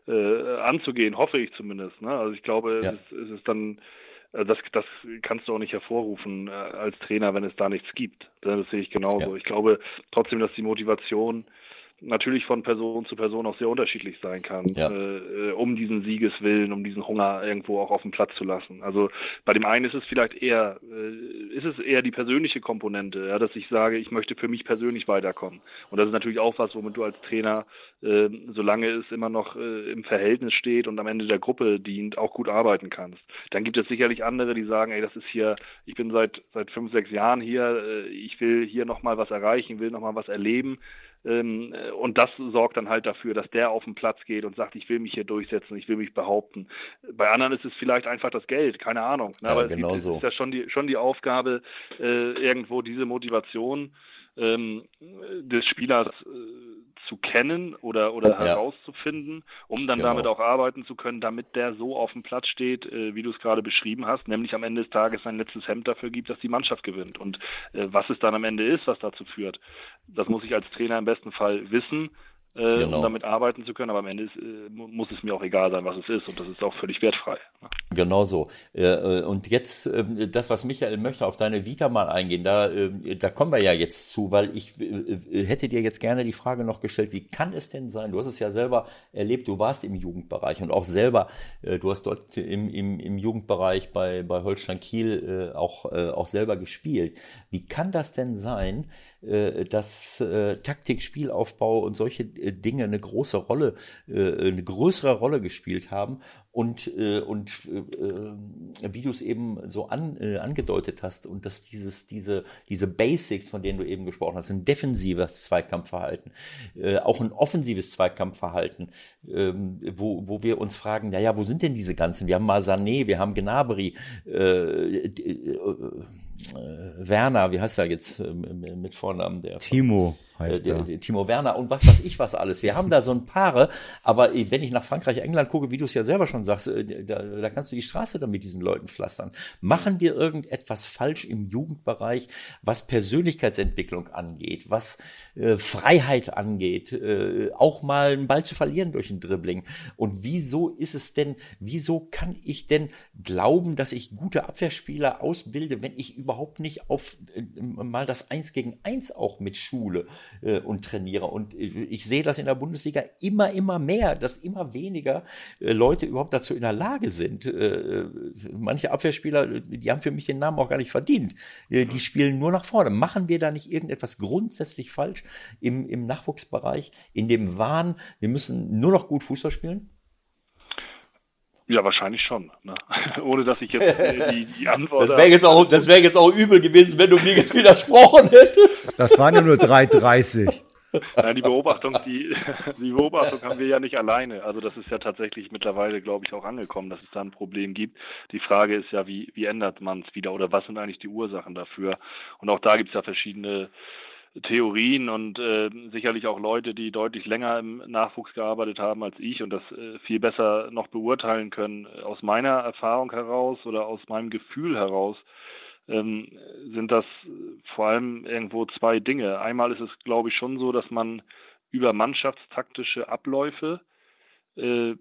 äh, anzugehen, hoffe ich zumindest. Ne? Also ich glaube, ja. es, es ist dann das, das kannst du auch nicht hervorrufen äh, als Trainer, wenn es da nichts gibt. Das sehe ich genauso. Ja. Ich glaube trotzdem, dass die Motivation natürlich von Person zu Person auch sehr unterschiedlich sein kann, ja. äh, um diesen Siegeswillen, um diesen Hunger irgendwo auch auf dem Platz zu lassen. Also bei dem einen ist es vielleicht eher, äh, ist es eher die persönliche Komponente, ja, dass ich sage, ich möchte für mich persönlich weiterkommen. Und das ist natürlich auch was, womit du als Trainer, äh, solange es immer noch äh, im Verhältnis steht und am Ende der Gruppe dient, auch gut arbeiten kannst. Dann gibt es sicherlich andere, die sagen, ey, das ist hier, ich bin seit seit fünf, sechs Jahren hier, äh, ich will hier nochmal was erreichen, will nochmal was erleben und das sorgt dann halt dafür, dass der auf den Platz geht und sagt, ich will mich hier durchsetzen, ich will mich behaupten. Bei anderen ist es vielleicht einfach das Geld, keine Ahnung. Ne? Ja, Aber genau es, so. ist ja schon die, schon die Aufgabe, äh, irgendwo diese Motivation ähm, des Spielers äh, zu kennen oder, oder ja. herauszufinden, um dann genau. damit auch arbeiten zu können, damit der so auf dem Platz steht, äh, wie du es gerade beschrieben hast, nämlich am Ende des Tages sein letztes Hemd dafür gibt, dass die Mannschaft gewinnt. Und äh, was es dann am Ende ist, was dazu führt, das muss ich als Trainer im besten Fall wissen äh, genau. um damit arbeiten zu können. Aber am Ende ist, äh, muss es mir auch egal sein, was es ist. Und das ist auch völlig wertfrei. Genau so. Äh, äh, und jetzt ähm, das, was Michael möchte, auf deine Vita mal eingehen, da, ähm, da kommen wir ja jetzt zu, weil ich hätte dir jetzt gerne die Frage noch gestellt, wie kann es denn sein, du hast es ja selber erlebt, du warst im Jugendbereich und auch selber, du hast dort im, im, im Jugendbereich bei, bei Holstein Kiel auch, auch selber gespielt. Wie kann das denn sein, äh, dass äh, Taktik, Spielaufbau und solche äh, Dinge eine große Rolle, eine größere Rolle gespielt haben und, und wie du es eben so an, angedeutet hast und dass dieses, diese, diese Basics, von denen du eben gesprochen hast, ein defensives Zweikampfverhalten, auch ein offensives Zweikampfverhalten, äh, wo, wo wir uns fragen, naja, wo sind denn diese ganzen? Wir haben Masané, wir haben Gnabry, äh, Werner, wie heißt er jetzt äh, mit Vornamen? Der Timo heißt äh, der, Timo Werner und was weiß ich was alles. Wir haben da so ein Paare, aber wenn ich nach Frankreich, England gucke, wie du es ja selber schon sagst, äh, da, da kannst du die Straße dann mit diesen Leuten pflastern. Machen wir irgendetwas falsch im Jugendbereich, was Persönlichkeitsentwicklung angeht, was äh, Freiheit angeht, äh, auch mal einen Ball zu verlieren durch ein Dribbling? Und wieso ist es denn, wieso kann ich denn glauben, dass ich gute Abwehrspieler ausbilde, wenn ich überhaupt nicht auf äh, mal das Eins gegen Eins auch mit Schule? Äh, und trainiere. Und ich sehe das in der Bundesliga immer, immer mehr, dass immer weniger äh, Leute überhaupt dazu in der Lage sind. Äh, manche Abwehrspieler, die haben für mich den Namen auch gar nicht verdient. Äh, die spielen nur nach vorne. Machen wir da nicht irgendetwas grundsätzlich falsch im, im Nachwuchsbereich, in dem Wahn, wir müssen nur noch gut Fußball spielen? Ja, wahrscheinlich schon. Ne? Ohne dass ich jetzt äh, die, die Antwort. Das wäre jetzt, auch, das wär jetzt auch übel gewesen, wenn du mir jetzt widersprochen hättest. Das waren ja nur 3,30. Nein, die Beobachtung, die, die Beobachtung haben wir ja nicht alleine. Also das ist ja tatsächlich mittlerweile, glaube ich, auch angekommen, dass es da ein Problem gibt. Die Frage ist ja, wie, wie ändert man es wieder oder was sind eigentlich die Ursachen dafür? Und auch da gibt es ja verschiedene Theorien und äh, sicherlich auch Leute, die deutlich länger im Nachwuchs gearbeitet haben als ich und das äh, viel besser noch beurteilen können. Aus meiner Erfahrung heraus oder aus meinem Gefühl heraus ähm, sind das vor allem irgendwo zwei Dinge. Einmal ist es, glaube ich, schon so, dass man über mannschaftstaktische Abläufe äh,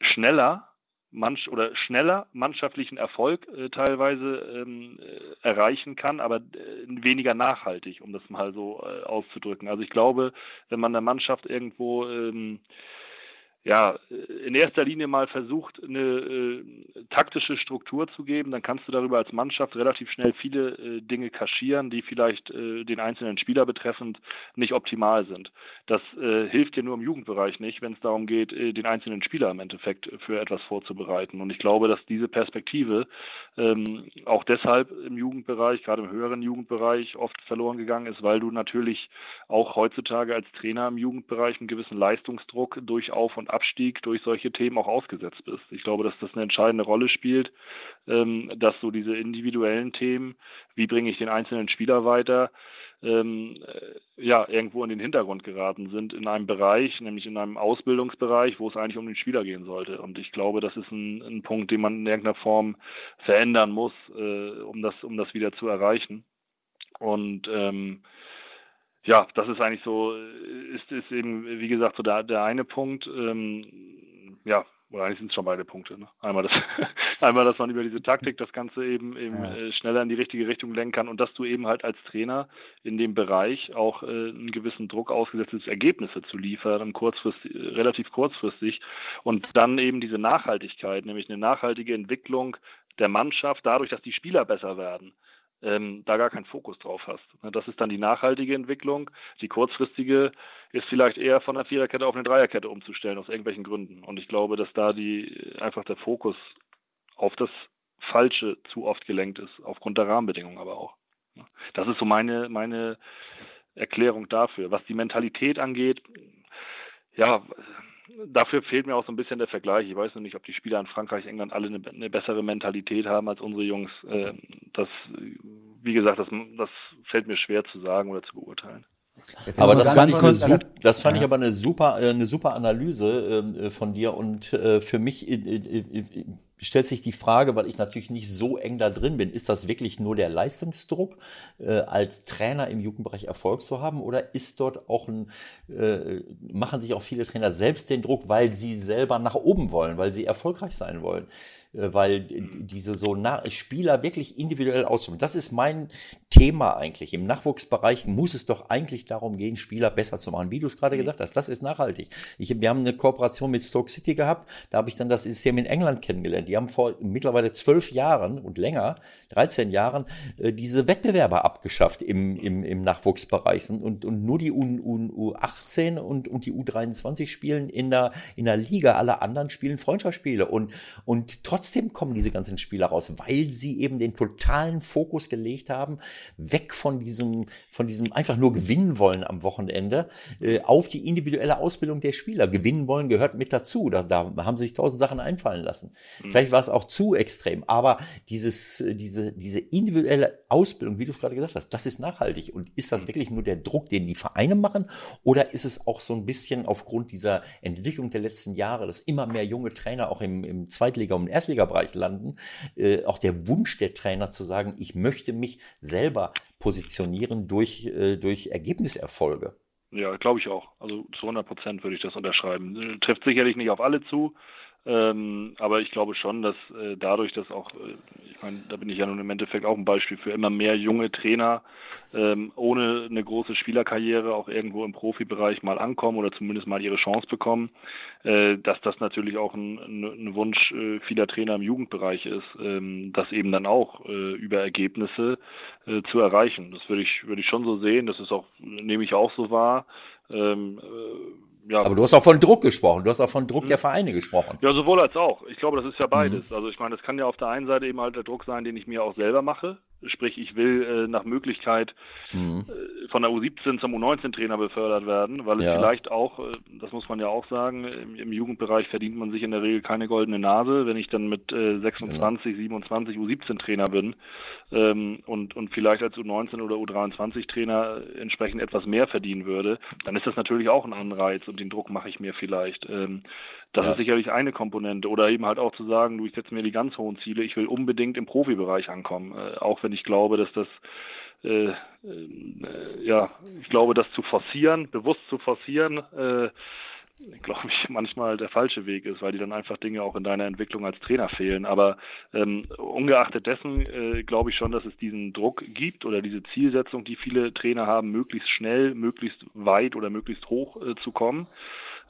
schneller manch oder schneller mannschaftlichen Erfolg äh, teilweise ähm, äh, erreichen kann, aber äh, weniger nachhaltig, um das mal so äh, auszudrücken. Also ich glaube, wenn man der Mannschaft irgendwo ähm, ja, in erster Linie mal versucht, eine äh, taktische Struktur zu geben, dann kannst du darüber als Mannschaft relativ schnell viele äh, Dinge kaschieren, die vielleicht äh, den einzelnen Spieler betreffend nicht optimal sind. Das äh, hilft dir nur im Jugendbereich nicht, wenn es darum geht, äh, den einzelnen Spieler im Endeffekt für etwas vorzubereiten. Und ich glaube, dass diese Perspektive ähm, auch deshalb im Jugendbereich, gerade im höheren Jugendbereich, oft verloren gegangen ist, weil du natürlich auch heutzutage als Trainer im Jugendbereich einen gewissen Leistungsdruck durch Auf- und Abstieg durch solche Themen auch ausgesetzt bist. Ich glaube, dass das eine entscheidende Rolle spielt, ähm, dass so diese individuellen Themen, wie bringe ich den einzelnen Spieler weiter, ähm, äh, ja, irgendwo in den Hintergrund geraten sind in einem Bereich, nämlich in einem Ausbildungsbereich, wo es eigentlich um den Spieler gehen sollte. Und ich glaube, das ist ein, ein Punkt, den man in irgendeiner Form verändern muss, äh, um das, um das wieder zu erreichen. Und ähm, ja, das ist eigentlich so, ist, ist eben, wie gesagt, so der, der eine Punkt. Ähm, ja, oder eigentlich sind es schon beide Punkte. Ne? Einmal, das, einmal, dass man über diese Taktik das Ganze eben, eben ja. äh, schneller in die richtige Richtung lenken kann und dass du eben halt als Trainer in dem Bereich auch äh, einen gewissen Druck ausgesetzt ist, Ergebnisse zu liefern, kurzfristig, relativ kurzfristig und dann eben diese Nachhaltigkeit, nämlich eine nachhaltige Entwicklung der Mannschaft dadurch, dass die Spieler besser werden ähm, da gar keinen Fokus drauf hast. Ne, das ist dann die nachhaltige Entwicklung. Die kurzfristige ist vielleicht eher von der Viererkette auf eine Dreierkette umzustellen, aus irgendwelchen Gründen. Und ich glaube, dass da die einfach der Fokus auf das Falsche zu oft gelenkt ist, aufgrund der Rahmenbedingungen aber auch. Ne, das ist so meine, meine Erklärung dafür. Was die Mentalität angeht, ja, dafür fehlt mir auch so ein bisschen der Vergleich. Ich weiß noch nicht, ob die Spieler in Frankreich, England alle eine, eine bessere Mentalität haben als unsere Jungs. Äh, das, wie gesagt, das, das fällt mir schwer zu sagen oder zu beurteilen. Aber das fand, ich eine, das fand ich aber eine super, äh, eine super Analyse äh, von dir und äh, für mich stellt sich die Frage, weil ich natürlich nicht so eng da drin bin, ist das wirklich nur der Leistungsdruck, äh, als Trainer im Jugendbereich Erfolg zu haben oder ist dort auch ein, äh, machen sich auch viele Trainer selbst den Druck, weil sie selber nach oben wollen, weil sie erfolgreich sein wollen? Äh, weil diese so Na Spieler wirklich individuell aussuchen. Das ist mein Thema eigentlich. Im Nachwuchsbereich muss es doch eigentlich darum gehen, Spieler besser zu machen, wie du es gerade gesagt hast. Das ist nachhaltig. Ich, wir haben eine Kooperation mit Stoke City gehabt, da habe ich dann das System in England kennengelernt. Die haben vor mittlerweile zwölf Jahren und länger, 13 Jahren, äh, diese Wettbewerber abgeschafft im, im, im Nachwuchsbereich und, und nur die U, U, U18 und, und die U23 spielen in der, in der Liga. Alle anderen spielen Freundschaftsspiele und, und trotzdem trotzdem kommen diese ganzen Spieler raus, weil sie eben den totalen Fokus gelegt haben, weg von diesem, von diesem einfach nur gewinnen wollen am Wochenende, äh, auf die individuelle Ausbildung der Spieler. Gewinnen wollen gehört mit dazu. Da, da haben sie sich tausend Sachen einfallen lassen. Mhm. Vielleicht war es auch zu extrem, aber dieses, diese, diese individuelle Ausbildung, wie du es gerade gesagt hast, das ist nachhaltig. Und ist das wirklich nur der Druck, den die Vereine machen? Oder ist es auch so ein bisschen aufgrund dieser Entwicklung der letzten Jahre, dass immer mehr junge Trainer auch im, im Zweitliga- und Erstliga Erstligabereich landen, äh, auch der Wunsch der Trainer zu sagen, ich möchte mich selber positionieren durch, äh, durch Ergebniserfolge. Ja, glaube ich auch. Also zu 100 Prozent würde ich das unterschreiben. Äh, trifft sicherlich nicht auf alle zu, ähm, aber ich glaube schon, dass äh, dadurch, dass auch, äh, Ich meine, da bin ich ja nun im Endeffekt auch ein Beispiel für immer mehr junge Trainer, ähm, ohne eine große Spielerkarriere auch irgendwo im Profibereich mal ankommen oder zumindest mal ihre Chance bekommen, äh, dass das natürlich auch ein, ein Wunsch äh, vieler Trainer im Jugendbereich ist, ähm, das eben dann auch äh, über Ergebnisse äh, zu erreichen. Das würde ich, würde ich schon so sehen, das ist auch, nehme ich auch so wahr. Ähm, äh, ja. Aber du hast auch von Druck gesprochen, du hast auch von Druck hm. der Vereine gesprochen. Ja, sowohl als auch. Ich glaube, das ist ja beides. Mhm. Also ich meine, das kann ja auf der einen Seite eben halt der Druck sein, den ich mir auch selber mache, Sprich, ich will äh, nach Möglichkeit mhm. äh, von der U17 zum U19-Trainer befördert werden, weil es ja. vielleicht auch, äh, das muss man ja auch sagen, im, im, Jugendbereich verdient man sich in der Regel keine goldene Nase. Wenn ich dann mit 26, ja. 27 U17-Trainer bin ähm, und, und vielleicht als U19 oder U23-Trainer entsprechend etwas mehr verdienen würde, dann ist das natürlich auch ein Anreiz und den Druck mache ich mir vielleicht. Ähm, das ja. ist sicherlich eine Komponente. Oder eben halt auch zu sagen, du, ich setze mir die ganz hohen Ziele, ich will unbedingt im Profibereich ankommen. Äh, auch wenn ich glaube, dass das äh, äh, ja, ich glaube, das zu forcieren, bewusst zu forcieren, äh, glaube ich, manchmal der falsche Weg ist, weil die dann einfach Dinge auch in deiner Entwicklung als Trainer fehlen. Aber ähm, ungeachtet dessen äh, glaube ich schon, dass es diesen Druck gibt oder diese Zielsetzung, die viele Trainer haben, möglichst schnell, möglichst weit oder möglichst hoch äh, zu kommen.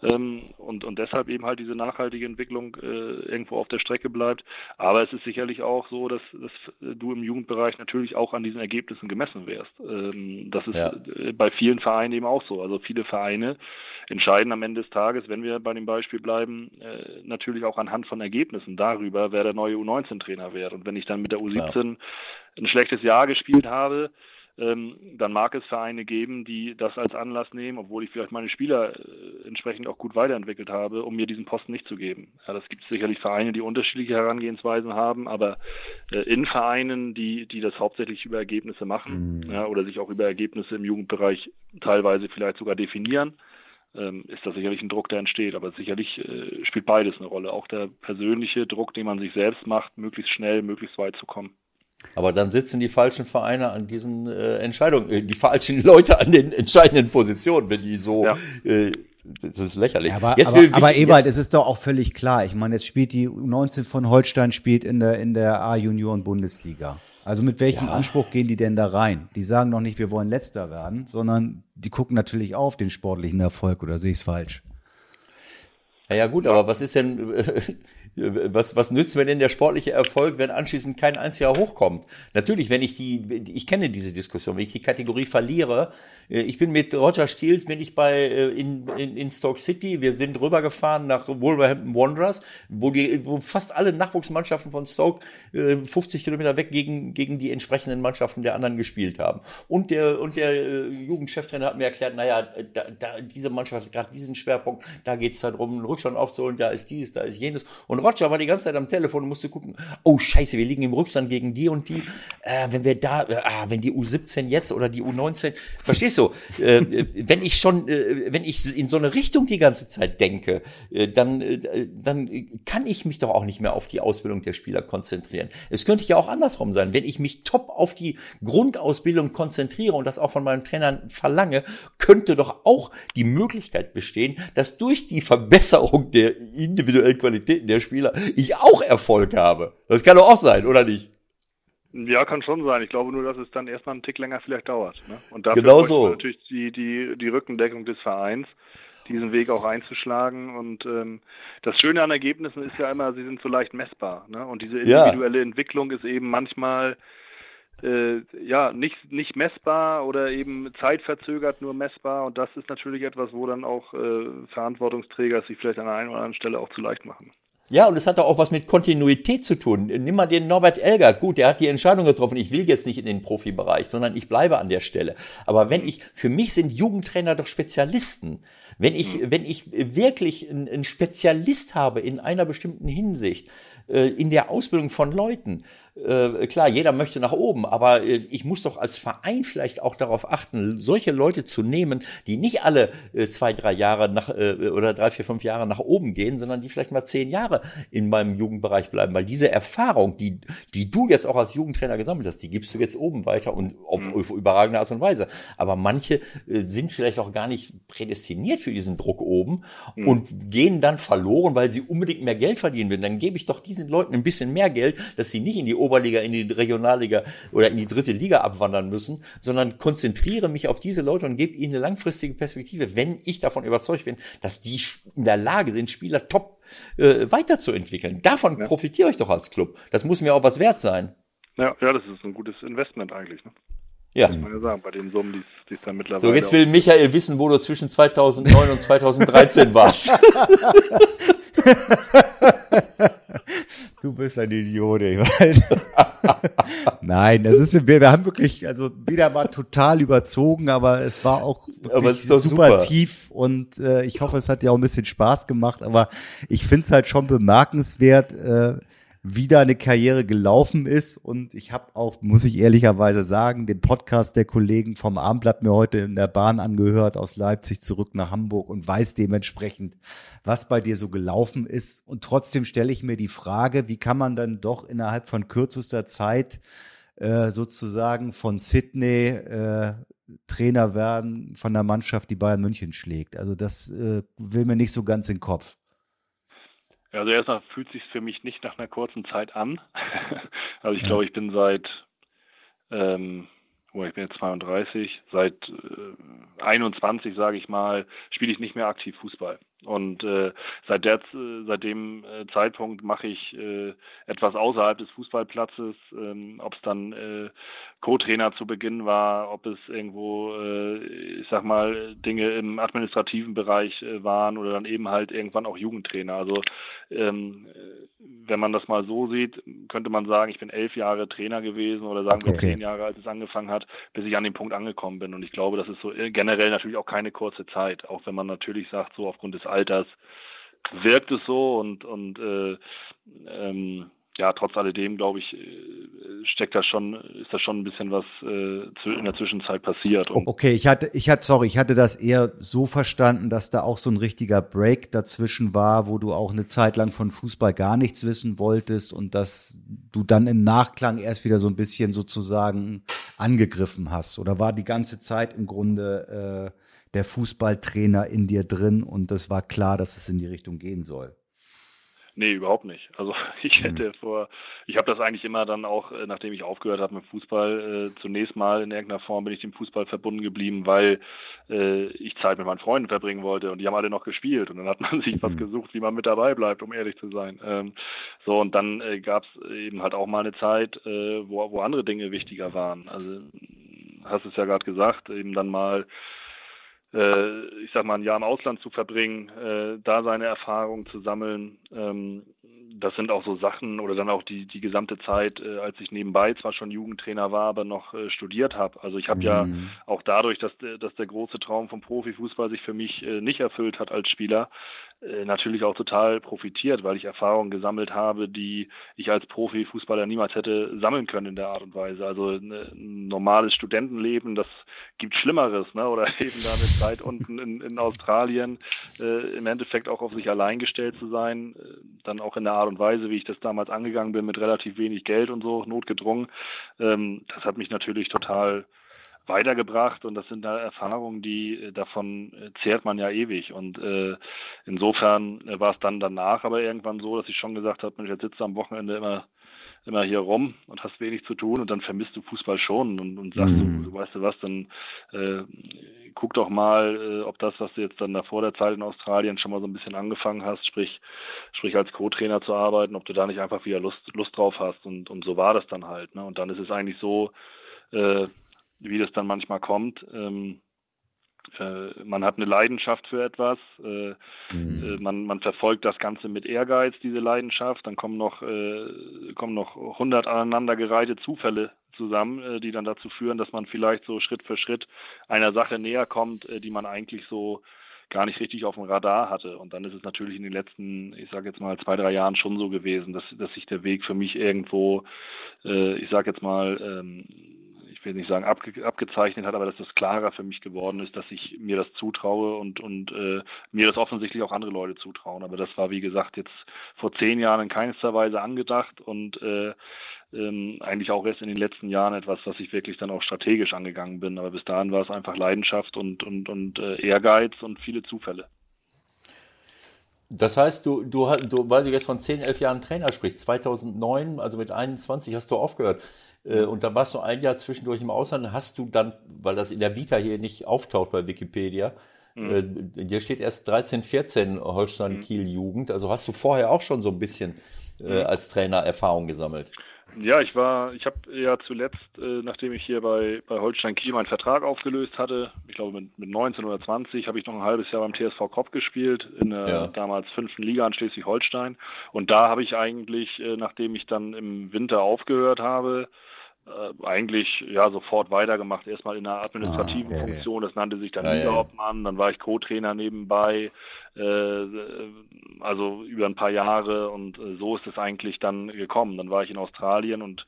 Ähm, und, und deshalb eben halt diese nachhaltige Entwicklung äh, irgendwo auf der Strecke bleibt. Aber es ist sicherlich auch so, dass, dass du im Jugendbereich natürlich auch an diesen Ergebnissen gemessen wärst. Ähm, das ist ja. Äh, bei vielen Vereinen eben auch so. Also viele Vereine entscheiden am Ende des Tages, wenn wir bei dem Beispiel bleiben, äh, natürlich auch anhand von Ergebnissen darüber, wer der neue U19-Trainer wäre. Und wenn ich dann mit der U17 Klar. ein schlechtes Jahr gespielt habe, dann mag es Vereine geben, die das als Anlass nehmen, obwohl ich vielleicht meine Spieler äh, entsprechend auch gut weiterentwickelt habe, um mir diesen Posten nicht zu geben. Ja, das gibt sicherlich Vereine, die unterschiedliche Herangehensweisen haben, aber äh, in Vereinen, die, die das hauptsächlich über Ergebnisse machen mhm. ja, oder sich auch über Ergebnisse im Jugendbereich teilweise vielleicht sogar definieren, ähm, ist das sicherlich ein Druck, der entsteht. Aber sicherlich äh, spielt beides eine Rolle. Auch der persönliche Druck, den man sich selbst macht, möglichst schnell, möglichst weit zu kommen. Aber dann sitzen die falschen Vereine an diesen äh, Entscheidungen, äh, die falschen Leute an den entscheidenden Positionen, wenn die so ja. äh, das ist lächerlich. Aber, jetzt aber, aber Ewald, es ist doch auch völlig klar. Ich meine, jetzt spielt die U19 von Holstein spielt in der in der A-Junioren-Bundesliga. Also mit welchem ja. Anspruch gehen die denn da rein? Die sagen doch nicht, wir wollen letzter werden, sondern die gucken natürlich auf den sportlichen Erfolg oder sehe ich es falsch? Ja, ja gut, aber was ist denn, was, was nützt mir denn der sportliche Erfolg, wenn anschließend kein einziger hochkommt? Natürlich, wenn ich die, ich kenne diese Diskussion, wenn ich die Kategorie verliere, äh, ich bin mit Roger Steels, bin ich bei, äh, in, in, in Stoke City, wir sind rübergefahren nach Wolverhampton Wanderers, wo die, wo fast alle Nachwuchsmannschaften von Stoke 50 äh, Kilometer weg gegen, gegen die entsprechenden Mannschaften der anderen gespielt haben. Und der, und der Jugendcheftrainer hat mir erklärt, naja, da, da, diese Mannschaft hat gerade diesen Schwerpunkt, da geht's darum, einen Rückstand aufzuholen, da ist dies, da ist jenes. Und Roger war die ganze Zeit am Telefon und musste gucken, oh scheiße, wir liegen im Rückstand gegen die und die. Äh, wenn wir da, äh, ah, wenn die U17 jetzt oder die U19, verstehst du, äh, wenn ich schon, äh, wenn ich in so eine Richtung die ganze Zeit denke, äh, dann, äh, dann kann ich mich doch auch nicht mehr auf die Ausbildung der Spieler konzentrieren. Es könnte ja auch andersrum sein. Wenn ich mich top auf die Grundausbildung konzentriere und das auch von meinen Trainern verlange, könnte doch auch die Möglichkeit bestehen, dass durch die Verbesserung der individuellen Qualitäten der Spieler ich auch Erfolg habe. Das kann doch auch sein, oder nicht? Ja, kann schon sein. Ich glaube nur, dass es dann erstmal einen Tick länger vielleicht dauert. Ne? Und dafür genau so. natürlich die, die, die Rückendeckung des Vereins, diesen Weg auch einzuschlagen. Und ähm, das Schöne an Ergebnissen ist ja immer, sie sind so leicht messbar. Ne? Und diese individuelle ja. Entwicklung ist eben manchmal äh, ja nicht, nicht messbar oder eben zeitverzögert nur messbar. Und das ist natürlich etwas, wo dann auch äh, Verantwortungsträger sich vielleicht an der einen oder anderen Stelle auch zu leicht machen. Ja, und es hat auch was mit Kontinuität zu tun. Nimm mal den Norbert Elgert. Gut, der hat die Entscheidung getroffen. Ich will jetzt nicht in den Profibereich, sondern ich bleibe an der Stelle. Aber wenn ich, für mich sind Jugendtrainer doch Spezialisten. Wenn ich, wenn ich wirklich einen Spezialist habe in einer bestimmten Hinsicht, äh, in der Ausbildung von Leuten, äh, klar, jeder möchte nach oben, aber äh, ich muss doch als Verein vielleicht auch darauf achten, solche Leute zu nehmen, die nicht alle äh, zwei, drei Jahre nach äh, oder drei, vier, fünf Jahre nach oben gehen, sondern die vielleicht mal zehn Jahre in meinem Jugendbereich bleiben, weil diese Erfahrung, die, die du jetzt auch als Jugendtrainer gesammelt hast, die gibst du jetzt oben weiter und auf, mhm. auf überragende Art und Weise. Aber manche äh, sind vielleicht auch gar nicht prädestiniert für diesen Druck oben mhm. und gehen dann verloren, weil sie unbedingt mehr Geld verdienen will. Dann gebe ich doch diesen Leuten ein bisschen mehr Geld, dass sie nicht in die Oberliga in die Regionalliga oder in die dritte Liga abwandern müssen, sondern konzentriere mich auf diese Leute und gebe ihnen eine langfristige Perspektive, wenn ich davon überzeugt bin, dass die in der Lage sind, Spieler top äh, weiterzuentwickeln. Davon ja. profitiere ich doch als Club. Das muss mir auch was wert sein. Ja, ja, das ist ein gutes Investment eigentlich. Ne? Ja. Muss man ja sagen, bei den Summen, die es dann mittlerweile. So, jetzt will Michael wissen, wo du zwischen 2009 und 2013 warst. Du bist ein Idiot, ey. Nein, das ist, wir, wir haben wirklich, also wieder mal total überzogen, aber es war auch aber super, super, tief und äh, ich hoffe, es hat dir auch ein bisschen Spaß gemacht, aber ich finde es halt schon bemerkenswert, äh, wie da eine Karriere gelaufen ist. Und ich habe auch, muss ich ehrlicherweise sagen, den Podcast der Kollegen vom Abendblatt mir heute in der Bahn angehört, aus Leipzig zurück nach Hamburg und weiß dementsprechend, was bei dir so gelaufen ist. Und trotzdem stelle ich mir die Frage, wie kann man dann doch innerhalb von kürzester Zeit äh, sozusagen von Sydney äh, Trainer werden von der Mannschaft, die Bayern München schlägt. Also das äh, will mir nicht so ganz in den Kopf. Also erstmal fühlt sich für mich nicht nach einer kurzen Zeit an. also ich glaube, ich bin seit, ähm, oh, ich bin jetzt 32, seit äh, 21, sage ich mal, spiele ich nicht mehr aktiv Fußball. Und äh, seit, der, seit dem äh, Zeitpunkt mache ich äh, etwas außerhalb des Fußballplatzes, ähm, ob es dann äh, Co-Trainer zu Beginn war, ob es irgendwo, äh, ich sag mal, Dinge im administrativen Bereich äh, waren oder dann eben halt irgendwann auch Jugendtrainer. Also ähm, wenn man das mal so sieht, könnte man sagen, ich bin elf Jahre Trainer gewesen oder sagen wir okay. zehn Jahre, als es angefangen hat, bis ich an dem Punkt angekommen bin. Und ich glaube, das ist so äh, generell natürlich auch keine kurze Zeit, auch wenn man natürlich sagt, so aufgrund des Alters wirkt es so und, und äh, ähm, ja, trotz alledem, glaube ich, äh, steckt da schon, ist da schon ein bisschen was äh, in der Zwischenzeit passiert. Und okay, ich hatte, ich hatte, sorry, ich hatte das eher so verstanden, dass da auch so ein richtiger Break dazwischen war, wo du auch eine Zeit lang von Fußball gar nichts wissen wolltest und dass du dann im Nachklang erst wieder so ein bisschen sozusagen angegriffen hast. Oder war die ganze Zeit im Grunde äh, der Fußballtrainer in dir drin und das war klar, dass es in die Richtung gehen soll? Nee, überhaupt nicht. Also ich hätte mhm. vor, ich habe das eigentlich immer dann auch, äh, nachdem ich aufgehört habe mit Fußball, äh, zunächst mal in irgendeiner Form bin ich dem Fußball verbunden geblieben, weil äh, ich Zeit mit meinen Freunden verbringen wollte und die haben alle noch gespielt und dann hat man sich was mhm. gesucht, wie man mit dabei bleibt, um ehrlich zu sein. Ähm, so und dann äh, gab es eben halt auch mal eine Zeit, äh, wo, wo andere Dinge wichtiger waren. Also hast es ja gerade gesagt, eben dann mal ich sag mal, ein Jahr im Ausland zu verbringen, äh, da seine Erfahrungen zu sammeln. Ähm, das sind auch so Sachen oder dann auch die, die gesamte Zeit, äh, als ich nebenbei zwar schon Jugendtrainer war, aber noch äh, studiert habe. Also ich habe mhm. ja auch dadurch, dass, dass der große Traum vom Profifußball sich für mich äh, nicht erfüllt hat als Spieler, äh, natürlich auch total profitiert, weil ich Erfahrungen gesammelt habe, die ich als Profifußballer niemals hätte sammeln können in der Art und Weise. Also ne, ein normales Studentenleben, das gibt Schlimmeres, ne? Oder eben da eine Zeit unten in, in Australien äh, im Endeffekt auch auf sich allein gestellt zu sein, äh, dann auch in der Art und Weise, wie ich das damals angegangen bin, mit relativ wenig Geld und so, notgedrungen. Ähm, das hat mich natürlich total weitergebracht und das sind da Erfahrungen, die äh, davon äh, zehrt man ja ewig und äh, insofern äh, war es dann danach aber irgendwann so, dass ich schon gesagt habe, Mensch, jetzt sitzt du am Wochenende immer immer hier rum und hast wenig zu tun und dann vermisst du Fußball schon und, und sagst mhm. du, weißt du was, dann äh, guck doch mal, äh, ob das, was du jetzt dann da vor der Zeit in Australien schon mal so ein bisschen angefangen hast, sprich, sprich als Co-Trainer zu arbeiten, ob du da nicht einfach wieder Lust, Lust drauf hast und, und so war das dann halt. Ne? Und dann ist es eigentlich so, äh, wie das dann manchmal kommt. Ähm, äh, man hat eine Leidenschaft für etwas, äh, mhm. äh, man, man verfolgt das Ganze mit Ehrgeiz, diese Leidenschaft, dann kommen noch, äh, kommen noch hundert aneinandergereihte Zufälle zusammen, äh, die dann dazu führen, dass man vielleicht so Schritt für Schritt einer Sache näher kommt, die man eigentlich so gar nicht richtig auf dem Radar hatte. Und dann ist es natürlich in den letzten, ich sage jetzt mal, zwei, drei Jahren schon so gewesen, dass, dass sich der Weg für mich irgendwo, ich sage jetzt mal, ähm, ich will nicht sagen abge abgezeichnet hat, aber dass das klarer für mich geworden ist, dass ich mir das zutraue und, und äh, mir das offensichtlich auch andere Leute zutrauen. Aber das war, wie gesagt, jetzt vor zehn Jahren in keinster Weise angedacht und äh, ähm, eigentlich auch erst in den letzten Jahren etwas, was ich wirklich dann auch strategisch angegangen bin. Aber bis dahin war es einfach Leidenschaft und, und, und äh, Ehrgeiz und viele Zufälle. Das heißt, du, du, du, weil du jetzt von 10, 11 Jahren Trainer sprichst, 2009, also mit 21 hast du aufgehört. Äh, und dann warst du ein Jahr zwischendurch im Ausland. Hast du dann, weil das in der Vita hier nicht auftaucht bei Wikipedia, mhm. äh, hier steht erst 13, 14 Holstein-Kiel-Jugend. Also hast du vorher auch schon so ein bisschen äh, mhm. als Trainer Erfahrung gesammelt? Ja, ich war, ich habe ja zuletzt, äh, nachdem ich hier bei, bei Holstein Kiel meinen Vertrag aufgelöst hatte, ich glaube mit, mit 19 oder 20, habe ich noch ein halbes Jahr beim TSV Kopp gespielt, in der ja. damals fünften Liga in Schleswig-Holstein. Und da habe ich eigentlich, äh, nachdem ich dann im Winter aufgehört habe, eigentlich ja sofort weitergemacht. Erstmal in einer administrativen ah, okay. Funktion, das nannte sich dann ja, Liga-Obmann, dann war ich Co-Trainer nebenbei, äh, also über ein paar Jahre und äh, so ist es eigentlich dann gekommen. Dann war ich in Australien und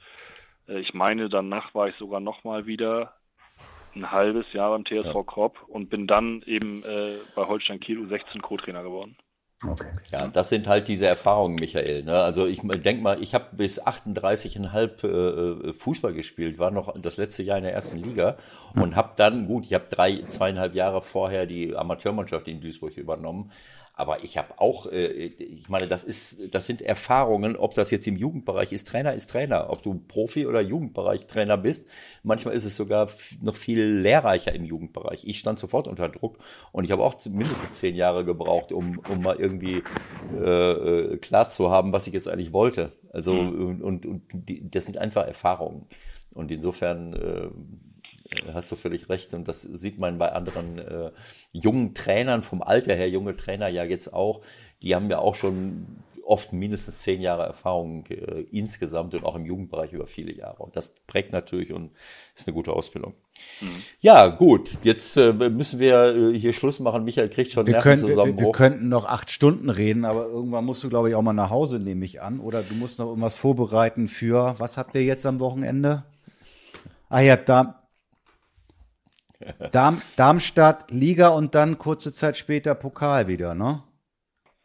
äh, ich meine, danach war ich sogar nochmal wieder ein halbes Jahr beim TSV ja. Kropp und bin dann eben äh, bei Holstein Kiel U16 Co-Trainer geworden. Okay. Ja, das sind halt diese Erfahrungen, Michael. Ne? Also ich denke mal, ich habe bis 38,5 äh, Fußball gespielt, war noch das letzte Jahr in der ersten Liga und habe dann, gut, ich habe drei, zweieinhalb Jahre vorher die Amateurmannschaft in Duisburg übernommen, aber ich habe auch, äh, ich meine, das ist, das sind Erfahrungen, ob das jetzt im Jugendbereich ist. Trainer ist Trainer, ob du Profi oder Jugendbereich Trainer bist. Manchmal ist es sogar noch viel lehrreicher im Jugendbereich. Ich stand sofort unter Druck und ich habe auch mindestens zehn Jahre gebraucht, um, um mal irgendwie äh, äh klar zu haben, was ich jetzt eigentlich wollte. Also mhm. und, und die, das sind einfach Erfahrungen. Und insofern äh, hast du völlig recht. Und das sieht man bei anderen äh, jungen Trainern vom Alter her, junge Trainer ja jetzt auch. Die haben ja auch schon oft mindestens zehn Jahre Erfahrung äh, insgesamt und auch im Jugendbereich über viele Jahre. Und das prägt natürlich und ist eine gute Ausbildung. Mhm. Ja, gut. Jetzt äh, müssen wir äh, hier Schluss machen. Michael kriegt schon wir können, wir, wir, könnten noch acht Stunden reden, aber irgendwann musst du, glaube ich, auch mal nach Hause, nehme ich an. Oder du musst noch irgendwas vorbereiten für, was habt ihr jetzt am Wochenende? Ah ja, da, Darm, Darmstadt, Liga und dann kurze Zeit später Pokal wieder, ne?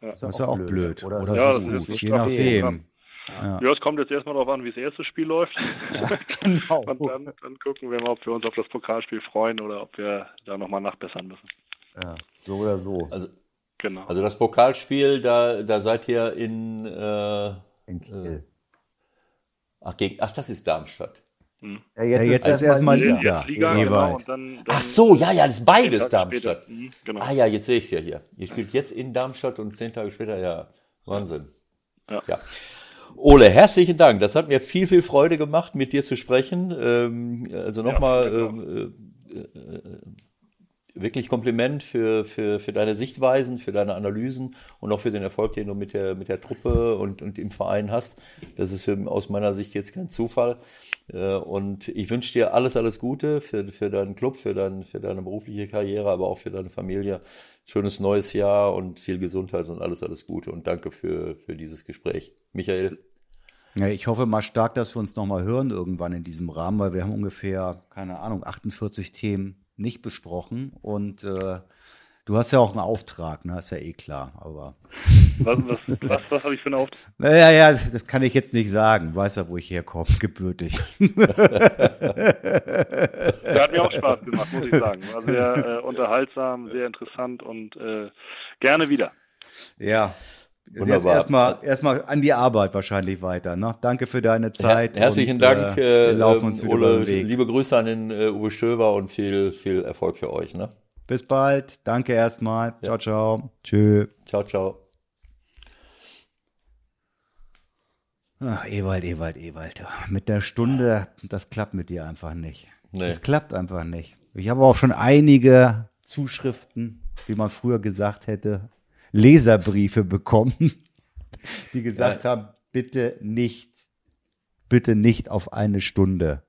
Ja. Das ist ja auch blöd. blöd. Oder, Oder ja, ist gut, ist je nachdem. Ja. ja. es kommt jetzt erstmal darauf an, wie das erste Spiel läuft. Ja, genau. und dann, dann, gucken wir mal, ob wir uns auf das Pokalspiel freuen oder ob wir da nochmal nachbessern müssen. Ja, so oder so. Also, genau. also das Pokalspiel, da, da seid ihr in, äh, in Kiel. Äh, ach, gegen, ach, das ist Darmstadt. Hm. Ja, jetzt, ja, jetzt ist erstmal Liga. Liga genau, dann, dann Ach so, ja, ja, das ist beides Darmstadt. Mhm, genau. Ah ja, jetzt sehe ich es ja hier. Ihr spielt jetzt in Darmstadt und zehn Tage später, ja, Wahnsinn. Ja. ja. Ole, herzlichen Dank. Das hat mir viel, viel Freude gemacht, mit dir zu sprechen. Ähm, also nochmal ja, genau. ähm, äh, äh, wirklich Kompliment für, für, für deine Sichtweisen, für deine Analysen und auch für den Erfolg, den du mit der, mit der Truppe und, und im Verein hast. Das ist für, aus meiner Sicht jetzt kein Zufall. Äh, und ich wünsche dir alles, alles Gute für, für deinen Club, für, dein, für deine berufliche Karriere, aber auch für deine Familie. Schönes neues Jahr und viel Gesundheit und alles, alles Gute. Und danke für, für dieses Gespräch. Michael. Ja, ich hoffe mal stark, dass wir uns nochmal hören irgendwann in diesem Rahmen, weil wir haben ungefähr, keine Ahnung, 48 Themen nicht besprochen und äh, du hast ja auch einen Auftrag, ne? Ist ja eh klar, aber. Was, was, was, was habe ich für einen Auftrag? Naja, ja, das kann ich jetzt nicht sagen. Du weißt ja, wo ich herkomme, gebürtig. Der hat mir auch Spaß gemacht, muss ich sagen. War sehr äh, unterhaltsam, sehr interessant und äh, gerne wieder. Ja, Wunderbar. Jetzt erstmal erstmal an die Arbeit wahrscheinlich weiter. Ne? Danke für deine Zeit. Her herzlichen und, Dank, äh, wir laufen uns Ole, Liebe Grüße an den äh, Uwe Stöber und viel, viel Erfolg für euch. Ne? Bis bald. Danke erstmal. Ja. Ciao, ciao. Tschö. Ciao, ciao. Ach, Ewald, Ewald, Ewald. Mit der Stunde, das klappt mit dir einfach nicht. Nee. Das klappt einfach nicht. Ich habe auch schon einige Zuschriften, wie man früher gesagt hätte, Leserbriefe bekommen, die gesagt ja. haben, bitte nicht, bitte nicht auf eine Stunde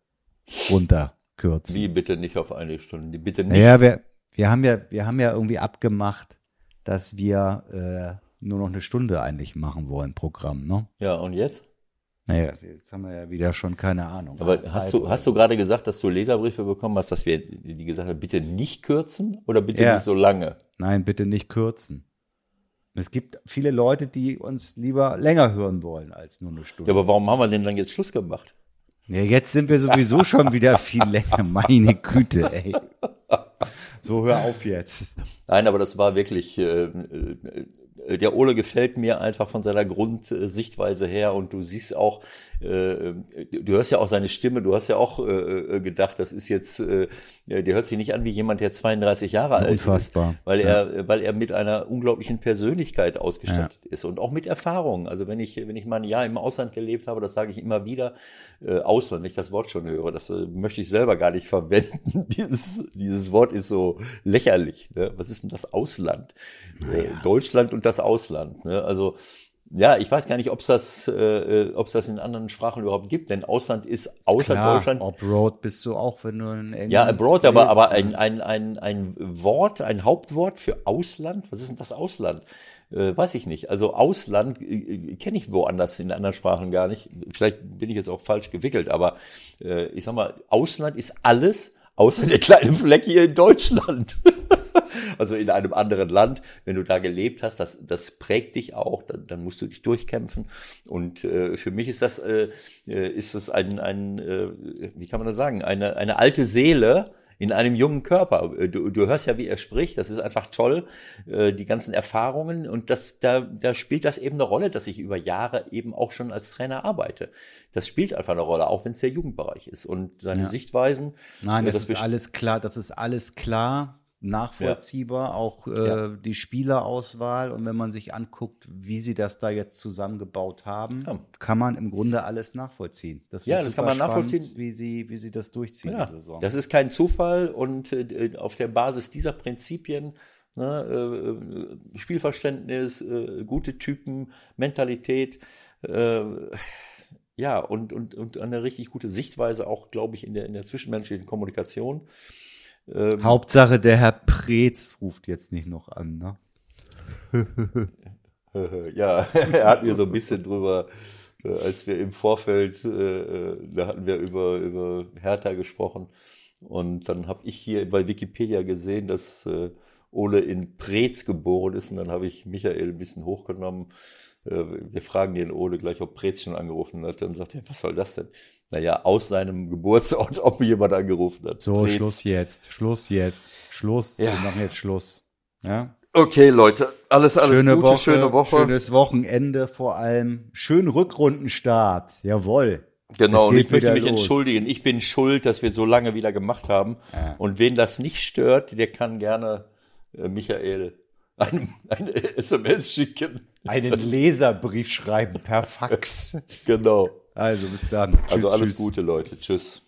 runterkürzen. Wie bitte nicht auf eine Stunde? Bitte nicht. Ja, wir, wir haben ja, wir haben ja irgendwie abgemacht, dass wir äh, nur noch eine Stunde eigentlich machen wollen, Programm, ne? Ja, und jetzt? Naja, jetzt haben wir ja wieder schon keine Ahnung. Aber hast du, hast du gerade gesagt, dass du Leserbriefe bekommen hast, dass wir die gesagt haben, bitte nicht kürzen oder bitte ja. nicht so lange? Nein, bitte nicht kürzen. Es gibt viele Leute, die uns lieber länger hören wollen als nur eine Stunde. Ja, aber warum haben wir denn dann jetzt Schluss gemacht? Ja, jetzt sind wir sowieso schon wieder viel länger. Meine Güte, ey. So, hör auf jetzt. Nein, aber das war wirklich, äh, äh äh, der Ole gefällt mir einfach von seiner Grundsichtweise her und du siehst auch, äh, du hörst ja auch seine Stimme, du hast ja auch äh, gedacht, das ist jetzt, der hört sich nicht an wie jemand, der 32 Jahre alt Unfassbar. ist, weil er, ja. weil er mit einer unglaublichen Persönlichkeit ausgestattet ja. ist und auch mit Erfahrung. Also wenn ich, wenn ich mal ein Jahr im Ausland gelebt habe, das sage ich immer wieder, äh, Ausland, wenn ich das Wort schon höre, das äh, möchte ich selber gar nicht verwenden. dieses, dieses Wort ist so lächerlich. Ne? Was ist denn das Ausland? Naja. Deutschland und das Ausland. Ne? Also ja, ich weiß gar nicht, ob es das, äh, ob es das in anderen Sprachen überhaupt gibt, denn Ausland ist außer Klar, Deutschland. Abroad bist du auch, wenn du in England. Ja, abroad, aber, aber ein, ein, ein, ein Wort, ein Hauptwort für Ausland. Was ist denn das Ausland? Äh, weiß ich nicht. Also Ausland äh, kenne ich woanders in anderen Sprachen gar nicht. Vielleicht bin ich jetzt auch falsch gewickelt, aber äh, ich sag mal, Ausland ist alles außer der kleine Fleck hier in Deutschland. also in einem anderen Land, wenn du da gelebt hast, das, das prägt dich auch, dann, dann musst du dich durchkämpfen. Und äh, für mich ist das, äh, äh, ist das ein, ein äh, wie kann man das sagen, eine, eine alte Seele, in einem jungen Körper. Äh, du, du hörst ja, wie er spricht, das ist einfach toll, äh, die ganzen Erfahrungen und das, da, da spielt das eben eine Rolle, dass ich über Jahre eben auch schon als Trainer arbeite. Das spielt einfach eine Rolle, auch wenn es der Jugendbereich ist und seine ja. Sichtweisen. Nein, das, das ist alles klar, das ist alles klar nachvollziehbar, ja. auch äh, ja. die Spielerauswahl. Und wenn man sich anguckt, wie sie das da jetzt zusammengebaut haben, ja. kann man im Grunde alles nachvollziehen. Das ja, das kann man spannend, nachvollziehen, wie sie, wie sie das durchziehen. Ja. Saison. Das ist kein Zufall und äh, auf der Basis dieser Prinzipien ne, äh, Spielverständnis, äh, gute Typen, Mentalität, äh, ja, und, und, und eine richtig gute Sichtweise auch, glaube ich, in der, in der zwischenmenschlichen Kommunikation. Ähm, Hauptsache, der Herr Preetz ruft jetzt nicht noch an, ne? ja, er hat mir so ein bisschen drüber, äh, als wir im Vorfeld, äh, äh, da hatten wir über, über Hertha gesprochen. Und dann habe ich hier bei Wikipedia gesehen, dass äh, Ole in Preetz geboren ist. Und dann habe ich Michael ein bisschen hochgenommen. Äh, wir fragen den Ole gleich, ob Preetz schon angerufen hat. Dann sagt er, was soll das denn? Naja, aus seinem Geburtsort, ob mir jemand angerufen hat. So, Dreh's. Schluss jetzt, Schluss jetzt, Schluss, ja. wir machen jetzt Schluss. Ja. Okay, Leute, alles, alles schöne Gute, Woche, schöne Woche. Schönes Wochenende vor allem. Schönen Rückrundenstart, jawohl. Genau, und ich möchte mich los. entschuldigen. Ich bin schuld, dass wir so lange wieder gemacht haben. Ja. Und wen das nicht stört, der kann gerne äh, Michael eine, eine SMS schicken. Einen Leserbrief schreiben per Fax. genau. Also bis dann. Also alles tschüss. Gute, Leute. Tschüss.